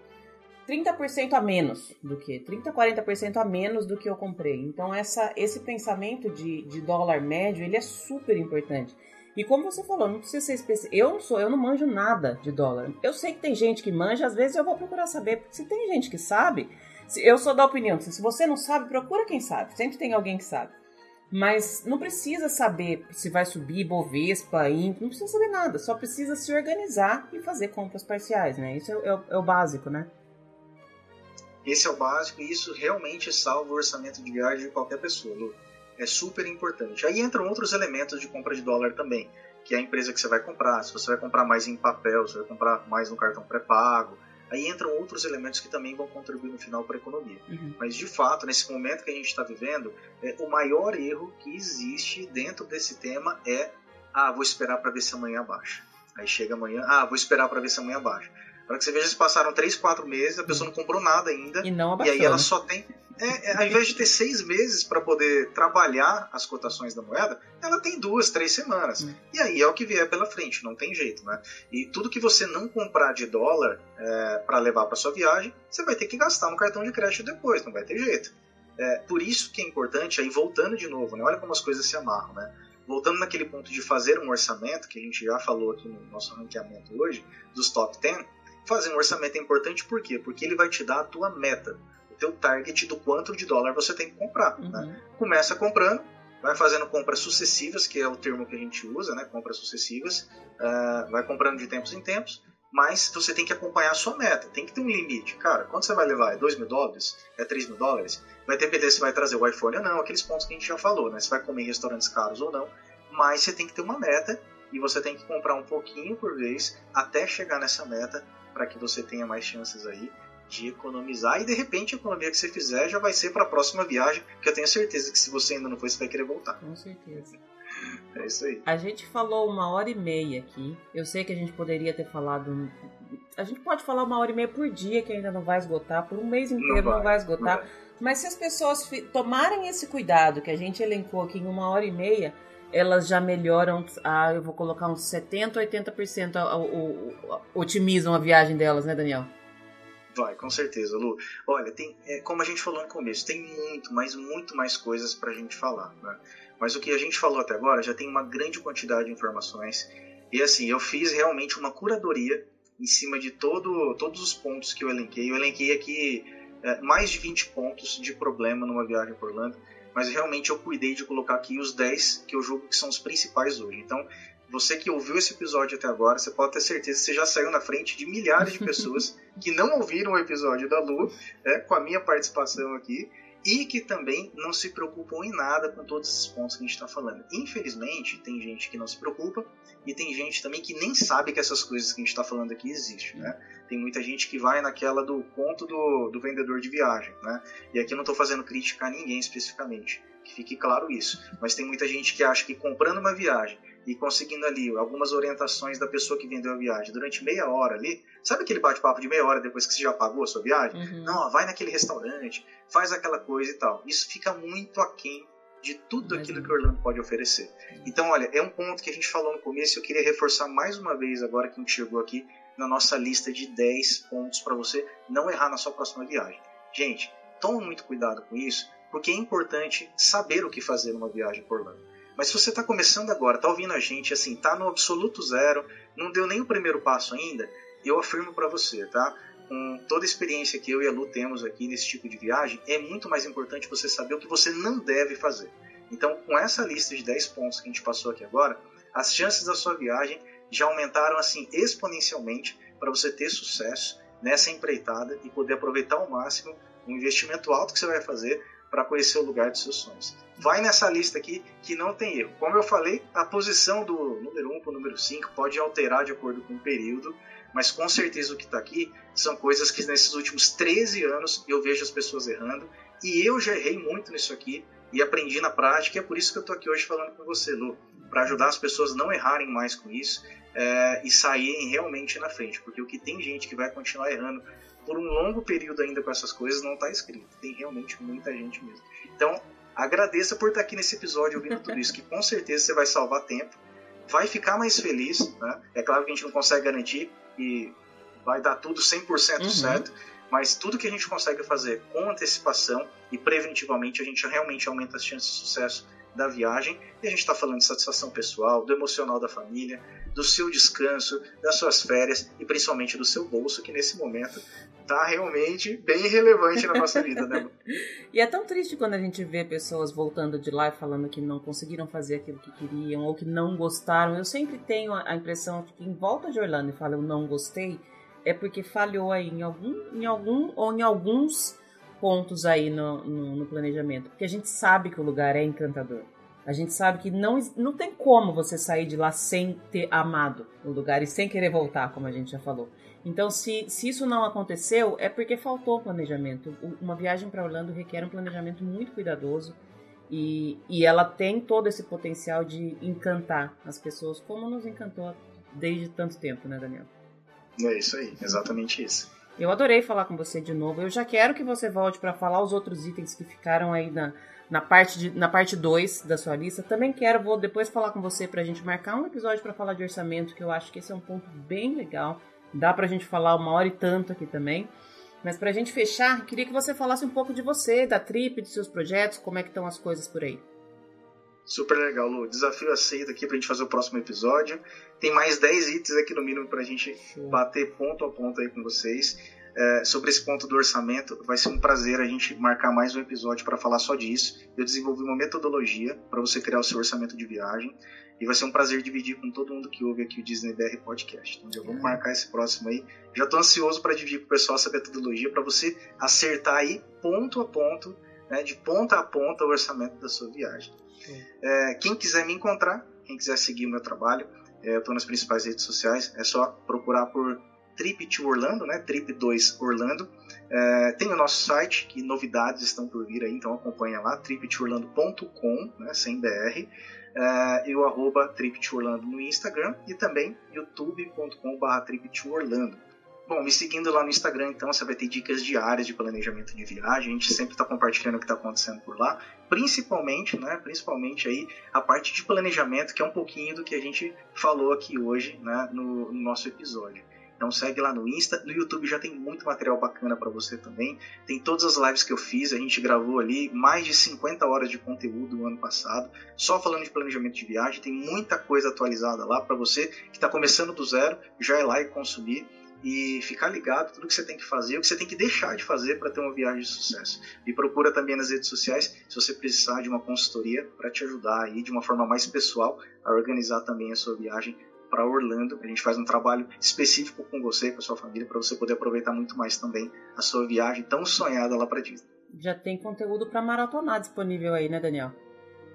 30% a menos do que, 30, 40% a menos do que eu comprei. Então essa, esse pensamento de, de dólar médio, ele é super importante. E como você falou, não precisa ser especialista. Eu não sou, eu não manjo nada de dólar. Eu sei que tem gente que manja, às vezes eu vou procurar saber, porque se tem gente que sabe, eu sou da opinião se você não sabe, procura quem sabe. Sempre tem alguém que sabe. Mas não precisa saber se vai subir Bovespa, Inc, não precisa saber nada, só precisa se organizar e fazer compras parciais, né? Isso é, é, é o básico, né? Esse é o básico e isso realmente salva o orçamento de viagem de qualquer pessoa, Lu é super importante. Aí entram outros elementos de compra de dólar também, que é a empresa que você vai comprar, se você vai comprar mais em papel, se você vai comprar mais no cartão pré-pago. Aí entram outros elementos que também vão contribuir no final para a economia. Uhum. Mas, de fato, nesse momento que a gente está vivendo, é, o maior erro que existe dentro desse tema é: ah, vou esperar para ver se amanhã baixa. Aí chega amanhã, ah, vou esperar para ver se amanhã baixa. Para que você veja, se passaram 3, 4 meses, a pessoa não comprou nada ainda. E não abaixou, E aí ela né? só tem é, é, ao invés de ter seis meses para poder trabalhar as cotações da moeda, ela tem duas, três semanas. Hum. E aí é o que vier pela frente, não tem jeito, né? E tudo que você não comprar de dólar é, para levar para sua viagem, você vai ter que gastar no cartão de crédito depois, não vai ter jeito. É, por isso que é importante, aí voltando de novo, né? olha como as coisas se amarram, né? voltando naquele ponto de fazer um orçamento, que a gente já falou aqui no nosso ranqueamento hoje, dos top 10, fazer um orçamento é importante por quê? Porque ele vai te dar a tua meta, teu target do quanto de dólar você tem que comprar. Uhum. Né? Começa comprando, vai fazendo compras sucessivas, que é o termo que a gente usa, né? compras sucessivas, uh, vai comprando de tempos em tempos, mas você tem que acompanhar a sua meta, tem que ter um limite. Cara, quanto você vai levar? É 2 mil dólares? É 3 mil dólares? Vai depender se vai trazer o iPhone ou não, aqueles pontos que a gente já falou, né? Se vai comer em restaurantes caros ou não, mas você tem que ter uma meta e você tem que comprar um pouquinho por vez até chegar nessa meta para que você tenha mais chances aí de economizar e de repente a economia que você fizer já vai ser para a próxima viagem, que eu tenho certeza que se você ainda não foi, você vai querer voltar. Com certeza. É isso aí. A gente falou uma hora e meia aqui. Eu sei que a gente poderia ter falado. A gente pode falar uma hora e meia por dia, que ainda não vai esgotar. Por um mês inteiro não vai, não vai esgotar. Não vai. Mas se as pessoas tomarem esse cuidado que a gente elencou aqui em uma hora e meia, elas já melhoram, ah, eu vou colocar uns 70, 80% o, o, otimizam a viagem delas, né, Daniel? Vai, com certeza, Lu. Olha, tem, é, como a gente falou no começo, tem muito, mas muito mais coisas para a gente falar. Né? Mas o que a gente falou até agora já tem uma grande quantidade de informações. E assim, eu fiz realmente uma curadoria em cima de todo, todos os pontos que eu elenquei. Eu elenquei aqui é, mais de 20 pontos de problema numa viagem por Orlando mas realmente eu cuidei de colocar aqui os 10 que eu julgo que são os principais hoje. Então, você que ouviu esse episódio até agora, você pode ter certeza que você já saiu na frente de milhares de pessoas que não ouviram o episódio da Lu, né, com a minha participação aqui, e que também não se preocupam em nada com todos esses pontos que a gente está falando. Infelizmente, tem gente que não se preocupa e tem gente também que nem sabe que essas coisas que a gente está falando aqui existem. Né? Tem muita gente que vai naquela do conto do, do vendedor de viagem. Né? E aqui eu não estou fazendo crítica a ninguém especificamente, que fique claro isso. Mas tem muita gente que acha que comprando uma viagem e conseguindo ali algumas orientações da pessoa que vendeu a viagem durante meia hora ali. Sabe aquele bate-papo de meia hora depois que você já pagou a sua viagem? Uhum. Não, vai naquele restaurante, faz aquela coisa e tal. Isso fica muito aquém de tudo aquilo que o Orlando pode oferecer. Então, olha, é um ponto que a gente falou no começo e eu queria reforçar mais uma vez agora que a gente chegou aqui na nossa lista de 10 pontos para você não errar na sua próxima viagem. Gente, tome muito cuidado com isso, porque é importante saber o que fazer numa viagem por Orlando. Mas se você está começando agora, está ouvindo a gente, assim, está no absoluto zero, não deu nem o primeiro passo ainda, eu afirmo para você, tá? Com toda a experiência que eu e a Lu temos aqui nesse tipo de viagem, é muito mais importante você saber o que você não deve fazer. Então, com essa lista de 10 pontos que a gente passou aqui agora, as chances da sua viagem já aumentaram assim exponencialmente para você ter sucesso nessa empreitada e poder aproveitar ao máximo o investimento alto que você vai fazer para conhecer o lugar dos seus sonhos. Vai nessa lista aqui que não tem erro. Como eu falei, a posição do número 1 para o número 5 pode alterar de acordo com o período, mas com certeza o que está aqui são coisas que nesses últimos 13 anos eu vejo as pessoas errando e eu já errei muito nisso aqui e aprendi na prática. E é por isso que eu estou aqui hoje falando com você, Lu, para ajudar as pessoas a não errarem mais com isso é, e saírem realmente na frente, porque o que tem gente que vai continuar errando por um longo período ainda com essas coisas não está escrito. Tem realmente muita gente mesmo. Então, agradeça por estar aqui nesse episódio ouvindo tudo isso, que com certeza você vai salvar tempo, vai ficar mais feliz. Né? É claro que a gente não consegue garantir e vai dar tudo 100% uhum. certo, mas tudo que a gente consegue fazer com antecipação e preventivamente, a gente realmente aumenta as chances de sucesso da viagem. E a gente está falando de satisfação pessoal, do emocional da família, do seu descanso, das suas férias e principalmente do seu bolso, que nesse momento está realmente bem relevante na nossa vida, né? e é tão triste quando a gente vê pessoas voltando de lá e falando que não conseguiram fazer aquilo que queriam ou que não gostaram. Eu sempre tenho a impressão que em volta de Orlando e fala eu não gostei, é porque falhou aí em algum, em algum ou em alguns pontos aí no, no, no planejamento. Porque a gente sabe que o lugar é encantador. A gente sabe que não, não tem como você sair de lá sem ter amado o lugar e sem querer voltar, como a gente já falou. Então, se, se isso não aconteceu, é porque faltou planejamento. Uma viagem para Orlando requer um planejamento muito cuidadoso e, e ela tem todo esse potencial de encantar as pessoas, como nos encantou desde tanto tempo, né, Daniel? É isso aí, exatamente isso. Eu adorei falar com você de novo. Eu já quero que você volte para falar os outros itens que ficaram aí na, na parte de, na parte 2 da sua lista. Também quero, vou depois falar com você pra gente marcar um episódio para falar de orçamento, que eu acho que esse é um ponto bem legal. Dá pra gente falar uma hora e tanto aqui também. Mas pra gente fechar, queria que você falasse um pouco de você, da trip, de seus projetos, como é que estão as coisas por aí. Super legal, Lu. Desafio aceito aqui pra gente fazer o próximo episódio. Tem mais 10 itens aqui no mínimo pra gente Sim. bater ponto a ponto aí com vocês. É, sobre esse ponto do orçamento, vai ser um prazer a gente marcar mais um episódio para falar só disso. Eu desenvolvi uma metodologia para você criar o seu orçamento de viagem e vai ser um prazer dividir com todo mundo que ouve aqui o Disney BR Podcast. Então já vamos marcar esse próximo aí. Já estou ansioso para dividir com o pessoal essa metodologia para você acertar aí ponto a ponto, né, de ponta a ponta o orçamento da sua viagem. É, quem quiser me encontrar, quem quiser seguir o meu trabalho, é, eu estou nas principais redes sociais, é só procurar por Trip to Orlando, né? Trip 2 Orlando. É, tem o nosso site, que novidades estão por vir aí, então acompanha lá, triptoorlando.com, né, sem BR, é, e o arroba triptoorlando no Instagram e também youtube.com.br triptoorlando. Bom, me seguindo lá no Instagram, então, você vai ter dicas diárias de planejamento de viagem. A gente sempre está compartilhando o que está acontecendo por lá. Principalmente, né? Principalmente aí a parte de planejamento, que é um pouquinho do que a gente falou aqui hoje, né? No, no nosso episódio. Então segue lá no Insta, no YouTube já tem muito material bacana para você também. Tem todas as lives que eu fiz, a gente gravou ali mais de 50 horas de conteúdo no ano passado, só falando de planejamento de viagem. Tem muita coisa atualizada lá para você que está começando do zero, já é lá e consumir e ficar ligado tudo que você tem que fazer, o que você tem que deixar de fazer para ter uma viagem de sucesso. Me procura também nas redes sociais se você precisar de uma consultoria para te ajudar aí de uma forma mais pessoal a organizar também a sua viagem para Orlando. A gente faz um trabalho específico com você, com a sua família, para você poder aproveitar muito mais também a sua viagem tão sonhada lá para Disney. Já tem conteúdo para maratonar disponível aí, né, Daniel?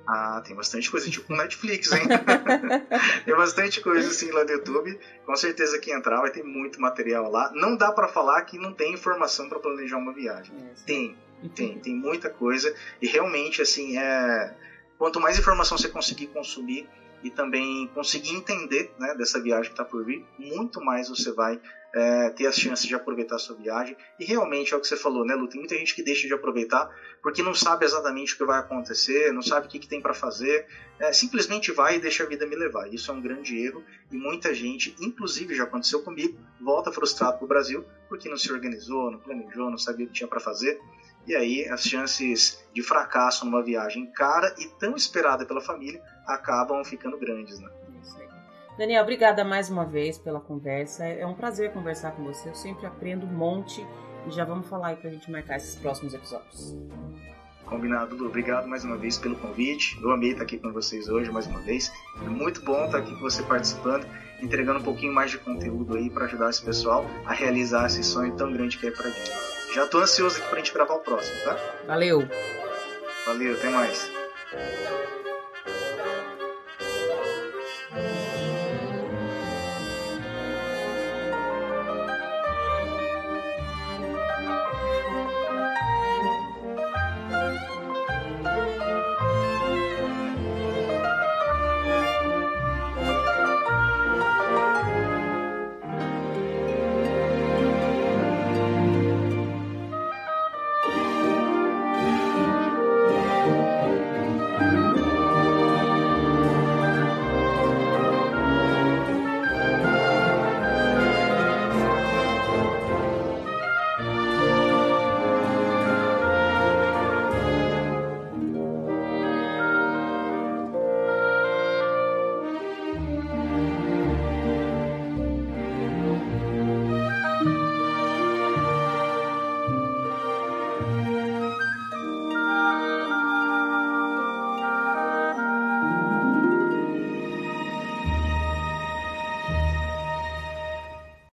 Ah, tem bastante coisa, tipo Netflix, hein? tem bastante coisa assim lá no YouTube. Com certeza que entrar vai ter muito material lá. Não dá para falar que não tem informação para planejar uma viagem. É, tem, tem, tem muita coisa. E realmente, assim, é... quanto mais informação você conseguir consumir, e também conseguir entender né, dessa viagem que está por vir, muito mais você vai é, ter as chances de aproveitar a sua viagem. E realmente é o que você falou, né, Lu? Tem muita gente que deixa de aproveitar porque não sabe exatamente o que vai acontecer, não sabe o que, que tem para fazer, é, simplesmente vai e deixa a vida me levar. Isso é um grande erro e muita gente, inclusive já aconteceu comigo, volta frustrado para o Brasil porque não se organizou, não planejou, não sabia o que tinha para fazer. E aí as chances de fracasso numa viagem cara e tão esperada pela família acabam ficando grandes, né? Daniel, obrigada mais uma vez pela conversa. É um prazer conversar com você. Eu sempre aprendo um monte e já vamos falar aí pra gente marcar esses próximos episódios. Combinado, Lu. Obrigado mais uma vez pelo convite. Eu amei estar aqui com vocês hoje mais uma vez. É muito bom estar aqui com você participando, entregando um pouquinho mais de conteúdo aí para ajudar esse pessoal a realizar esse sonho tão grande que é para gente. Já tô ansioso aqui pra gente gravar o próximo, tá? Valeu. Valeu, até mais.